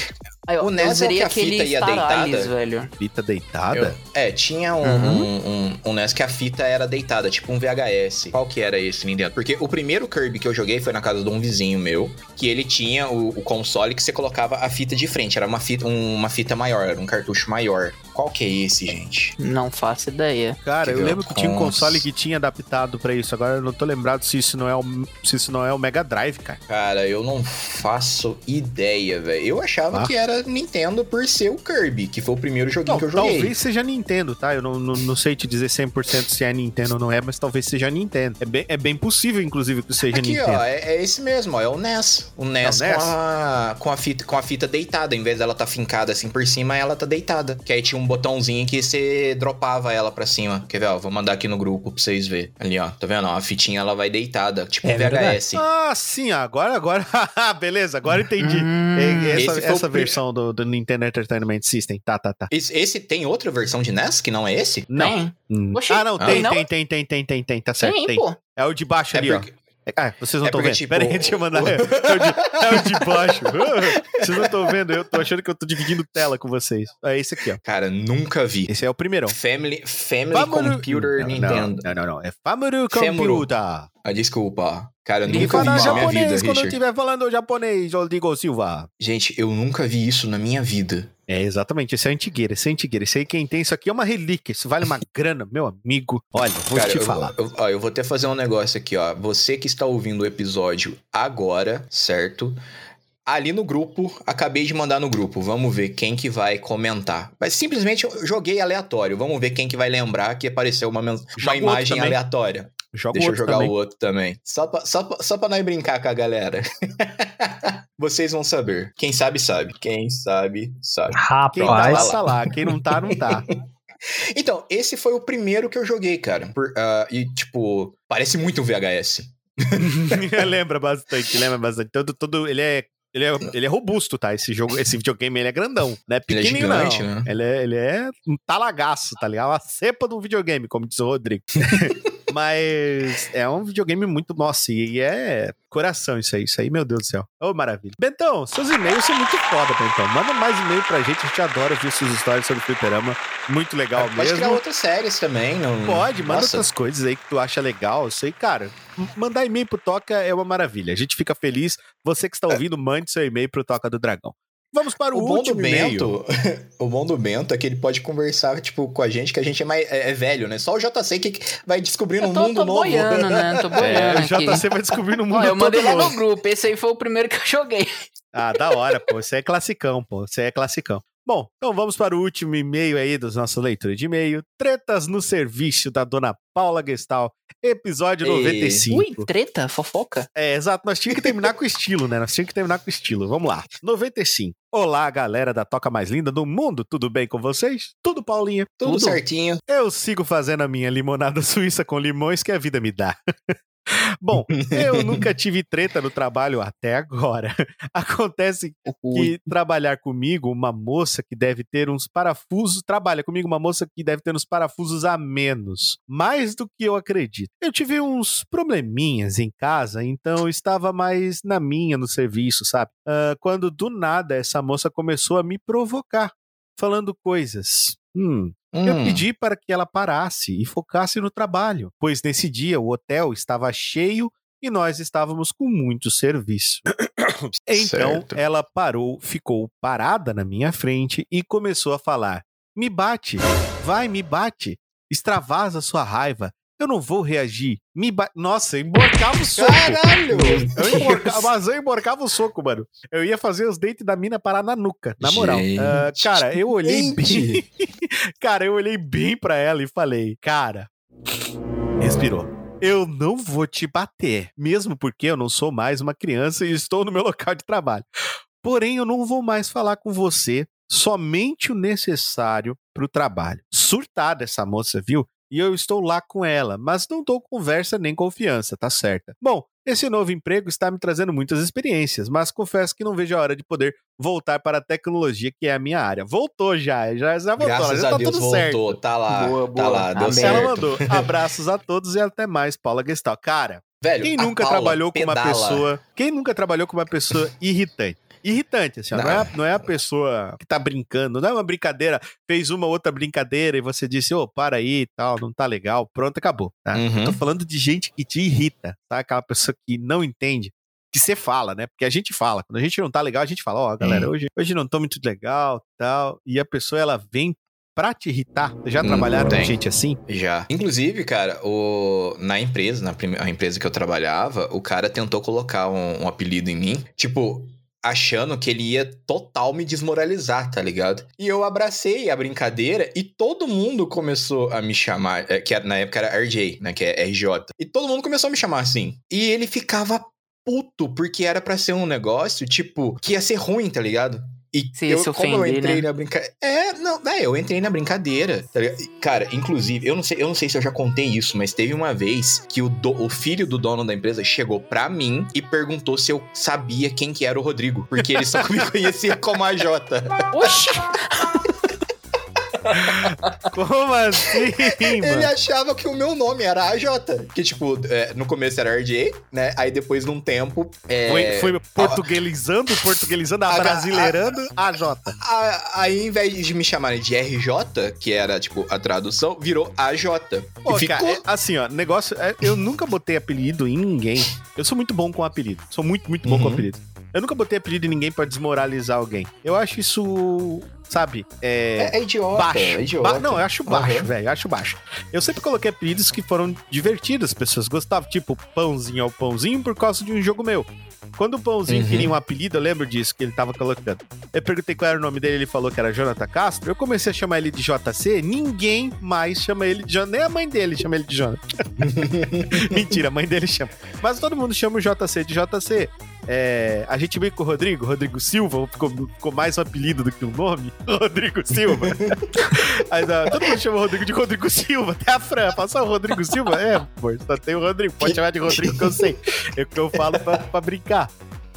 Ó, O NES é eu que a fita ia deitada? Velho. Fita deitada? Eu- é, tinha um, Uhum. um, um, um NES que a fita era deitada, tipo um VHS. Qual que era esse Nintendo? Porque o primeiro Kirby que eu joguei foi na casa de um vizinho meu, que ele tinha o, o console que você colocava a fita de frente. Era uma fita, um- uma fita maior, era um cartucho maior. Qual que é esse, gente? Não faço ideia. Cara, eu Que lembro que tinha um console que tinha adaptado pra isso. Agora eu não tô lembrado se isso não é o, se isso não é o Mega Drive, cara. Cara, eu não faço ideia, velho. Eu achava Ah. que era Nintendo por ser o Kirby, que foi o primeiro joguinho Não, que eu joguei. talvez seja Nintendo, tá? Eu não, não, não sei te dizer 100% se é Nintendo ou não é, mas talvez seja Nintendo. É bem, é bem possível, inclusive, que seja Aqui, Nintendo. ó, é, é esse mesmo, ó, é o NES. O NES, É o NES? Com, a, com, a fita, com a fita deitada. Em vez dela tá fincada assim por cima, ela tá deitada. Que aí tinha um botãozinho que você dropava ela pra cima. Quer ver, ó? Vou mandar aqui no grupo pra vocês verem. Ali, ó. Tá vendo? ó? A fitinha ela vai deitada. Tipo É um verdade. VHS. Ah, sim, agora, agora. Beleza, agora entendi. Hum, É, essa essa pri- versão do, do Nintendo Entertainment System. Tá, tá, tá. Esse, esse tem outra versão de NES que não é esse? Não. Tem. Hum. Ah, não, ah, tem, não? tem, tem, tem, tem, tem, tem, tá certo. Tem, Tem. pô. É o de baixo É ali, porque- ó. Ah, vocês não é estão porque, vendo. tipo, Pera aí, deixa eu mandar. É o de, é o de baixo. vocês não estão vendo, eu tô achando que eu tô dividindo tela com vocês. É esse aqui, ó. Cara, nunca vi. Esse é o primeirão. Family, Family Family- Computer não, Nintendo. Não, não, não. É Family Femuru. Computer. Ah, desculpa. Cara, eu nunca vi isso na minha vida, quando eu Richard. estiver falando japonês, Rodrigo Silva. Gente, eu nunca vi isso na minha vida. É, exatamente. Esse é antigueira, esse é antigueira. Esse aí quem tem, isso aqui é uma relíquia. Isso vale uma grana, meu amigo. Olha, vou Cara, te eu, falar. Eu, ó, eu vou até fazer um negócio aqui, ó. Você que está ouvindo o episódio agora, certo? Ali no grupo, acabei de mandar no grupo. Vamos ver quem que vai comentar. Mas simplesmente eu joguei aleatório. Vamos ver quem que vai lembrar que apareceu uma, uma imagem também. aleatória. Joga Deixa eu jogar também. o outro também. Só pra, só, pra, só pra nós brincar com a galera. Vocês vão saber. Quem sabe, sabe. Quem sabe, sabe. Quem tá lá, Rapaz, tá lá. Quem não tá, não tá. Então, esse foi o primeiro que eu joguei, cara. Por- ah, e, tipo, parece muito um VHS. lembra bastante, lembra bastante. Todo, todo, ele é. Ele é, ele é robusto, tá? Esse jogo, esse videogame, ele é grandão. Não é Ele é gigante, não. né? Ele é, ele é um talagaço, tá ligado? Uma cepa de um videogame, como diz o Rodrigo. Mas é um videogame muito. Nossa, e é coração isso aí. Isso aí, meu Deus do céu. Ô, maravilha. Bentão, seus e-mails são muito foda, Bentão. Manda mais e-mail pra gente. A gente adora ver suas histórias sobre fliperama. Muito legal Pode mesmo. criar outras séries também. Não... Pode, manda Nossa, outras coisas aí que tu acha legal. Isso aí, cara, mandar e-mail pro Toca é uma maravilha. A gente fica feliz. Você que está ouvindo, mande seu e-mail pro Toca do Dragão. Vamos para o, O bom do último e-mail. Bento, o bom do Bento é que ele pode conversar, tipo, com a gente, que a gente é mais é, é velho, né? Só o JC que vai descobrindo um mundo tô novo. boiando, né? Tô É, boiando o aqui. JC vai descobrindo o mundo Ó, eu mandei lá no novo. grupo. Esse aí foi o primeiro que eu joguei. Ah, da hora, pô. Isso é classicão, pô. Isso é classicão. Bom, então vamos para o último e-mail aí dos nossos leitores de e-mail. Tretas no serviço da dona Paula Gestal, episódio Ei. 95. Ui, treta, fofoca. É, exato. Nós tínhamos que terminar com estilo, né? Nós tínhamos que terminar com estilo. Vamos lá. 95. Olá, galera da Toca Mais Linda do Mundo. Tudo bem com vocês? Tudo, Paulinha? Tudo, Tudo. certinho. Eu sigo fazendo a minha limonada suíça com limões que a vida me dá. Bom, eu nunca tive treta no trabalho até agora. Acontece que trabalhar comigo uma moça que deve ter uns parafusos, trabalha comigo uma moça que deve ter uns parafusos a menos, mais do que eu acredito. Eu tive uns probleminhas em casa, então eu estava mais na minha no serviço, sabe? Ah, quando do nada essa moça começou a me provocar, falando coisas. Hum, eu Hum, pedi para que ela parasse e focasse no trabalho, pois nesse dia o hotel estava cheio e nós estávamos com muito serviço. Então certo. ela parou, ficou parada na minha frente e começou a falar: Me bate, vai, me bate, extravasa sua raiva, eu não vou reagir. Me ba... Nossa, eu emborcava o soco. Caralho! Eu emborcava, mas eu emborcava o soco, mano. Eu ia fazer os dentes da mina parar na nuca, na moral. Ah, cara, eu olhei bem. Cara, eu olhei bem pra ela e falei, cara, respirou. Eu não vou te bater, mesmo porque eu não sou mais uma criança e estou no meu local de trabalho. Porém, eu não vou mais falar com você somente o necessário pro trabalho. Surtada essa moça, viu? E eu estou lá com ela, mas não dou conversa nem confiança, tá certa. Bom, esse novo emprego está me trazendo muitas experiências, mas confesso que não vejo a hora de poder voltar para a tecnologia, que é a minha área. Voltou já, já, já voltou, Graças já a tá Deus tudo voltou. certo. Tá lá. Boa, Tá boa. lá, deu certo. Ela mandou abraços a todos e até mais, Paula Gestal. Cara, Velho, quem nunca Paula trabalhou com uma pedala. pessoa. Quem nunca trabalhou com uma pessoa irritante? Irritante, assim, não. Não. é, a- não é a pessoa que tá brincando, não é uma brincadeira, fez uma outra brincadeira e você disse, ô, para aí e tal, não tá legal, pronto, acabou. Tá? Uhum. Tô falando de gente que te irrita, tá? Aquela pessoa que não entende. Que você fala, né? Porque a gente fala. Quando a gente não tá legal, a gente fala, ó, galera, Hum. hoje, hoje não tô muito legal tal. E a pessoa, ela vem pra te irritar. Já Hum, trabalharam com tem. gente assim? Já. Inclusive, cara, o... na empresa, na prime- a empresa que eu trabalhava, o cara tentou colocar um, um apelido em mim, tipo, achando que ele ia total me desmoralizar, tá ligado? E eu abracei a brincadeira e todo mundo começou a me chamar, é, que na época era RJ, né, que é RJ. E todo mundo começou a me chamar assim. E ele ficava puto, porque era pra ser um negócio, tipo, que ia ser ruim, tá ligado? E ia eu, se como eu ofender, entrei né? na brincadeira. É, não, é, eu entrei na brincadeira. tá Cara, inclusive, eu não sei, eu não sei se eu já contei isso, mas teve uma vez que o, do- o filho do dono da empresa chegou pra mim e perguntou se eu sabia quem que era o Rodrigo, porque ele só me conhecia como a Jota. Oxi! Como assim, Ele mano? achava que o meu nome era a Jota, que tipo, é, no começo era RJ, né? Aí depois de um tempo, é, Foi, foi portuguelizando, portuguelizando, A- abrasileirando a Jota. a- aí, ao invés de me chamarem de RJ, que era tipo a tradução, virou AJ. Pô, e cara, ficou é, assim, ó, negócio. é, eu nunca botei apelido em ninguém. Eu sou muito bom com apelido. Sou muito, muito bom com Uhum. apelido. Eu nunca botei apelido em ninguém pra desmoralizar alguém. Eu acho isso, sabe, é. É, é idiota, baixo. é idiota. Ba- não, eu acho baixo, Uhum. velho. Eu acho baixo. Eu sempre coloquei apelidos que foram divertidos, as pessoas gostavam. Tipo, pãozinho ao pãozinho por causa de um jogo meu. Quando o pãozinho Uhum. queria um apelido, eu lembro disso que ele tava colocando. Eu perguntei qual era o nome dele, ele falou que era Jonathan Castro. Eu comecei a chamar ele de JC, ninguém mais chama ele de Jonathan. Nem a mãe dele chama ele de Jonathan. Mentira, a mãe dele chama. Mas todo mundo chama o JC de JC. É, a gente veio com o Rodrigo, Rodrigo Silva, ficou, ficou mais um apelido do que um nome. Rodrigo Silva. Aí, não, todo mundo chama o Rodrigo de Rodrigo Silva. Até a Fran, só o Rodrigo Silva? É, amor, só tem o Rodrigo. Pode chamar de Rodrigo que eu sei. É o que eu falo pra, pra brincar.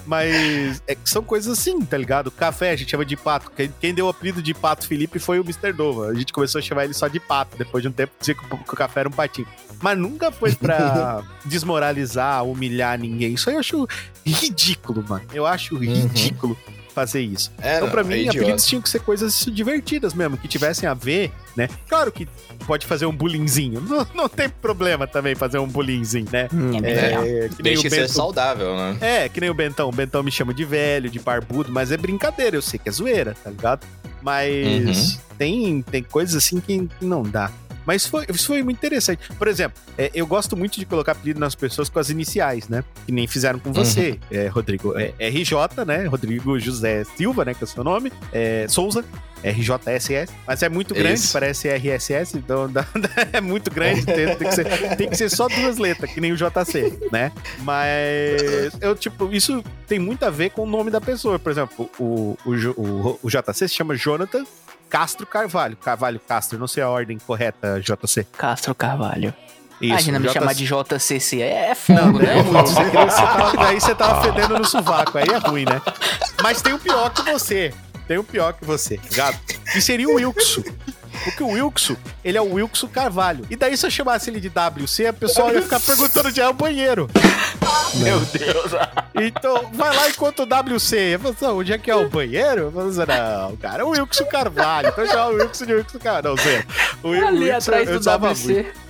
Mas é que são coisas assim, tá ligado? Café a gente chama de pato. Quem, deu o apelido de pato Felipe foi o Mr. Dova. A gente começou a chamar ele só de pato. Depois de um tempo, dizia que o, café era um patinho. Mas nunca foi pra desmoralizar, humilhar ninguém. Isso aí eu acho ridículo, mano. Eu acho ridículo fazer isso. É, Então, não, pra é mim, idiota. apelidos tinham que ser coisas divertidas mesmo, que tivessem a ver, né? Claro que pode fazer um bullyingzinho. Não, não tem problema também fazer um bullyingzinho, né? É, que nem Deixa o que ser Bento- saudável, né? é, que nem o Bentão. O Bentão me chama de velho, de barbudo, mas é brincadeira, eu sei que é zoeira, tá ligado? Mas tem, tem coisas assim que, que não dá. Mas foi, isso foi muito interessante. Por exemplo, é, eu gosto muito de colocar apelido nas pessoas com as iniciais, né? Que nem fizeram com você, é, Rodrigo. É, RJ, né? Rodrigo José Silva, né? Que é o seu nome. É, Souza. RJSS, mas é muito grande, Isso. parece RSS, então dá- é muito grande, tem, tem que ser, tem que ser só duas letras, que nem o JC, né? Mas eu, tipo, isso tem muito a ver com o nome da pessoa. Por exemplo, o, o, o, o JC se chama Jonathan Castro Carvalho. Carvalho Castro, não sei a ordem correta, JC. Castro Carvalho. Isso, Imagina me JC. chamar de JCC. É, é fogo, né? é muito. Isso aqui você tava, aí você tava fedendo no sovaco, aí é ruim, né? Mas tem o pior que você. Tem o pior que você, ligado? E seria o Wilkson. Porque o Wilkson, ele é o Wilkson Carvalho. E daí se eu chamasse ele de WC, a pessoa ia ficar perguntando onde é o banheiro. Meu Deus. Então, vai lá enquanto o WC. Eu falo assim, onde é que é o banheiro? Eu falo assim, não, cara, é o Wilkson Carvalho. Então já é o Wilkson de Wilkson Carvalho. Não, Zé. O Ali Wilkson, atrás eu do WC. muito.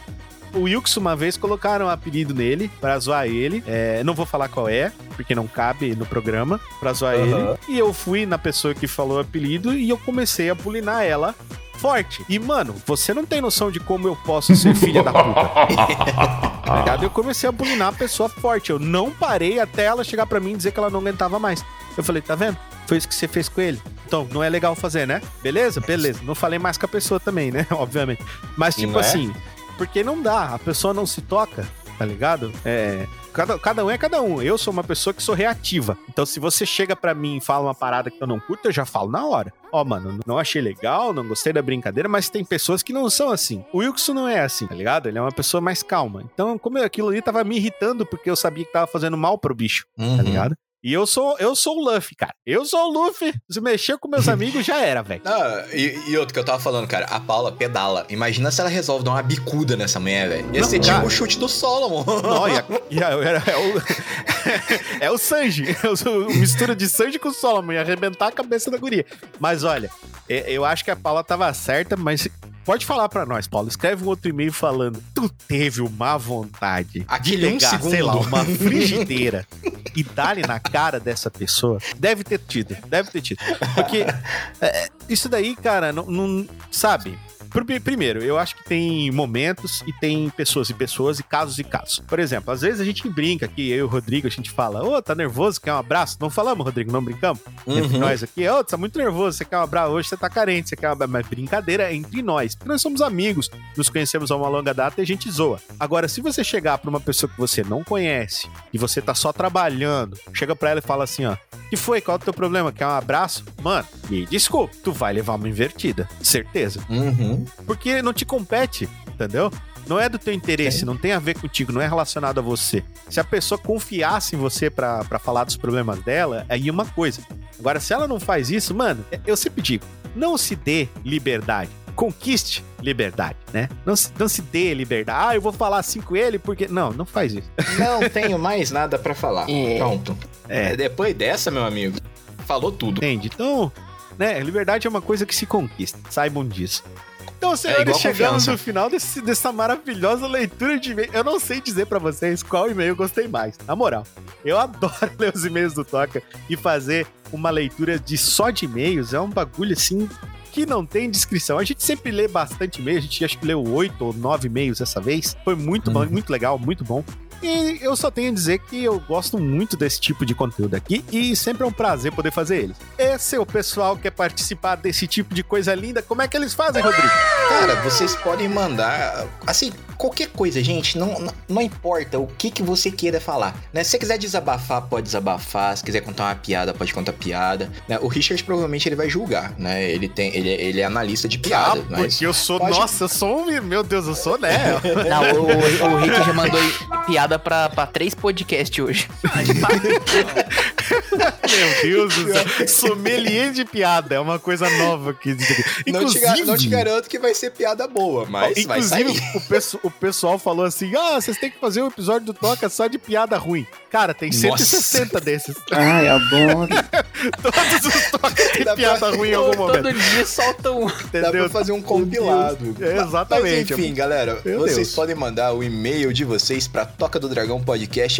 O Wilkson, uma vez, colocaram um apelido nele pra zoar ele. É, não vou falar qual é, porque não cabe no programa, pra zoar Aham. ele. E eu fui na pessoa que falou o apelido e eu comecei a bulinar ela forte. E, mano, você não tem noção de como eu posso ser filha da puta. tá ligado? Eu comecei a bulinar a pessoa forte. Eu não parei até ela chegar pra mim e dizer que ela não aguentava mais. Eu falei, tá vendo? Foi isso que você fez com ele. Então, não é legal fazer, né? Beleza? Beleza. Não falei mais com a pessoa também, né? Obviamente. Mas, tipo é? assim, porque não dá. A pessoa não se toca, tá ligado? É. Cada, cada um é cada um. Eu sou uma pessoa que sou reativa. Então, se você chega pra mim e fala uma parada que eu não curto, eu já falo na hora. Ó, mano, não achei legal, não gostei da brincadeira, mas tem pessoas que não são assim. O Wilson não é assim, tá ligado? Ele é uma pessoa mais calma. Então, como aquilo ali tava me irritando, porque eu sabia que tava fazendo mal pro bicho, tá Uhum. ligado? E eu sou, eu sou o Luffy, cara. Eu sou o Luffy. Se mexer com meus amigos, já era, velho. Ah, e, e outro que eu tava falando, cara, a Paula pedala. Imagina se ela resolve dar uma bicuda nessa mulher, velho. Ia Não, ser cara. tipo o chute do Solomon. Não, e a- e a- era- é, o, é o Sanji. É o, mistura de Sanji com Solomon. Ia arrebentar a cabeça da guria. Mas olha, eu acho que a Paula tava certa, mas pode falar pra nós, Paulo. Escreve um outro e-mail falando. Tu teve uma vontade Aquele de um pegar, segundo. sei lá, uma frigideira e dar-lhe na cara dessa pessoa. Deve ter tido. Deve ter tido. Porque é, isso daí, cara, não, não- sabe? Pri- Primeiro, eu acho que tem momentos e tem pessoas e pessoas e casos e casos. Por exemplo, às vezes a gente brinca aqui, eu e o Rodrigo, a gente fala, ô, tá nervoso, quer um abraço? Não falamos, Rodrigo, não brincamos? Entre Uhum. nós aqui, ô, tá muito nervoso, você quer um abraço? Hoje você tá carente, você quer um abraço? Mas brincadeira é entre nós, porque nós somos amigos, nos conhecemos há uma longa data e a gente zoa. Agora, se você chegar pra uma pessoa que você não conhece e você tá só trabalhando, chega pra ela e fala assim, ó, que foi? Qual é o teu problema? Quer um abraço? Mano, me desculpa, tu vai levar uma invertida, certeza. Uhum. Porque não te compete, entendeu? Não é do teu interesse, não tem a ver contigo, não é relacionado a você. Se a pessoa confiasse em você pra pra falar dos problemas dela, aí é uma coisa. Agora, se ela não faz isso, mano, eu sempre digo, não se dê liberdade. Conquiste liberdade, né? Não se, não se dê liberdade. Ah, eu vou falar assim com ele porque. Não, não faz isso. Não tenho mais nada pra falar. É. Pronto. É. É, depois dessa, meu amigo, falou tudo. Entende? Então, né, liberdade é uma coisa que se conquista. Saibam disso. Então, É senhores, igual chegamos confiança. no final desse- dessa maravilhosa leitura de e-mail. Eu não sei dizer pra vocês qual e-mail eu gostei mais. Na moral, eu adoro ler os e-mails do Toca e fazer uma leitura de só de e-mails. É um bagulho assim que não tem descrição. A gente sempre lê bastante e-mail, a gente acho que leu oito ou nove e-mails dessa vez. Foi muito bom, Uhum. muito legal, muito bom. E eu só tenho a dizer que eu gosto muito desse tipo de conteúdo aqui e sempre é um prazer poder fazer eles. Esse é o pessoal que quer participar desse tipo de coisa linda. Como é que eles fazem, Rodrigo? Cara, vocês podem mandar, assim, qualquer coisa, gente. Não, não, não importa o que, que você queira falar. Né? Se você quiser desabafar, pode desabafar. Se quiser contar uma piada, pode contar piada. né? O Richard provavelmente ele vai julgar, né? Ele, tem, ele, ele é analista de piada. ah, mas... porque eu sou. pode- Nossa, eu sou um. Meu Deus, eu sou, né? Não, o, o, o Rick já mandou piada pra, pra três podcasts hoje. Meu Deus do céu. Sommelier de piada. É uma coisa nova aqui. Não te, não te garanto que vai ser piada boa, mas vai sair. Inclusive, o, pesso- o pessoal falou assim: ah, vocês têm que fazer um episódio do Toca só de piada ruim. Cara, tem Nossa. 160 desses. Ai, adoro. Todos os Tocas têm Dá pra- piada ruim em algum momento. Todo dia solta um. Dá Entendeu? pra fazer um compilado. É, exatamente. Mas enfim, galera, Meu vocês Deus. podem mandar o e-mail de vocês pra toca do dragão podcast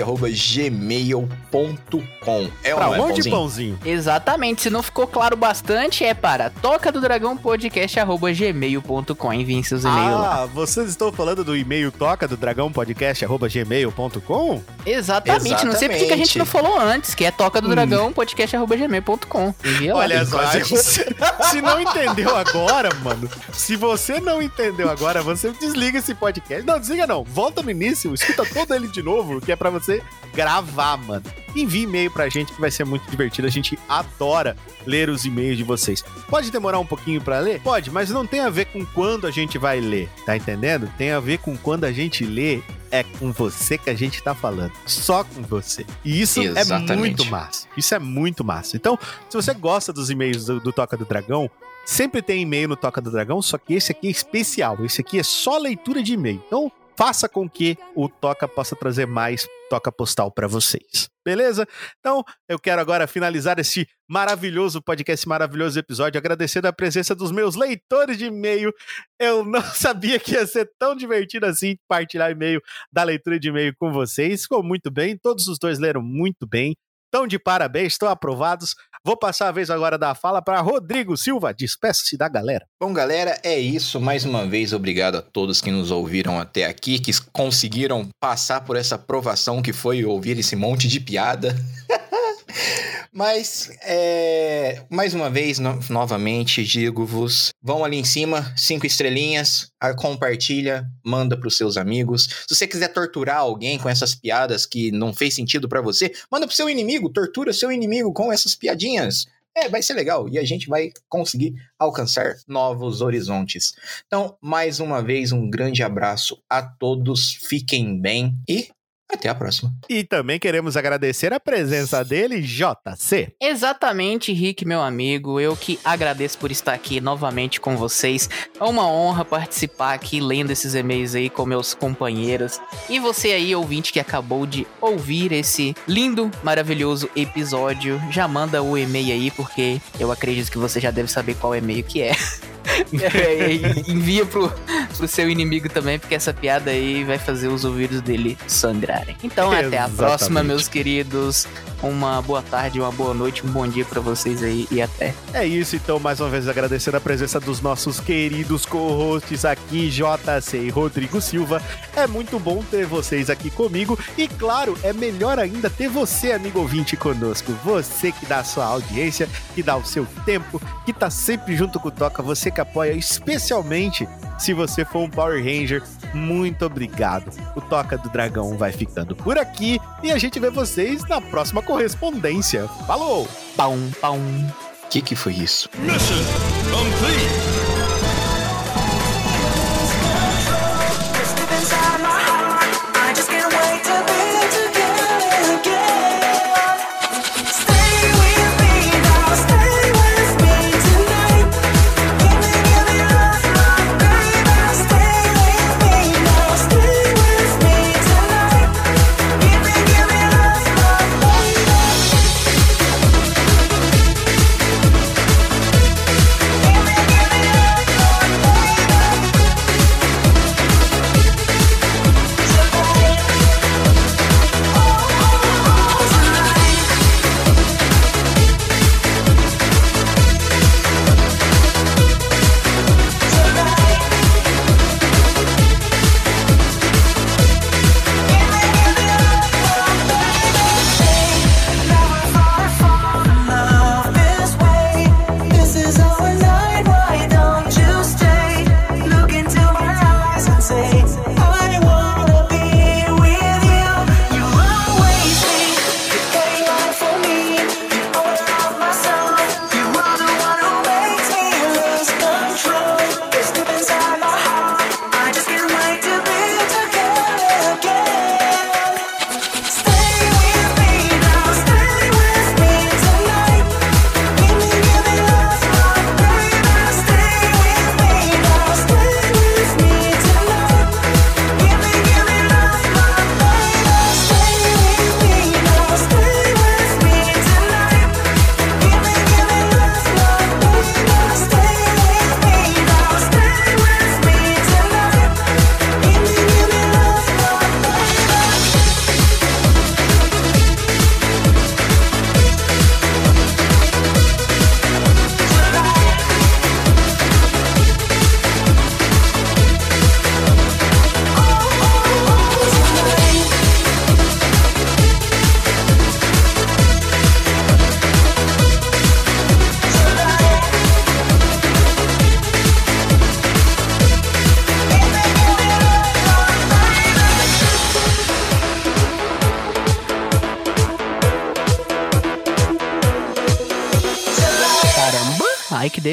gmail.com. É Pra um é, onde, pãozinho? pãozinho? Exatamente, se não ficou claro bastante, é para toca do dragão podcast gmail.com. Enviem seus e-mails lá. Ah, vocês estão falando do e-mail toca do dragão podcast arroba gmail.com? Exatamente, não sei por que a gente não falou antes, que é toca do Hum. dragão podcast arroba gmail.com. Envia lá. Olha só, se, se não entendeu agora, mano, se você não entendeu agora, você desliga esse podcast. Não, desliga não, volta no início, escuta todo ele de novo, que é pra você gravar, mano. Envie e-mail pra gente que vai ser muito divertido, a gente adora ler os e-mails de vocês. Pode demorar um pouquinho pra ler? Pode, mas não tem a ver com quando a gente vai ler, tá entendendo? Tem a ver com quando a gente lê é com você que a gente tá falando. Só com você. E isso é Exatamente. muito massa. Isso é muito massa. Então, se você gosta dos e-mails do, do Toca do Dragão, sempre tem e-mail no Toca do Dragão, só que esse aqui é especial. Esse aqui é só leitura de e-mail. Então, faça com que o Toca possa trazer mais Toca Postal pra vocês. Beleza? Então, eu quero agora finalizar esse maravilhoso podcast, maravilhoso episódio, agradecendo a presença dos meus leitores de e-mail. Eu não sabia que ia ser tão divertido assim partilhar e-mail da leitura de e-mail com vocês. Ficou muito bem, todos os dois leram muito bem. Estão de parabéns, estão aprovados. Vou passar a vez agora da fala para Rodrigo Silva. Despeça-se da galera. Bom, galera, é isso. Mais uma vez, obrigado a todos que nos ouviram até aqui, que conseguiram passar por essa provação que foi ouvir esse monte de piada. Mas, é, mais uma vez, no- novamente, digo-vos, vão ali em cima, cinco estrelinhas, compartilha, manda pros seus amigos. Se você quiser torturar alguém com essas piadas que não fez sentido pra você, manda pro seu inimigo, tortura seu inimigo com essas piadinhas. É, vai ser legal e a gente vai conseguir alcançar novos horizontes. Então, mais uma vez, um grande abraço a todos, fiquem bem e até a próxima. E também queremos agradecer a presença dele, JC. Exatamente, Rick, meu amigo. Eu que agradeço por estar aqui novamente com vocês. É uma honra participar aqui lendo esses e-mails aí com meus companheiros. E você aí, ouvinte que acabou de ouvir esse lindo, maravilhoso episódio, já manda o e-mail aí, porque eu acredito que você já deve saber qual e-mail que é. É, envia pro, pro seu inimigo também, porque essa piada aí vai fazer os ouvidos dele sangrarem. Então, até a próxima, meus queridos. Uma boa tarde, uma boa noite, um bom dia pra vocês aí e até. É isso, então, mais uma vez agradecendo a presença dos nossos queridos co-hosts aqui, JC e Rodrigo Silva. É muito bom ter vocês aqui comigo e, claro, é melhor ainda ter você, amigo ouvinte, conosco. Você que dá a sua audiência, que dá o seu tempo, que tá sempre junto com o Toca, você que apoia, especialmente se você for um Power Ranger. Muito obrigado. O Toca do Dragão vai ficando por aqui e a gente vê vocês na próxima correspondência. Falou! Pão, pão. O que, que foi isso? I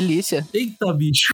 delícia. Eita, bicho.